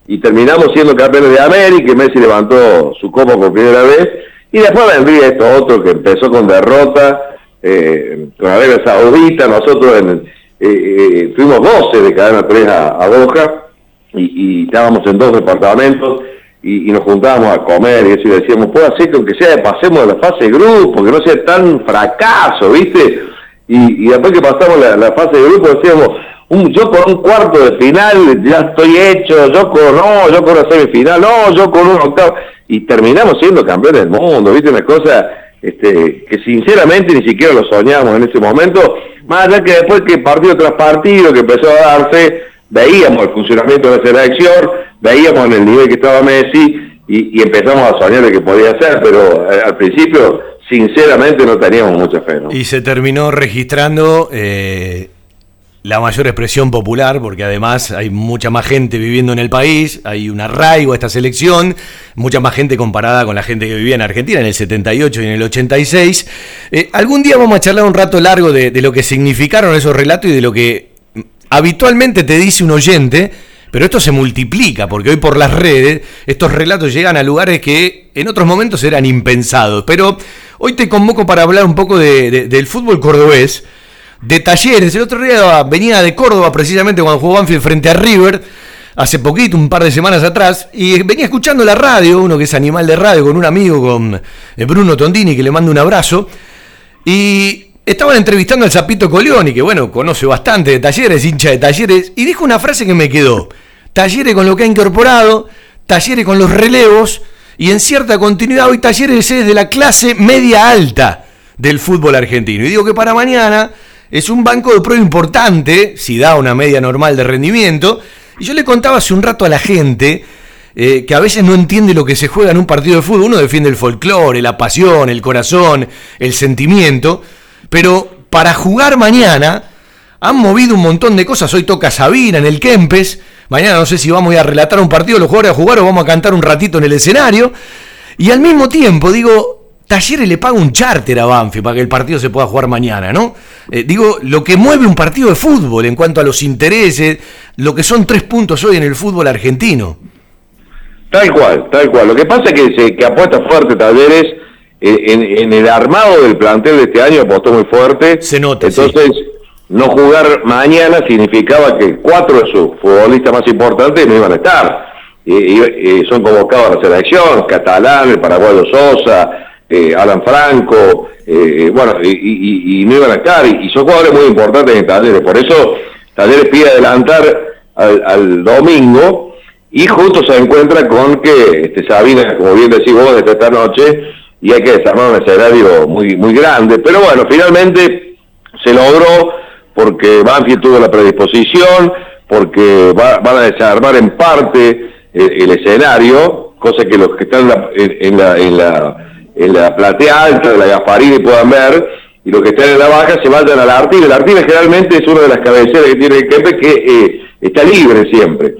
Y terminamos siendo campeones de América, y Messi levantó su copa por primera vez, Y después vendría esto otro que empezó con derrota, eh, con Arabia Saudita, nosotros en, eh, eh, fuimos 12 de cadena 3 a, a Boca y, estábamos en dos departamentos y, nos juntábamos a comer y eso decíamos, puede hacer que aunque sea pasemos de la fase de grupo, que no sea tan fracaso, ¿viste? Y, y después que pasamos la, la fase de grupo decíamos, yo con un cuarto de final ya estoy hecho, yo con, no, yo con una semifinal, no, yo con un octavo, y terminamos siendo campeones del mundo, ¿viste? Una cosa este, que sinceramente ni siquiera lo soñamos en ese momento, más allá que después que partido tras partido que empezó a darse, veíamos el funcionamiento de la selección, veíamos en el nivel que estaba Messi y, empezamos a soñar de que podía ser, pero eh, al principio sinceramente no teníamos mucha fe. Y se terminó registrando eh, la mayor expresión popular, porque además hay mucha más gente viviendo en el país, hay un arraigo a esta selección, mucha más gente comparada con la gente que vivía en Argentina en el 78 y en el 86. Eh, algún día vamos a charlar un rato largo de, lo que significaron esos relatos y de lo que habitualmente te dice un oyente, pero esto se multiplica, porque hoy por las redes estos relatos llegan a lugares que en otros momentos eran impensados. Pero hoy te convoco para hablar un poco del fútbol cordobés de Talleres. El otro día venía de Córdoba, precisamente cuando jugó Banfield frente a River, hace poquito, un par de semanas atrás, y venía escuchando la radio, uno que es animal de radio, con un amigo, con eh, Bruno Tondini, que le mando un abrazo, y estaban entrevistando al Zapito Colioni, que bueno, conoce bastante de Talleres, hincha de Talleres, y dijo una frase que me quedó. Talleres con lo que ha incorporado, Talleres con los relevos, y en cierta continuidad hoy Talleres es de la clase media alta del fútbol argentino. Y digo que para mañana es un banco de prueba importante, si da una media normal de rendimiento. Y yo le contaba hace un rato a la gente eh, que a veces no entiende lo que se juega en un partido de fútbol. Uno defiende el folclore, la pasión, el corazón, el sentimiento. Pero para jugar mañana han movido un montón de cosas. Hoy toca Sabina en el Kempes. Mañana no sé si vamos a ir a relatar un partido, los jugadores a jugar o vamos a cantar un ratito en el escenario. Y al mismo tiempo, digo, Talleres le paga un charter a Banfi para que el partido se pueda jugar mañana, ¿no? Eh, digo, lo que mueve un partido de fútbol en cuanto a los intereses, lo que son tres puntos hoy en el fútbol argentino. Tal cual, tal cual. Lo que pasa es que, se, que apuesta fuerte Talleres eh, en, el armado del plantel de este año, apostó muy fuerte. Se nota. Entonces, no jugar mañana significaba que cuatro de sus futbolistas más importantes no iban a estar. Y, son convocados a la selección, Catalán, el paraguayo Sosa, eh, Alan Franco, eh, eh, bueno, y, no iban a estar, y, son jugadores muy importantes en Talleres, por eso Talleres pide adelantar al, domingo, y justo se encuentra con que este, Sabina, como bien decís vos, desde esta noche, y hay que desarmar un escenario muy, muy grande, pero bueno, finalmente se logró porque Banfield tuvo la predisposición, porque van a desarmar en parte el, escenario, cosa que los que están en la, en la en la platea alta de la Gasparini puedan ver, y los que están en la baja se vayan a la Artiga. La Artiga generalmente es una de las cabeceras que tiene el Kempe que eh, está libre siempre.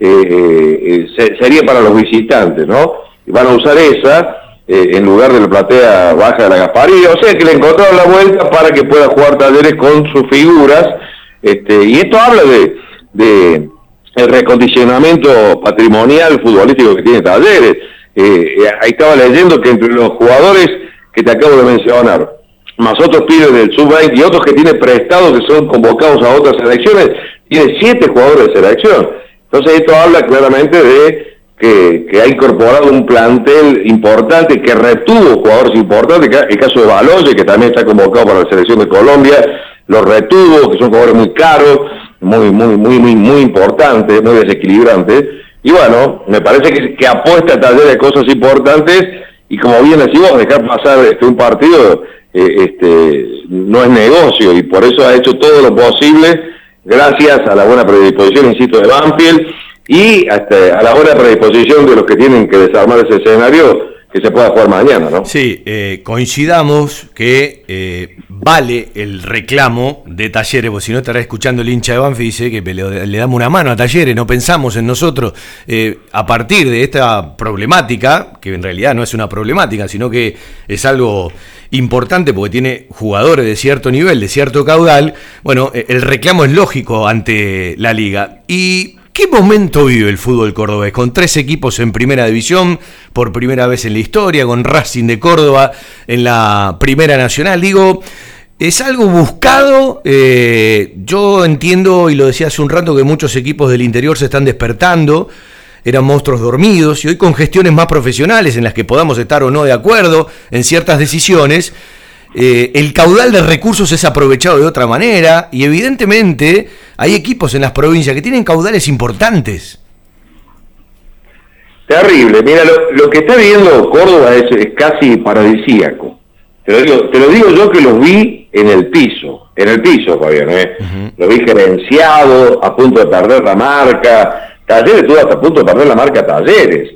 Eh, eh, sería para los visitantes, ¿no? Y van a usar esa en lugar de la platea baja de la Gasparini. O sea que le encontraron la vuelta para que pueda jugar talleres con sus figuras. Este, y esto habla de, de el recondicionamiento patrimonial futbolístico que tiene Talleres. Eh, eh, ahí estaba leyendo que entre los jugadores que te acabo de mencionar, más otros pibes del sub-20 y otros que tiene prestados que son convocados a otras selecciones, tiene siete jugadores de selección. Entonces esto habla claramente de que, ha incorporado un plantel importante, que retuvo jugadores importantes, el caso de Baloye, que también está convocado para la selección de Colombia, los retuvo, que son jugadores muy caros, muy, muy, muy, muy, muy importantes, muy desequilibrantes y bueno, me parece que, apuesta tal vez de cosas importantes y como bien decimos, dejar pasar este, un partido eh, este, no es negocio y por eso ha hecho todo lo posible gracias a la buena predisposición, insisto, de Banfield y hasta a la buena predisposición de los que tienen que desarmar ese escenario que se pueda jugar mañana, ¿no? Sí, eh, coincidamos que eh, vale el reclamo de Talleres, porque si no estará escuchando el hincha de Banfi dice que le, damos una mano a Talleres, no pensamos en nosotros eh, a partir de esta problemática, que en realidad no es una problemática, sino que es algo importante porque tiene jugadores de cierto nivel, de cierto caudal, bueno, el reclamo es lógico ante la liga. Y ¿Qué momento vive el fútbol cordobés? Con tres equipos en primera división, por primera vez en la historia, con Racing de Córdoba en la primera nacional. Digo, es algo buscado. eh, yo entiendo, y lo decía hace un rato, que muchos equipos del interior se están despertando. Eran monstruos dormidos y hoy con gestiones más profesionales en las que podamos estar o no de acuerdo en ciertas decisiones, eh, el caudal de recursos es aprovechado de otra manera y evidentemente hay equipos en las provincias que tienen caudales importantes. Terrible. Mira, lo, lo que está viviendo Córdoba es, es casi paradisíaco. Te lo, digo, te lo digo yo que los vi en el piso, en el piso, Fabián, ¿eh? Los vi gerenciado, a punto de perder la marca. Talleres estuvo hasta a punto de perder la marca Talleres.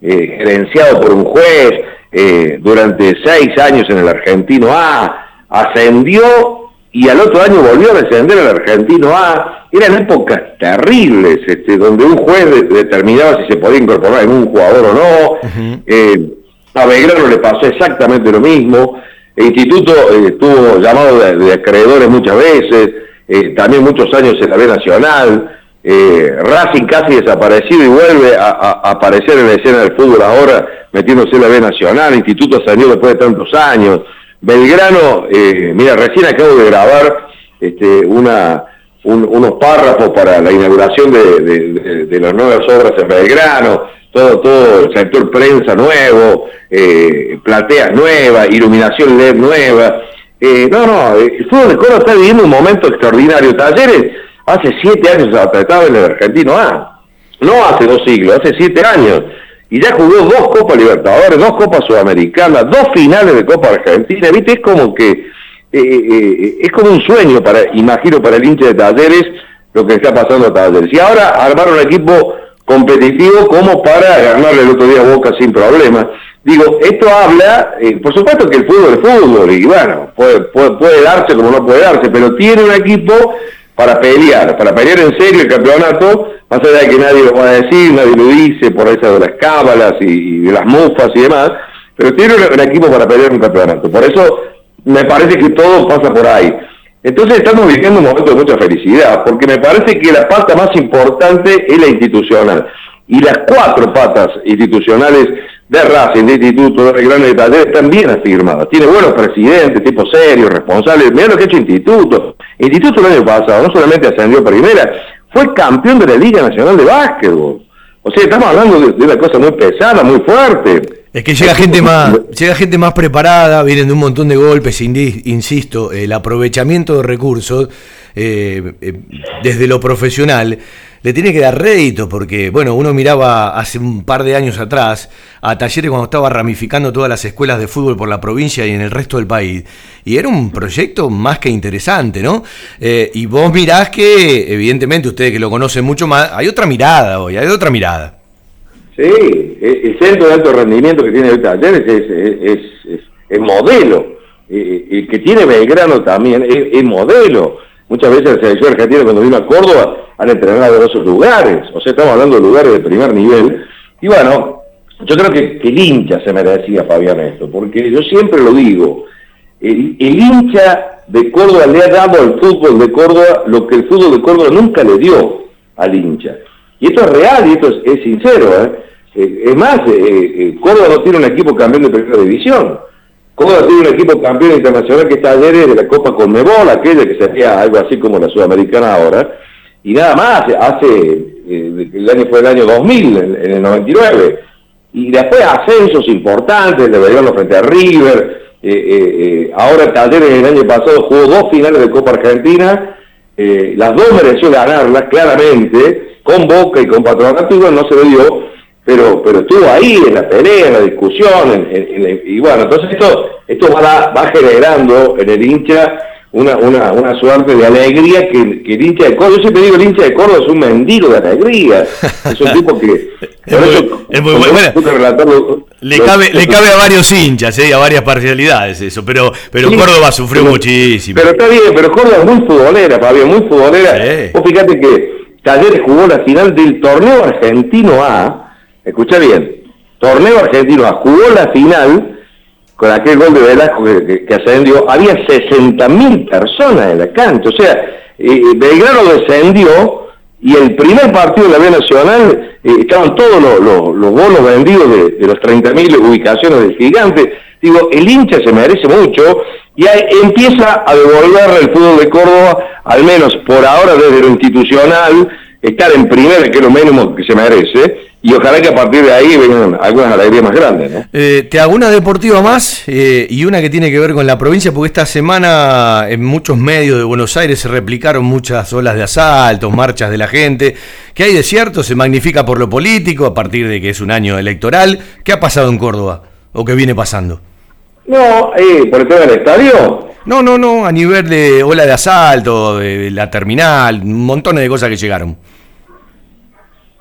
Eh, gerenciado por un juez eh, durante seis años en el Argentino A. Ascendió y al otro año volvió a descender al Argentino A. Eran épocas terribles, este, donde un juez de- determinaba si se podía incorporar en un jugador o no. Eh, a Belgrano le pasó exactamente lo mismo. Instituto eh, estuvo llamado de, acreedores muchas veces, eh, también muchos años en la B Nacional. Eh, Racing casi desaparecido y vuelve a aparecer en la escena del fútbol ahora, metiéndose en la B Nacional. Instituto salió después de tantos años. Belgrano, eh, mira, recién acabo de grabar este, una, un- unos párrafos para la inauguración de, las nuevas obras en Belgrano, todo, todo el sector prensa nuevo, eh, plateas nuevas, iluminación LED nueva. Eh, no, no, eh, el fútbol de Córdoba está viviendo un momento extraordinario. Talleres hace siete años apretaba en el Argentino no hace dos siglos, hace siete años. Y ya jugó dos Copas Libertadores, dos Copas Sudamericanas, dos finales de Copa Argentina. ¿Viste? Es como que eh, eh, es como un sueño, para imagino, para el hincha de Talleres lo que está pasando a Talleres. Y ahora armaron un equipo competitivo como para ganarle el otro día a Boca sin problema. Digo, esto habla, eh, por supuesto que el fútbol es fútbol y bueno, puede, darse como no puede darse, pero tiene un equipo para pelear, para pelear en serio el campeonato, más allá de que nadie lo va a decir, nadie lo dice por eso de las cábalas y, y de las mufas y demás, pero tiene un, un equipo para pelear un campeonato. Por eso me parece que todo pasa por ahí. Entonces estamos viviendo un momento de mucha felicidad, porque me parece que la pata más importante es la institucional. Y las cuatro patas institucionales de Racing, de Instituto, de y de Talleres están bien afirmadas. Tiene buenos presidentes, tipos serios, responsables. Mira lo que ha hecho Instituto. Instituto el año pasado no solamente ascendió a primera, fue campeón de la Liga Nacional de Básquetbol. O sea, estamos hablando de, de una cosa muy pesada, muy fuerte. Es que llega gente más, llega gente más preparada, vienen de un montón de golpes, insisto, el aprovechamiento de recursos eh, eh, desde lo profesional le tiene que dar rédito, porque bueno, uno miraba hace un par de años atrás a Talleres cuando estaba ramificando todas las escuelas de fútbol por la provincia y en el resto del país, y era un proyecto más que interesante, ¿no? Eh, y vos mirás que, evidentemente, ustedes que lo conocen mucho más, hay otra mirada hoy, hay otra mirada. Sí, el centro de alto rendimiento que tiene el Talleres es, es, es, es- modelo. El que tiene Belgrano también es, modelo. Muchas veces la selección argentina cuando vino a Córdoba han entrenado en esos lugares. O sea, estamos hablando de lugares de primer nivel. Y bueno, yo creo que, el hincha se merecía, Fabián, esto. Porque yo siempre lo digo, el, el hincha de Córdoba le ha dado al fútbol de Córdoba lo que el fútbol de Córdoba nunca le dio al hincha. Y esto es real y esto es, es sincero. ¿eh? Eh, es más, eh, eh, Córdoba no tiene un equipo campeón de primera división. Córdoba tiene un equipo campeón internacional que está ayer de la Copa Conmebol, aquella que sería algo así como la sudamericana ahora. Y nada más, hace, el año fue el año 2000, en, el 99. Y después ascensos importantes, de Belgrano frente a River. eh, eh, ahora Talleres el año pasado jugó dos finales de Copa Argentina. las dos mereció ganarlas claramente, con Boca y con Patronato, no se lo dio, pero, pero estuvo ahí en la pelea, en la discusión, en- en- en- y bueno, entonces esto, esto va, va generando en el hincha una, una, una suerte de alegría que, que el hincha de Córdoba, yo siempre digo el hincha de Córdoba es un mendigo de alegría, es un tipo que... eso, es muy bueno. relatarlo- Le lo- cabe, le cabe a varios hinchas, ¿eh? a varias parcialidades eso, pero, pero Sí, Córdoba sufrió pero- muchísimo. Pero está bien, pero Córdoba es muy futbolera, Fabio, muy futbolera. Vos fíjate que Talleres jugó la final del torneo argentino A, escucha bien, torneo argentino jugó la final con aquel gol de Velasco que, ascendió, había 60.000 personas en la cancha, o sea, eh, Belgrano descendió y el primer partido de la B Nacional eh, estaban todos los, los- los bonos vendidos de, de los 30.000 ubicaciones del gigante. Digo, el hincha se merece mucho y empieza a devolverle el fútbol de Córdoba, al menos por ahora desde lo institucional, estar en primera, que es lo mínimo que se merece, y ojalá que a partir de ahí vengan algunas alegrías más grandes. ¿no? Eh, te hago una deportiva más eh, y una que tiene que ver con la provincia, porque esta semana en muchos medios de Buenos Aires se replicaron muchas olas de asaltos, marchas de la gente. ¿Qué hay de cierto? Se magnifica por lo político a partir de que es un año electoral. ¿Qué ha pasado en Córdoba? ¿O qué viene pasando? No, eh, por el tema del estadio. No, no, no, a nivel de ola de asalto, de la terminal, un montón de cosas que llegaron.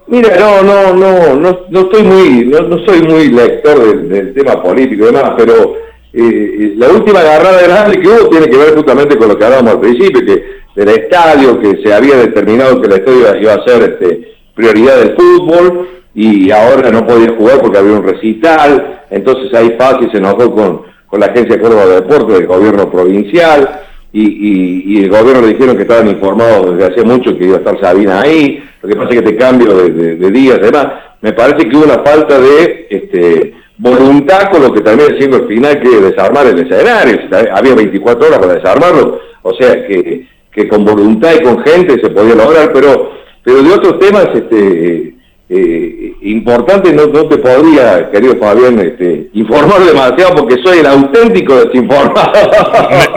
Mira, no, no, no, no, no estoy muy, no, no soy muy lector del, tema político y demás, pero eh, la última agarrada grande que hubo tiene que ver justamente con lo que hablábamos al principio, que del estadio, que se había determinado que el estadio iba, a ser este, prioridad del fútbol y ahora no podía jugar porque había un recital, entonces ahí fácil se enojó con, con la Agencia de Córdoba de Deportes del gobierno provincial y, y, y el gobierno le dijeron que estaban informados desde hace mucho que iba a estar Sabina ahí, lo que pasa es que este cambio de, días. Y demás, me parece que hubo una falta de este, voluntad con lo que termina siendo al final que desarmar el escenario, había 24 horas para desarmarlo, o sea que, que con voluntad y con gente se podía lograr, pero, pero de otros temas este, eh, importantes no, no te podría, querido Fabián, este, informar demasiado porque soy el auténtico desinformado.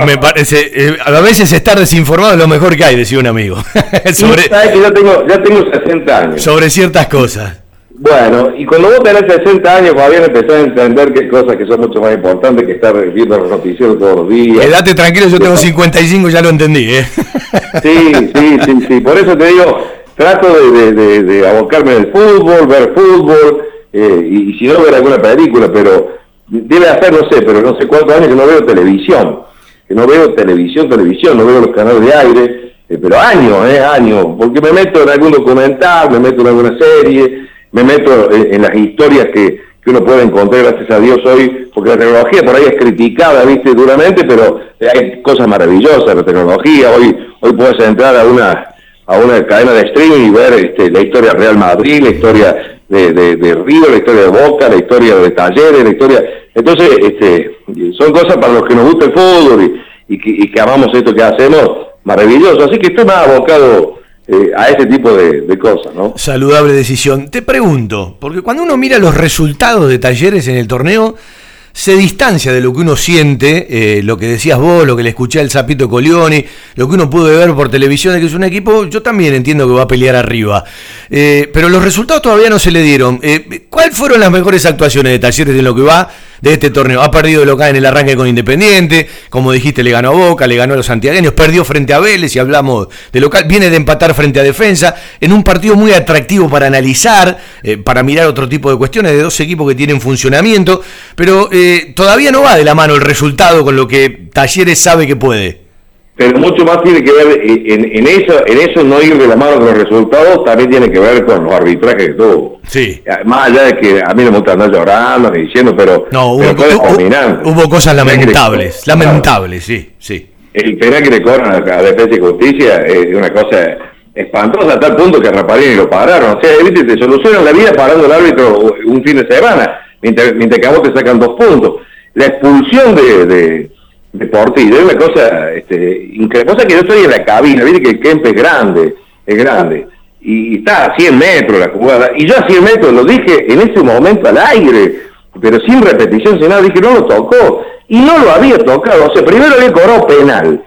Me, me parece, eh, a veces estar desinformado es lo mejor que hay, decía un amigo. sobre, Sabes que yo tengo, ya tengo 60 años. sobre ciertas cosas. Bueno, y cuando vos tenés 60 años, Fabián, empezás a entender que hay cosas que son mucho más importantes que estar viendo los noticieros todos los días. Quédate tranquilo, yo tengo 55, ya lo entendí, ¿eh? Sí, sí, sí, sí. Por eso te digo, trato de, de, de- de abocarme en el fútbol, ver fútbol, eh, y, si no, ver alguna película, pero debe hacer, no sé, pero no sé cuántos años que no veo televisión. Que no veo televisión, televisión, no veo los canales de aire, eh, pero años, eh, años. Porque me meto en algún documental, me meto en alguna serie, me meto en, las historias que, que uno puede encontrar, gracias a Dios, hoy, porque la tecnología por ahí es criticada, viste, duramente, pero hay cosas maravillosas la tecnología. Hoy, hoy puedes entrar a una a una cadena de streaming y ver este, la historia de Real Madrid, la historia de, de, de River, la historia de Boca, la historia de Talleres, la historia... Entonces, este, son cosas para los que nos gusta el fútbol y, y que, amamos esto que hacemos, maravilloso. Así que estoy más abocado eh, a ese tipo de cosas, ¿no? Saludable decisión. Te pregunto, porque cuando uno mira los resultados de talleres en el torneo, se distancia de lo que uno siente, eh, lo que decías vos, lo que le escuché al Zapito Colioni, lo que uno pudo ver por televisión de que es un equipo, yo también entiendo que va a pelear arriba. Eh, pero los resultados todavía no se le dieron. Eh, ¿Cuáles fueron las mejores actuaciones de talleres en lo que va de este torneo? Ha perdido local en el arranque con Independiente, como dijiste, le ganó a Boca, le ganó a los santiagueños, perdió frente a Vélez, y hablamos de local, viene de empatar frente a Defensa, en un partido muy atractivo para analizar, eh, para mirar otro tipo de cuestiones, de dos equipos que tienen funcionamiento, pero eh, todavía no va de la mano el resultado con lo que Talleres sabe que puede. Pero mucho más tiene que ver eh, en, en eso, en eso no ir de la mano con los resultados, también tiene que ver con los arbitrajes que tuvo. Sí. Más allá de que a mí no me gusta andar llorando ni diciendo, pero, No, pero hubo, fue hubo- hubo cosas que lamentables, Claro. lamentables, sí, sí. El penal que le cobran a, a Defensa y Justicia es una cosa espantosa a tal punto que a Raparini lo pararon. O sea, ¿viste? te solucionan la vida parando el árbitro un fin de semana, mientras, mientras que a vos te sacan dos puntos. La expulsión de, de, de Portillo es una cosa este, increíble. Cosa que yo estoy en la cabina, viste que el Kemp es grande, es grande. Y está a 100 metros la jugada. Y yo a 100 metros lo dije en ese momento al aire, pero sin repetición, sin nada. Dije, no lo tocó. Y no lo había tocado. O sea, primero había cobrado penal.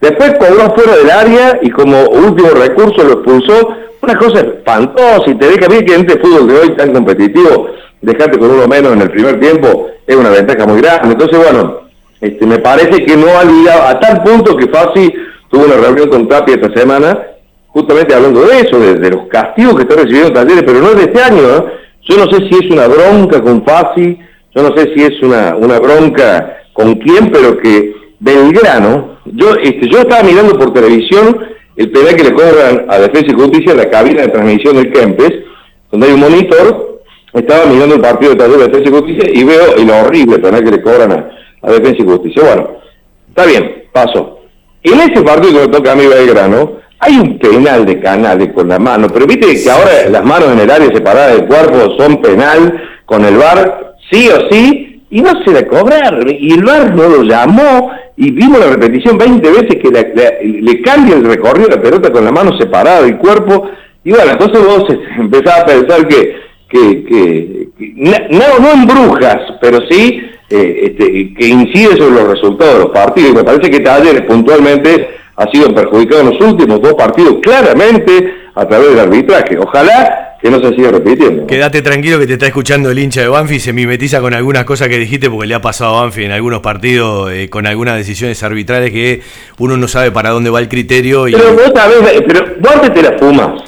Después cobró fuera del área y como último recurso lo expulsó. Una cosa espantosa y te deja bien que en este fútbol de hoy tan competitivo, dejarte con uno menos en el primer tiempo es una ventaja muy grande. Entonces, bueno, este, me parece que no ha ligado a tal punto que Fasi tuvo una reunión con Tapia esta semana, justamente hablando de eso, de, los castigos que está recibiendo Talleres, pero no es de este año. ¿eh? Yo no sé si es una bronca con Fasi, yo no sé si es una, una bronca con quién, pero que Belgrano, yo, este, yo estaba mirando por televisión el penal que le cobran a Defensa y Justicia en la cabina de transmisión del Kempes, donde hay un monitor, estaba mirando el partido de Talleres de Defensa y Justicia y veo el horrible penal que le cobran a, a Defensa y Justicia. Bueno, está bien, paso. En ese partido que me toca a mí Belgrano, hay un penal de Canales con la mano, pero viste que ahora las manos en el área separada del cuerpo son penal con el VAR, sí o sí, y no se le cobrar. Y el VAR no lo llamó, y vimos la repetición 20 veces que le cambia el recorrido de la pelota con la mano separada del cuerpo, y bueno, entonces vos empezás a pensar que, que, que, no, no en brujas, pero sí eh, este, que incide sobre los resultados de los partidos. Y me parece que Talleres puntualmente ha sido perjudicado en los últimos dos partidos claramente a través del arbitraje. Ojalá que no se siga repitiendo. Quédate tranquilo que te está escuchando el hincha de Banfi y se mimetiza con algunas cosas que dijiste porque le ha pasado a Banfi en algunos partidos eh, con algunas decisiones arbitrales que uno no sabe para dónde va el criterio. Y... Pero vos sabés, pero vos te la fumas.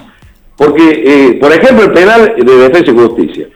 Porque, eh, por ejemplo, el penal de defensa y justicia.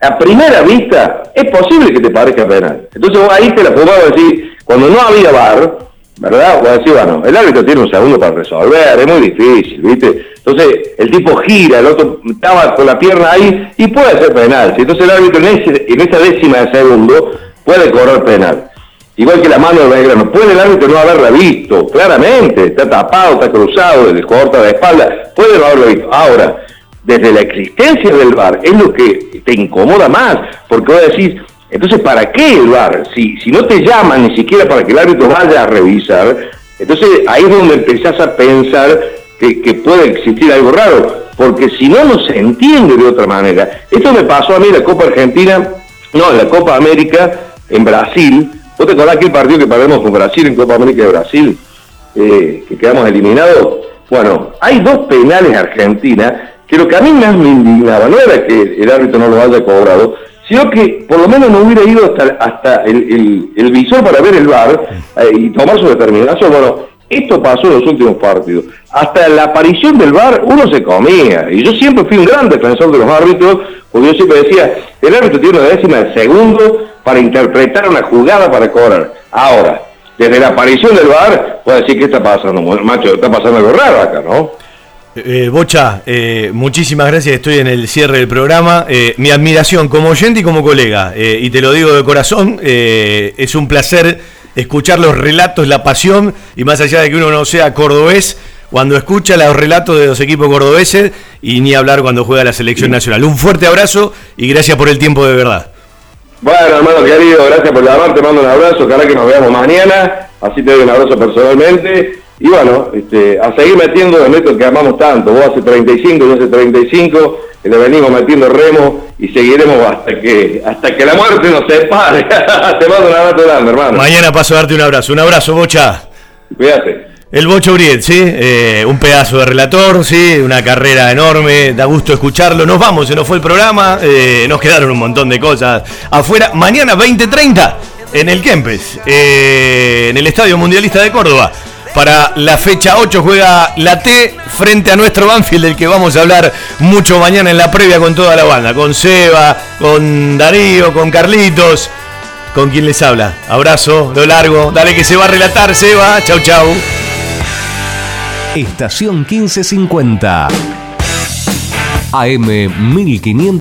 A primera vista, es posible que te parezca penal. Entonces vos ahí te la a decir, cuando no había bar, ¿verdad? O decir, bueno, el árbitro tiene un segundo para resolver, es muy difícil, ¿viste? Entonces el tipo gira, el otro estaba con la pierna ahí y puede ser penal. Entonces el árbitro en, esa décima de segundo puede correr penal. Igual que la mano de Belgrano, puede el árbitro no haberla visto, claramente, está tapado, está cruzado, le corta la espalda, puede no haberla visto. Ahora, desde la existencia del VAR es lo que te incomoda más, porque vos decís, entonces, ¿para qué el VAR? Si, si no te llaman ni siquiera para que el árbitro vaya a revisar, entonces ahí es donde empezás a pensar que, puede existir algo raro, porque si no, no se entiende de otra manera. Esto me pasó a mí en la Copa Argentina, no, en la Copa América, en Brasil. ¿Vos te acordás aquel partido que perdemos con Brasil en Copa América de Brasil? Eh, que quedamos eliminados. Bueno, hay dos penales Argentina que lo que a mí más me indignaba no era que el árbitro no lo haya cobrado, sino que por lo menos no hubiera ido hasta, el, el, visor para ver el bar eh, y tomar su determinación. Bueno, esto pasó en los últimos partidos. Hasta la aparición del bar uno se comía. Y yo siempre fui un gran defensor de los árbitros, porque yo siempre decía, el árbitro tiene una décima de segundo para interpretar una jugada para cobrar. Ahora, desde la aparición del bar, puedo decir que está pasando, macho, está pasando algo raro acá, ¿no? Eh, Bocha, eh, muchísimas gracias, estoy en el cierre del programa. Eh, mi admiración como oyente y como colega, y te lo digo de corazón, es un placer escuchar los relatos, la pasión, y más allá de que uno no sea cordobés, cuando escucha los relatos de los equipos cordobeses y ni hablar cuando juega la selección nacional. Un fuerte abrazo y gracias por el tiempo de verdad. Bueno, hermano querido, gracias por llamar, te mando un abrazo, ojalá que nos veamos mañana, así te doy un abrazo personalmente y bueno, este, a seguir metiendo el método que amamos tanto. Vos hace 35, yo hace 35, le venimos metiendo remo y seguiremos hasta que hasta que la muerte nos separe. Te mando un abrazo grande, hermano. Mañana paso a darte un abrazo. Un abrazo, Bocha. Cuídate. El Bocho Uriel, ¿sí? Eh, un pedazo de relator, ¿sí? Una carrera enorme, da gusto escucharlo. Nos vamos, se nos fue el programa, eh, nos quedaron un montón de cosas afuera. Mañana 20.30 en el Kempes, eh, en el Estadio Mundialista de Córdoba. Para la fecha 8 juega la T frente a nuestro Banfield, del que vamos a hablar mucho mañana en la previa con toda la banda. Con Seba, con Darío, con Carlitos. ¿Con quien les habla? Abrazo, lo largo. Dale que se va a relatar, Seba. Chau, chau. Estación 1550. AM 1500.